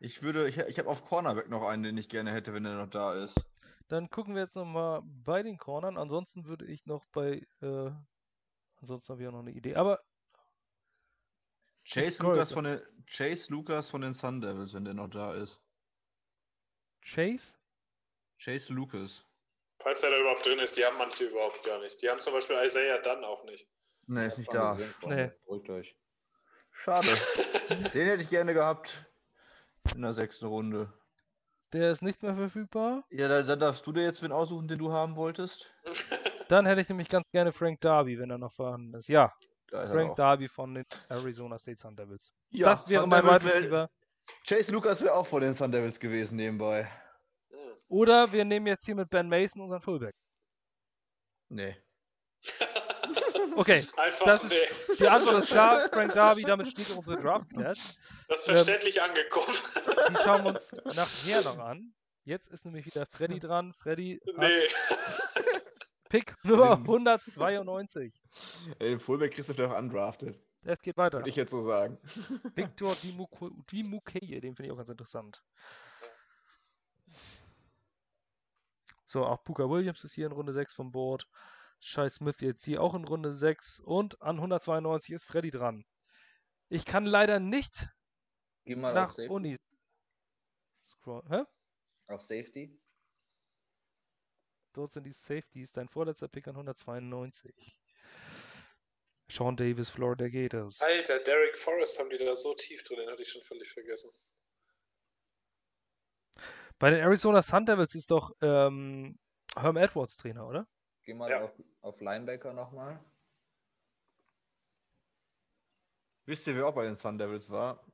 Ich würde, ich, ich habe auf Cornerback noch einen, den ich gerne hätte, wenn er noch da ist. Dann gucken wir jetzt nochmal bei den Cornern. Ansonsten würde ich noch bei. Äh, ansonsten habe ich auch noch eine Idee. Aber Chase Lucas von den Chase Lucas von den Sun Devils, wenn der noch da ist. Chase? Chase Lucas. Falls er da überhaupt drin ist, die haben manche überhaupt gar nicht. Die haben zum Beispiel Isaiah Dunn auch nicht. Ne, ist nicht da. Nee. Beruhigt euch. Schade. den hätte ich gerne gehabt. In der sechsten Runde. Der ist nicht mehr verfügbar. Ja, dann, dann darfst du dir jetzt wen aussuchen, den du haben wolltest. Dann hätte ich nämlich ganz gerne Frank Darby, wenn er noch vorhanden ist. Ja, Da ist Frank. Darby von den Arizona State Sun Devils. Ja, das wäre Sun mein Wide Receiver. Chase Lucas wäre auch von den Sun Devils gewesen nebenbei. Oder wir nehmen jetzt hier mit Ben Mason unseren Fullback. Nee. Okay, Einfach Das ist- nee. die Antwort ist klar. Frank Darby, damit steht unsere Draft Class. Das ist Ähm, verständlich angekommen. Die schauen wir uns nachher noch an. Jetzt ist nämlich wieder Freddy dran. Freddy nee. Pick Nummer Den- 192. Ey, den Fullback kriegst du doch undrafted. Es geht weiter. Würde ich jetzt so sagen. Victor Dimukeye, den finde ich auch ganz interessant. So, auch Puka Williams ist hier in Runde 6 vom Board. Shai Smith jetzt hier auch in Runde 6. Und an 192 ist Freddy dran. Ich kann leider nicht Geh mal auf nach Safety. Uni scrollen. Hä? Auf Safety. Dort sind die Safeties. Dein vorletzter Pick an 192. Sean Davis, Florida Gators. Alter, Derek Forrest haben die da so tief drin, den hatte ich schon völlig vergessen. Bei den Arizona Sun Devils ist doch ähm, Herm Edwards Trainer, oder? Geh mal Ja. auf, auf Linebacker nochmal. Wisst ihr, wer auch bei den Sun Devils war?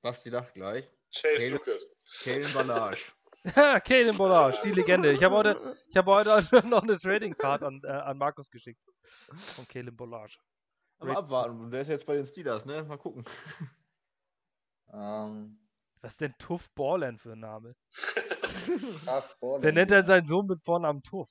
Basti lacht gleich. Chase Caleb- Lucas. Kalen Balage. Ha, Kalen Bollage, die Legende. Ich habe heute, ich habe heute noch eine Trading Card an, äh, an Markus geschickt. Von Kalen Bollage. Aber abwarten. Der ist jetzt bei den Steelers, ne? Mal gucken. Ähm, Was ist denn Tuff Borland für ein Name? Wer nennt denn seinen Sohn mit Vornamen Tuff?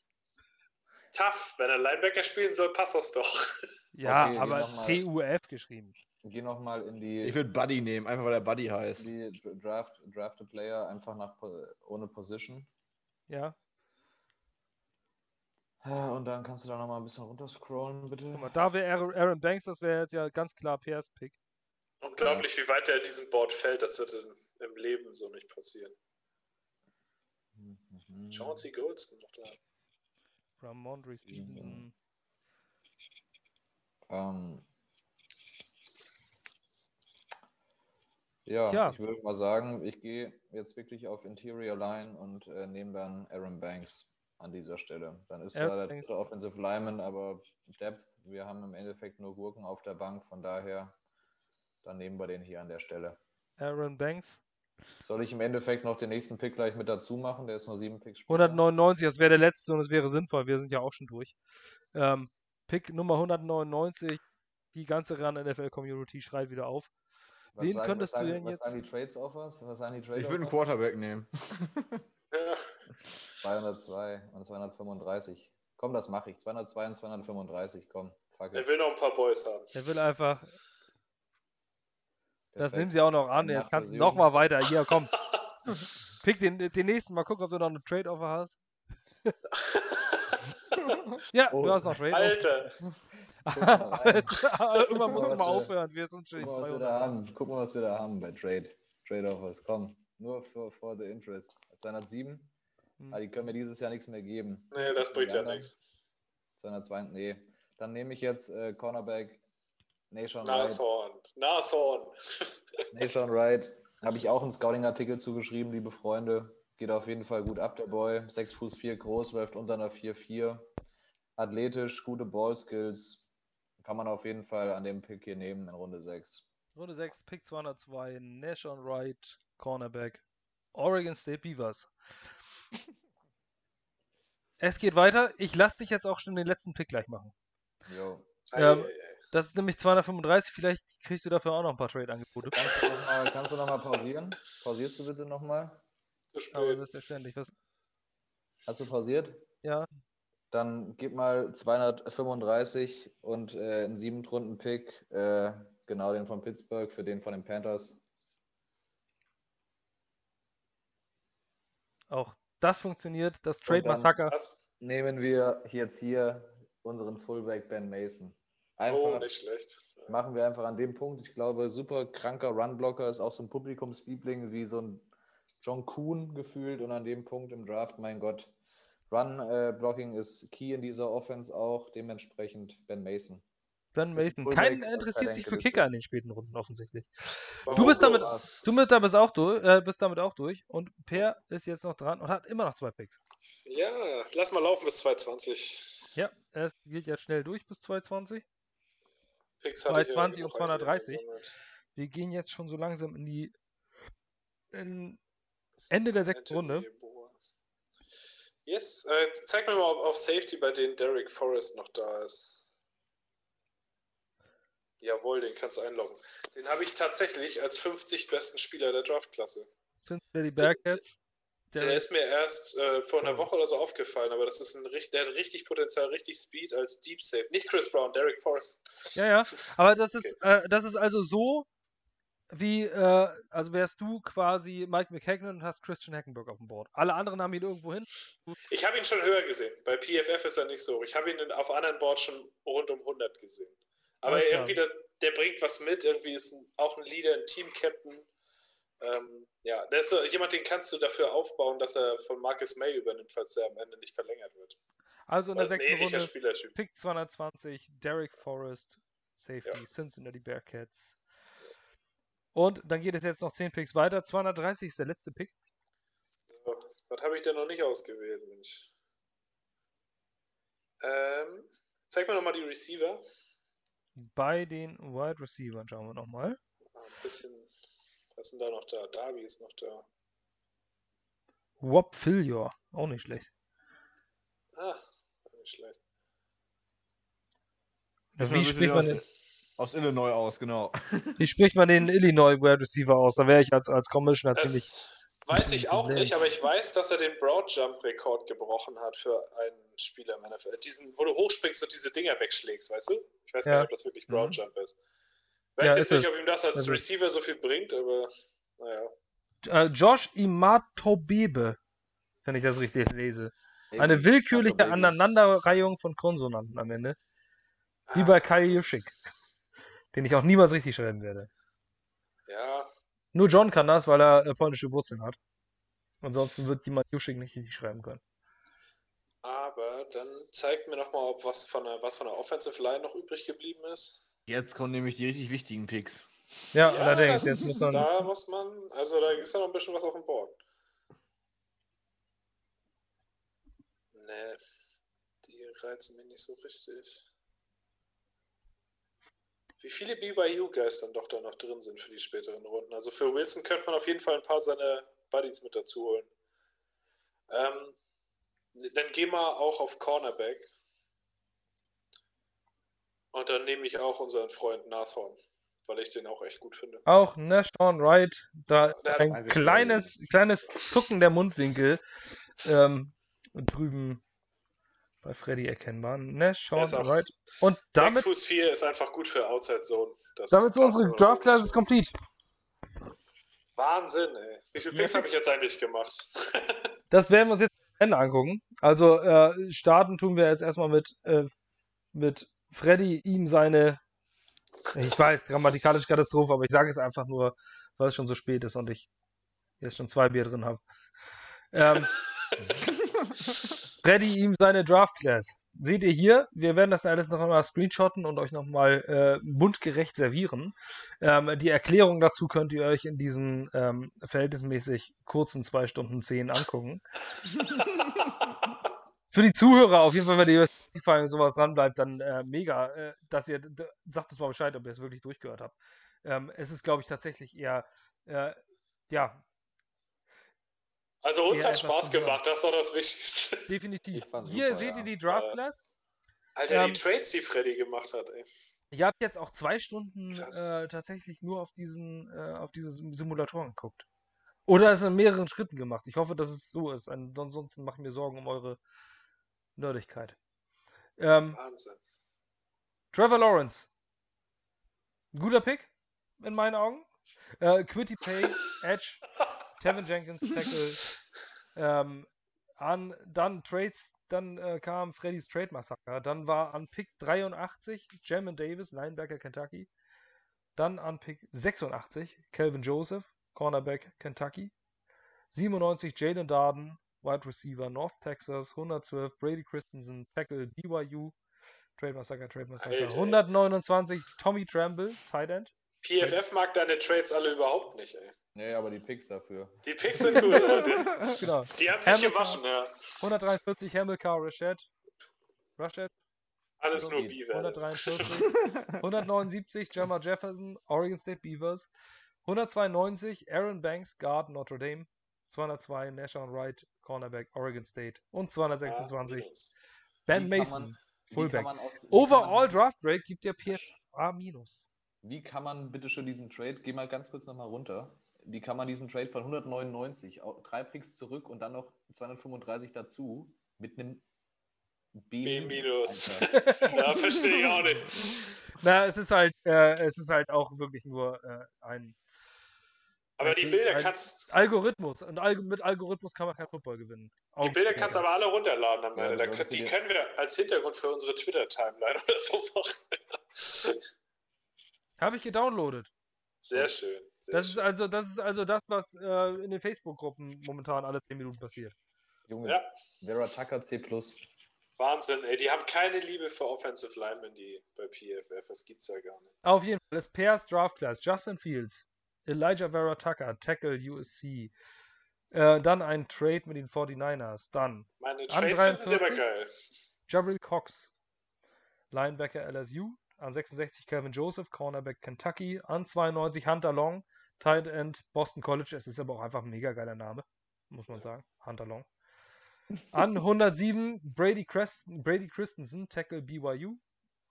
Tough, wenn er Linebacker spielen soll, passt das doch. Ja, Okay, aber. T-U-F geschrieben. Geh nochmal in die, Ich würde Buddy nehmen, einfach weil er Buddy heißt. die Draft, Draft a Player einfach nach ohne Position. Ja, Und dann kannst du da nochmal ein bisschen runterscrollen, bitte. guck mal, da wäre Aaron- Banks, das wäre jetzt ja ganz klar Pairs Pick. Unglaublich, wie weit er in diesem Board fällt. Das wird im Leben so nicht passieren. Mhm. Chauncey Goldston noch da. Ramondre Stevenson. Ähm, ja, Tja. ich würde mal sagen, ich gehe jetzt wirklich auf Interior Line und äh, nehme dann Aaron Banks an dieser Stelle. Dann ist Aaron zwar der dritte Offensive Lineman, aber Depth, wir haben im Endeffekt nur Gurken auf der Bank, von daher, dann nehmen wir den hier an der Stelle. Aaron Banks. Soll ich im Endeffekt noch den nächsten Pick gleich mit dazu machen? Der ist nur sieben Picks. später. 199, das wäre der letzte und es wäre sinnvoll. Wir sind ja auch schon durch. Ähm, Pick Nummer 199. Die ganze Run NFL Community schreit wieder auf. Was wen sagen- könntest was du denn was jetzt- sagen die Trades Offers? Was sagen die Trade Ich würde einen? Quarterback nehmen. Ja. 202 und 235. Komm, das mache ich. 202 und 235. Komm, fuck Er it. will noch ein paar Boys haben. Er will einfach, das nehmen sie auch noch an. Jetzt kannst du noch mal weiter. Hier, komm. Pick den, den nächsten. Mal gucken, ob du noch eine Trade-Offer hast. Ja, Oh. du hast noch Trade-Offer. Alter. Irgendwann musst du mal wir- aufhören. Wir sind schon Guck mal, was wir 200. da haben. Guck mal, was wir da haben bei Trade. Trade Offers. Komm, nur for, for the interest. 207. Hm. Ah, die können mir dieses Jahr nichts mehr geben. nee, das bringt ja nichts. 202. Nee. Dann nehme ich jetzt äh, Cornerback Nation Wright. Nashorn, Nashorn. Nation Wright. Habe ich auch einen Scouting-Artikel zugeschrieben, liebe Freunde. Geht auf jeden Fall gut ab, der Boy. 6 Fuß 4 groß, läuft unter einer 4-4. Athletisch, gute Ballskills. Kann man auf jeden Fall an dem Pick hier nehmen in Runde 6. Runde 6, Pick 202, Nashon Wright, Cornerback, Oregon State Beavers. Es geht weiter. Ich lasse dich jetzt auch schon den letzten Pick gleich machen. Jo. Ähm. Das ist nämlich 235. Vielleicht kriegst du dafür auch noch ein paar Trade-Angebote. Kannst du nochmal du noch mal pausieren? Pausierst du bitte nochmal? Aber spät. selbstverständlich. Was, Hast du pausiert? ja, Dann gib mal 235 und äh, einen Siebentrunden-Pick. Äh, genau den von Pittsburgh für den von den Panthers. auch das funktioniert. Das Trade-Massaker. Nehmen wir jetzt hier unseren Fullback Ben Mason. Einfach Oh, nicht schlecht. machen wir einfach an dem Punkt. Ich glaube, super kranker Runblocker ist auch so ein Publikumsliebling wie so ein John Kuhn gefühlt und an dem Punkt im Draft, mein Gott. Run-Blocking ist key in dieser Offense auch, dementsprechend Ben Mason. Ben Mason. Kein interessiert sich für Kicker in den späten Runden offensichtlich. Warum bist damit-? Du bist damit auch durch, äh, bist damit auch durch und Per ist jetzt noch dran und hat immer noch zwei Picks. Ja, lass mal laufen bis 220. Ja, es geht jetzt schnell durch bis 220. Picks hatte ich ja 220 und genug heute 230. gesammelt. Wir gehen jetzt schon so langsam in die in Ende der sechsten Runde. Yes, äh, zeig mir mal ob auf Safety, bei denen Derek Forrest noch da ist. Jawohl, den kannst du einloggen. Den habe ich tatsächlich als 50 besten Spieler der Draftklasse. Cincinnati Bearcats. Der Derek- ist mir erst äh, vor einer. Woche oder so aufgefallen, aber das ist ein richtig, der hat richtig Potenzial, richtig Speed als Deep Safe. Nicht Chris Brown, Derek Forrest. Ja, ja. Aber das ist, äh, das ist also so, wie, äh, also wärst du quasi Mike McHagnon und hast Christian Hackenberg auf dem Board. Alle anderen haben ihn irgendwo hin. Ich habe ihn schon höher gesehen. Bei PFF ist er nicht so. Ich habe ihn auf anderen Boards schon rund um 100 gesehen. Aber irgendwie, der, der bringt was mit. Irgendwie ist ein, auch ein Leader, ein Team-Captain. Ähm, ja, der ist so jemand, den kannst du dafür aufbauen, dass er von Marcus May übernimmt, falls er am Ende nicht verlängert wird. Also in der er sechsten Runde. Pick 220, Derek Forrest, Safety, Ja. Cincinnati Bearcats. Und dann geht es jetzt noch 10 Picks weiter. 230 ist der letzte Pick. So, was habe ich denn noch nicht ausgewählt, Mensch? Ähm, zeig mir nochmal die Receiver. Bei den Wide Receivers schauen wir nochmal. Ah, Ein bisschen. Was ist denn da noch da? Darby ist noch da. Wop Filior, auch nicht schlecht. Ah, nicht schlecht. Wie mal spricht, man aus, den, aus Illinois aus, genau. wie spricht man den Illinois Wide Receiver aus? Da wäre ich als, als Commissioner ziemlich. Das weiß ich auch nicht, aber ich weiß, dass er den Broad-Jump-Rekord gebrochen hat für einen Spieler im NFL. Diesen, wo du hochspringst und diese Dinger wegschlägst, weißt du? Ich weiß Ja. nicht, ob das wirklich Broad-Jump ist. Ich weiß Ja, jetzt nicht, es. ob ihm das als es. Receiver so viel bringt, aber naja. Äh, Josh Imatobebe, wenn ich das richtig lese. Eine willkürliche. Aneinanderreihung von Konsonanten am Ende. Wie Ah, bei Kai Juschik. Den ich auch niemals richtig schreiben werde. Ja, Nur John kann das, weil er äh, polnische Wurzeln hat. Ansonsten wird jemand Juschik nicht richtig schreiben können. aber dann zeigt mir nochmal, ob was von der, was von der Offensive Line noch übrig geblieben ist. Jetzt kommen nämlich die richtig wichtigen Picks. Ja, allerdings. das Jetzt muss ist, man, da muss man, also da ist ja noch ein bisschen was auf dem Board. Nee, die reizen mich nicht so richtig. wie viele BYU-Guys dann doch da noch drin sind für die späteren Runden. Also für Wilson könnte man auf jeden Fall ein paar seiner Buddies mit dazu holen. Ähm, dann gehen wir auch auf Cornerback. Und dann nehme ich auch unseren Freund Nashorn, weil ich den auch echt gut finde. Auch Nashon Wright, da ein eigentlich kleines, kleines Zucken der Mundwinkel ähm, drüben bei Freddy erkennbar. Auch Wright. Und 6 damit, Fuß 4 ist einfach gut für Outside Zone. Das damit ist unsere Draft Class ist complete. Wahnsinn, ey. Wie viele Picks habe ich jetzt eigentlich gemacht? Das werden wir uns jetzt am Ende angucken. Also äh, starten tun wir jetzt erstmal mit, äh, mit Freddy, ihm seine, ich weiß, grammatikalische Katastrophe, aber ich sage es einfach nur, weil es schon so spät ist und ich jetzt schon zwei Bier drin habe. Ähm, Freddy, ihm seine Draft Class. Seht ihr hier, wir werden das alles noch einmal screenshotten und euch nochmal äh, mundgerecht servieren. Ähm, die Erklärung dazu könnt ihr euch in diesen ähm, verhältnismäßig kurzen 2 Stunden 10 angucken. Für die Zuhörer auf jeden Fall, wenn ihr über Spotify und sowas dran bleibt, dann äh, mega, äh, dass ihr, sagt uns mal Bescheid, ob ihr es wirklich durchgehört habt. Ähm, es ist, glaube ich, tatsächlich eher, äh, ja, Also uns hat Spaß gemacht, das ist doch das Wichtigste. definitiv. Ich Hier super, seht ja. ihr die Draft. Class. Alter, Ähm, die Trades, die Freddy gemacht hat, ey. Ihr habt jetzt auch zwei Stunden äh, tatsächlich nur auf diesen, äh, auf diese Sim- Simulatoren geguckt. Oder es in mehreren Schritten gemacht. Ich hoffe, dass es so ist. An- Ansonsten mache ich mir Sorgen um eure Nerdigkeit. Ähm, Wahnsinn. Trevor Lawrence. Guter Pick, in meinen Augen. Äh, Quitty Pay, Edge, Tevin Jenkins, Tackle. Ähm, an, dann Trades, dann äh, kam Freddys Trade Massaker. Dann war an Pick 83 Jamin Davis, Linebacker Kentucky. Dann an Pick 86 Calvin Joseph, Cornerback Kentucky. 97 Jalen Darden, Wide Receiver North Texas. 112 Brady Christensen, Tackle BYU. Trade Massaker, Trade Massaker. Alter. 129 Tommy Tremble, Tight End. PFF mag deine Trades alle überhaupt nicht, ey. Nee, aber die Picks dafür. Die Picks sind gut, aber die, Genau. die haben sich Hamilton. gewaschen, ja. 143 Hamilcar Rashad. Rashad. Alles nur. Beaver. 143. 179 Jamar Jefferson, Oregon State Beavers. 192 Aaron Banks, Guard Notre Dame. 202 Nashon Wright, Cornerback Oregon State. Und 226 minus. Ben Mason, man- Fullback. aus, Overall man, Draft Break gibt der PFA minus. Wie kann man bitte schon diesen Trade, geh mal ganz kurz nochmal runter, wie kann man diesen Trade von 199, au- drei Picks zurück und dann noch 235 dazu mit einem B-. B minus. Ja, verstehe ich auch nicht. Na, es ist halt, äh, es ist halt auch wirklich nur äh, ein Aber die Bilder ein- kannst, Algorithmus. Und Alg mit Algorithmus kann man kein Football gewinnen. die Auch- Bilder kannst du aber alle runterladen am Ja, Ende. Da, solltest die können wir als Hintergrund für unsere Twitter-Timeline oder so machen. Habe ich gedownloadet. Sehr schön. Sehr Das ist schön. also, das ist also das, was äh, in den Facebook-Gruppen momentan alle 10 Minuten passiert. Junge, Ja. Vera Tucker C+. Wahnsinn, ey. Die haben keine Liebe für Offensive Linemen, die bei PFF. Das gibt's ja gar nicht. Auf jeden Fall, das Pairs Draft Class. Justin Fields, Elijah Vera Tucker, Tackle USC. Äh, dann ein Trade mit den 49ers. Dann Meine Trades aber 43? geil. Jabril Cox, Linebacker LSU. An 66 Calvin Joseph, Cornerback Kentucky. An 92 Hunter Long, Tight End Boston College. Es ist aber auch einfach ein mega geiler Name, muss man sagen. Hunter Long. An 107 Brady, Crest, Brady Christensen, Tackle BYU.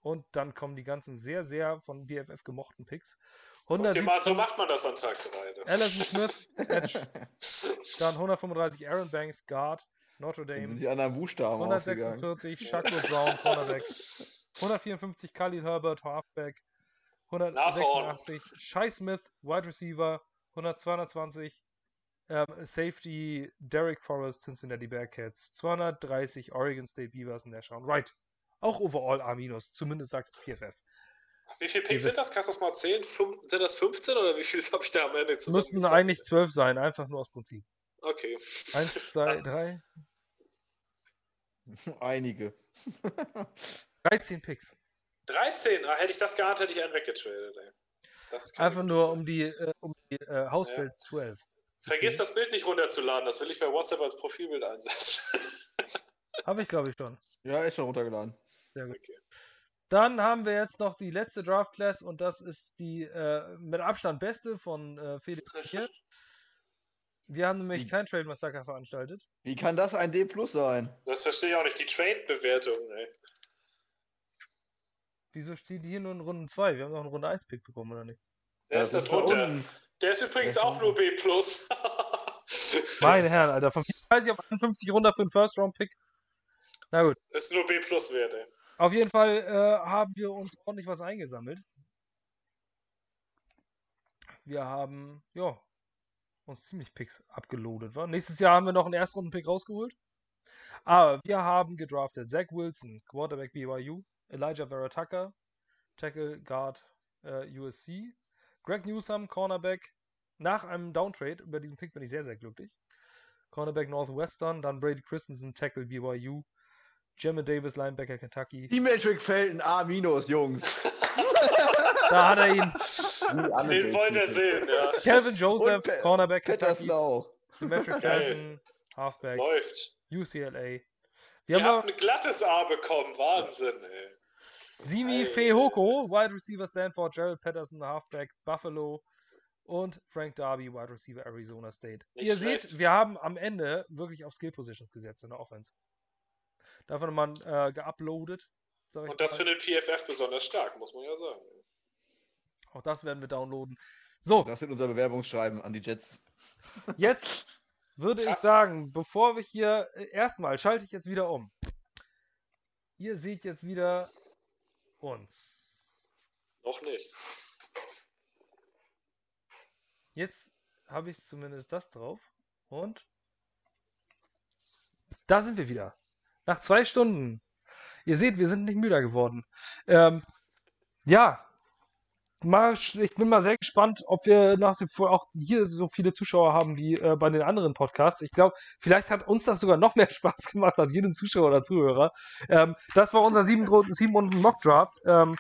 Und dann kommen die ganzen sehr, sehr von BFF gemochten Picks. Guck dir mal, so 117 macht man das an Tag 3. Alison Smith, Edge. Dann 135 Aaron Banks, Guard, Notre Dann sind Dame. die anderen Buchstaben ausgegangen. 146 Shaquille Brown, Cornerback. 154 Khalil Herbert, Halfback. 186 Shai Smith, Wide Receiver. 100, 220 ähm, Safety Derek Forrest, Cincinnati Bearcats. 230 Oregon State Beavers und Nashon Wright. Auch overall A-, zumindest sagt es PFF. Wie viele Picks sind das? Kannst du das mal zählen? Fünf, sind das 15 oder wie viel habe ich da am Ende Es zusammen? müssten eigentlich 12 sein, einfach nur aus Prinzip. Okay. 1, 2, 3, Einige. 13 Picks. 13? Ah, hätte ich das gehabt, hätte ich einen weggetradet, ey. Das kann Einfach nur sein. um die, äh, um die äh, Hausfeld 12. zu Vergiss kriegen. das Bild nicht runterzuladen, das will ich bei WhatsApp als Profilbild einsetzen. Habe ich, glaube ich, schon. Ja, ist schon runtergeladen. Sehr gut. Okay. Dann haben wir jetzt noch die letzte Draft Class und das ist die äh, mit Abstand beste von äh, Felix hier. Wir haben nämlich Wie- kein Trade Massaker veranstaltet. Wie kann das ein D plus sein? Das verstehe ich auch nicht. Die Trade-Bewertung, ey. Wieso steht hier nur in Runde 2? Wir haben noch einen Runde 1 Pick bekommen, oder nicht? Der ist da drunter. Der ist übrigens auch nur B. Meine Herren, Alter. Von 34 auf 51 runter für einen First-Round-Pick. Na gut. ist nur B plus wert, ey. Auf jeden Fall äh, haben wir uns ordentlich was eingesammelt. Wir haben, ja, uns ziemlich Picks abgeloadet. Wa? Nächstes Jahr haben wir noch einen Erstrunden-Pick rausgeholt. Aber wir haben gedraftet Zach Wilson, Quarterback BYU, Elijah Vera Tucker, Tackle Guard äh, USC, Greg Newsom, Cornerback. Nach einem Downtrade, über diesen Pick bin ich sehr, sehr glücklich. Cornerback Northwestern, dann Brady Christensen, Tackle BYU, Jimmy Davis, Linebacker Kentucky. Die Metric Felton A minus, Jungs. Da hat er ihn. Den wollte er sehen, ja. Kelvin Joseph, Pe- Cornerback Patterson Kentucky, auch. Demetric Geil. Felton, Halfback, Läuft. UCLA. Wir Ihr haben ein glattes A bekommen. Wahnsinn, ey. Simi Geil. Fehoko, Wide Receiver Stanford, Gerald Patterson, Halfback Buffalo und Frank Darby, Wide Receiver Arizona State. Nicht Ihr schlecht. seht, wir haben am Ende wirklich auf Skill Positions gesetzt in der Offense. Davon haben wir äh, geuploadet. ich Und das mal. findet PFF besonders stark, muss man ja sagen. Auch das werden wir downloaden. So, Das sind unser Bewerbungsschreiben an die Jets. Jetzt würde ich Krass. sagen, bevor wir hier äh, erstmal schalte ich jetzt wieder um. Ihr seht jetzt wieder uns. Noch nicht. Jetzt habe ich zumindest das drauf. Und da sind wir wieder. Nach zwei Stunden. Ihr seht, wir sind nicht müder geworden. Ähm, ja, ich bin mal sehr gespannt, ob wir nach wie vor auch hier so viele Zuschauer haben wie äh, bei den anderen Podcasts. Ich glaube, vielleicht hat uns das sogar noch mehr Spaß gemacht als jedem Zuschauer oder Zuhörer. Ähm, das war unser sieben, sieben Runden Mock Draft. Ähm,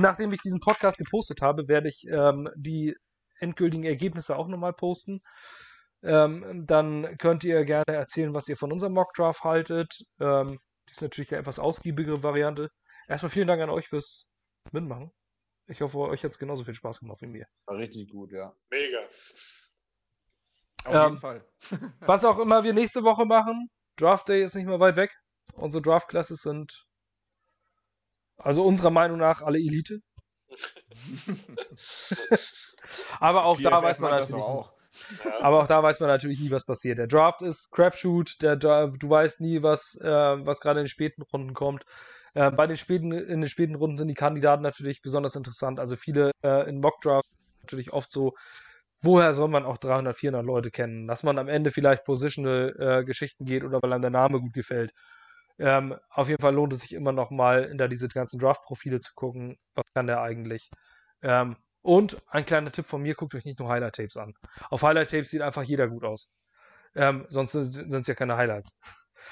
nachdem ich diesen Podcast gepostet habe, werde ich ähm, die endgültigen Ergebnisse auch nochmal posten. Ähm, dann könnt ihr gerne erzählen, was ihr von unserem Mock Draft haltet. Ähm, die ist natürlich eine etwas ausgiebigere Variante. Erstmal vielen Dank an euch fürs Mitmachen. Ich hoffe, euch hat es genauso viel Spaß gemacht wie mir. War richtig gut, ja. Mega. Auf Ähm, jeden Fall. Was auch immer wir nächste Woche machen, Draft Day ist nicht mehr weit weg. Unsere Draft Classes sind also unserer Meinung nach alle Elite. Aber auch da PFF weiß man das natürlich. auch. Aber auch da weiß man natürlich nie, was passiert. Der Draft ist Crapshoot, der, du weißt nie, was, äh, was gerade in den späten Runden kommt. Äh, bei den späten, in den späten Runden sind die Kandidaten natürlich besonders interessant. Also viele äh, in Mock Draft natürlich oft so, woher soll man auch 300, 400 Leute kennen? Dass man am Ende vielleicht positional äh, Geschichten geht oder weil einem der Name gut gefällt. Ähm, auf jeden Fall lohnt es sich immer noch mal hinter diese ganzen Draft-Profile zu gucken. Was kann der eigentlich? Ähm, und ein kleiner Tipp von mir, guckt euch nicht nur Highlight-Tapes an. Auf Highlight-Tapes sieht einfach jeder gut aus. Ähm, sonst sind es ja keine Highlights.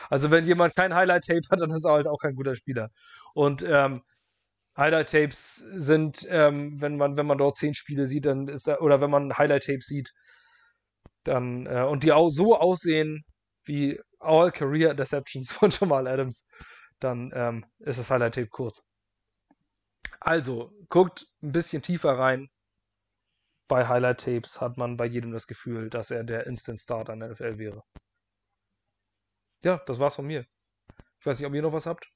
Also wenn jemand kein Highlight-Tape hat, dann ist er halt auch kein guter Spieler. Und ähm, Highlight-Tapes sind, ähm, wenn man, wenn man dort zehn Spiele sieht, dann ist er, oder wenn man Highlight-Tapes sieht, dann, äh, und die auch so aussehen wie All Career Interceptions von Jamal Adams, dann ähm, ist das Highlight-Tape kurz. Also, guckt ein bisschen tiefer rein. Bei Highlight-Tapes hat man bei jedem das Gefühl, dass er der Instant-Starter in der NFL wäre. Ja, das war's von mir. Ich weiß nicht, ob ihr noch was habt.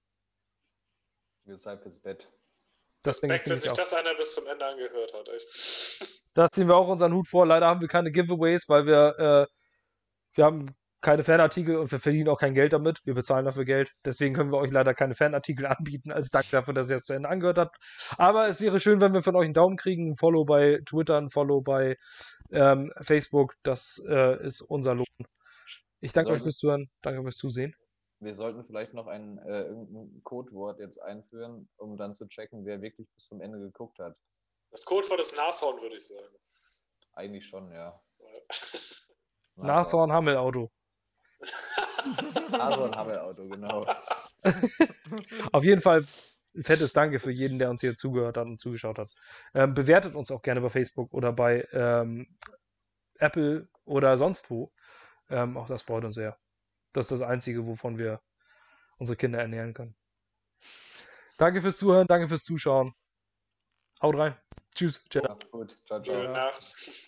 Wird Zeit fürs Bett. Das Respekt, wenn sich auch. das einer bis zum Ende angehört hat. Echt. Da ziehen wir auch unseren Hut vor. Leider haben wir keine Giveaways, weil wir, äh, wir haben keine Fanartikel und wir verdienen auch kein Geld damit. Wir bezahlen dafür Geld. Deswegen können wir euch leider keine Fanartikel anbieten, als Dank dafür, dass ihr es zu Ende angehört habt. Aber es wäre schön, wenn wir von euch einen Daumen kriegen, ein Follow bei Twitter, ein Follow bei ähm, Facebook. Das äh, ist unser Lohn. Ich danke euch fürs Zuhören. Danke fürs Zusehen. Wir sollten vielleicht noch ein äh, irgendein Codewort jetzt einführen, um dann zu checken, wer wirklich bis zum Ende geguckt hat. Das Codewort ist Nashorn, würde ich sagen. Eigentlich schon, ja. Nashorn Hammelauto. Nashorn Hammelauto, genau. Auf jeden Fall ein fettes Danke für jeden, der uns hier zugehört hat und zugeschaut hat. Ähm, bewertet uns auch gerne bei Facebook oder bei ähm, Apple oder sonst wo. Ähm, auch das freut uns sehr. Das ist das Einzige, wovon wir unsere Kinder ernähren können. Danke fürs Zuhören, danke fürs Zuschauen. Haut rein. Tschüss. Ciao. Macht's gut. Ciao, ciao. Gute Nacht.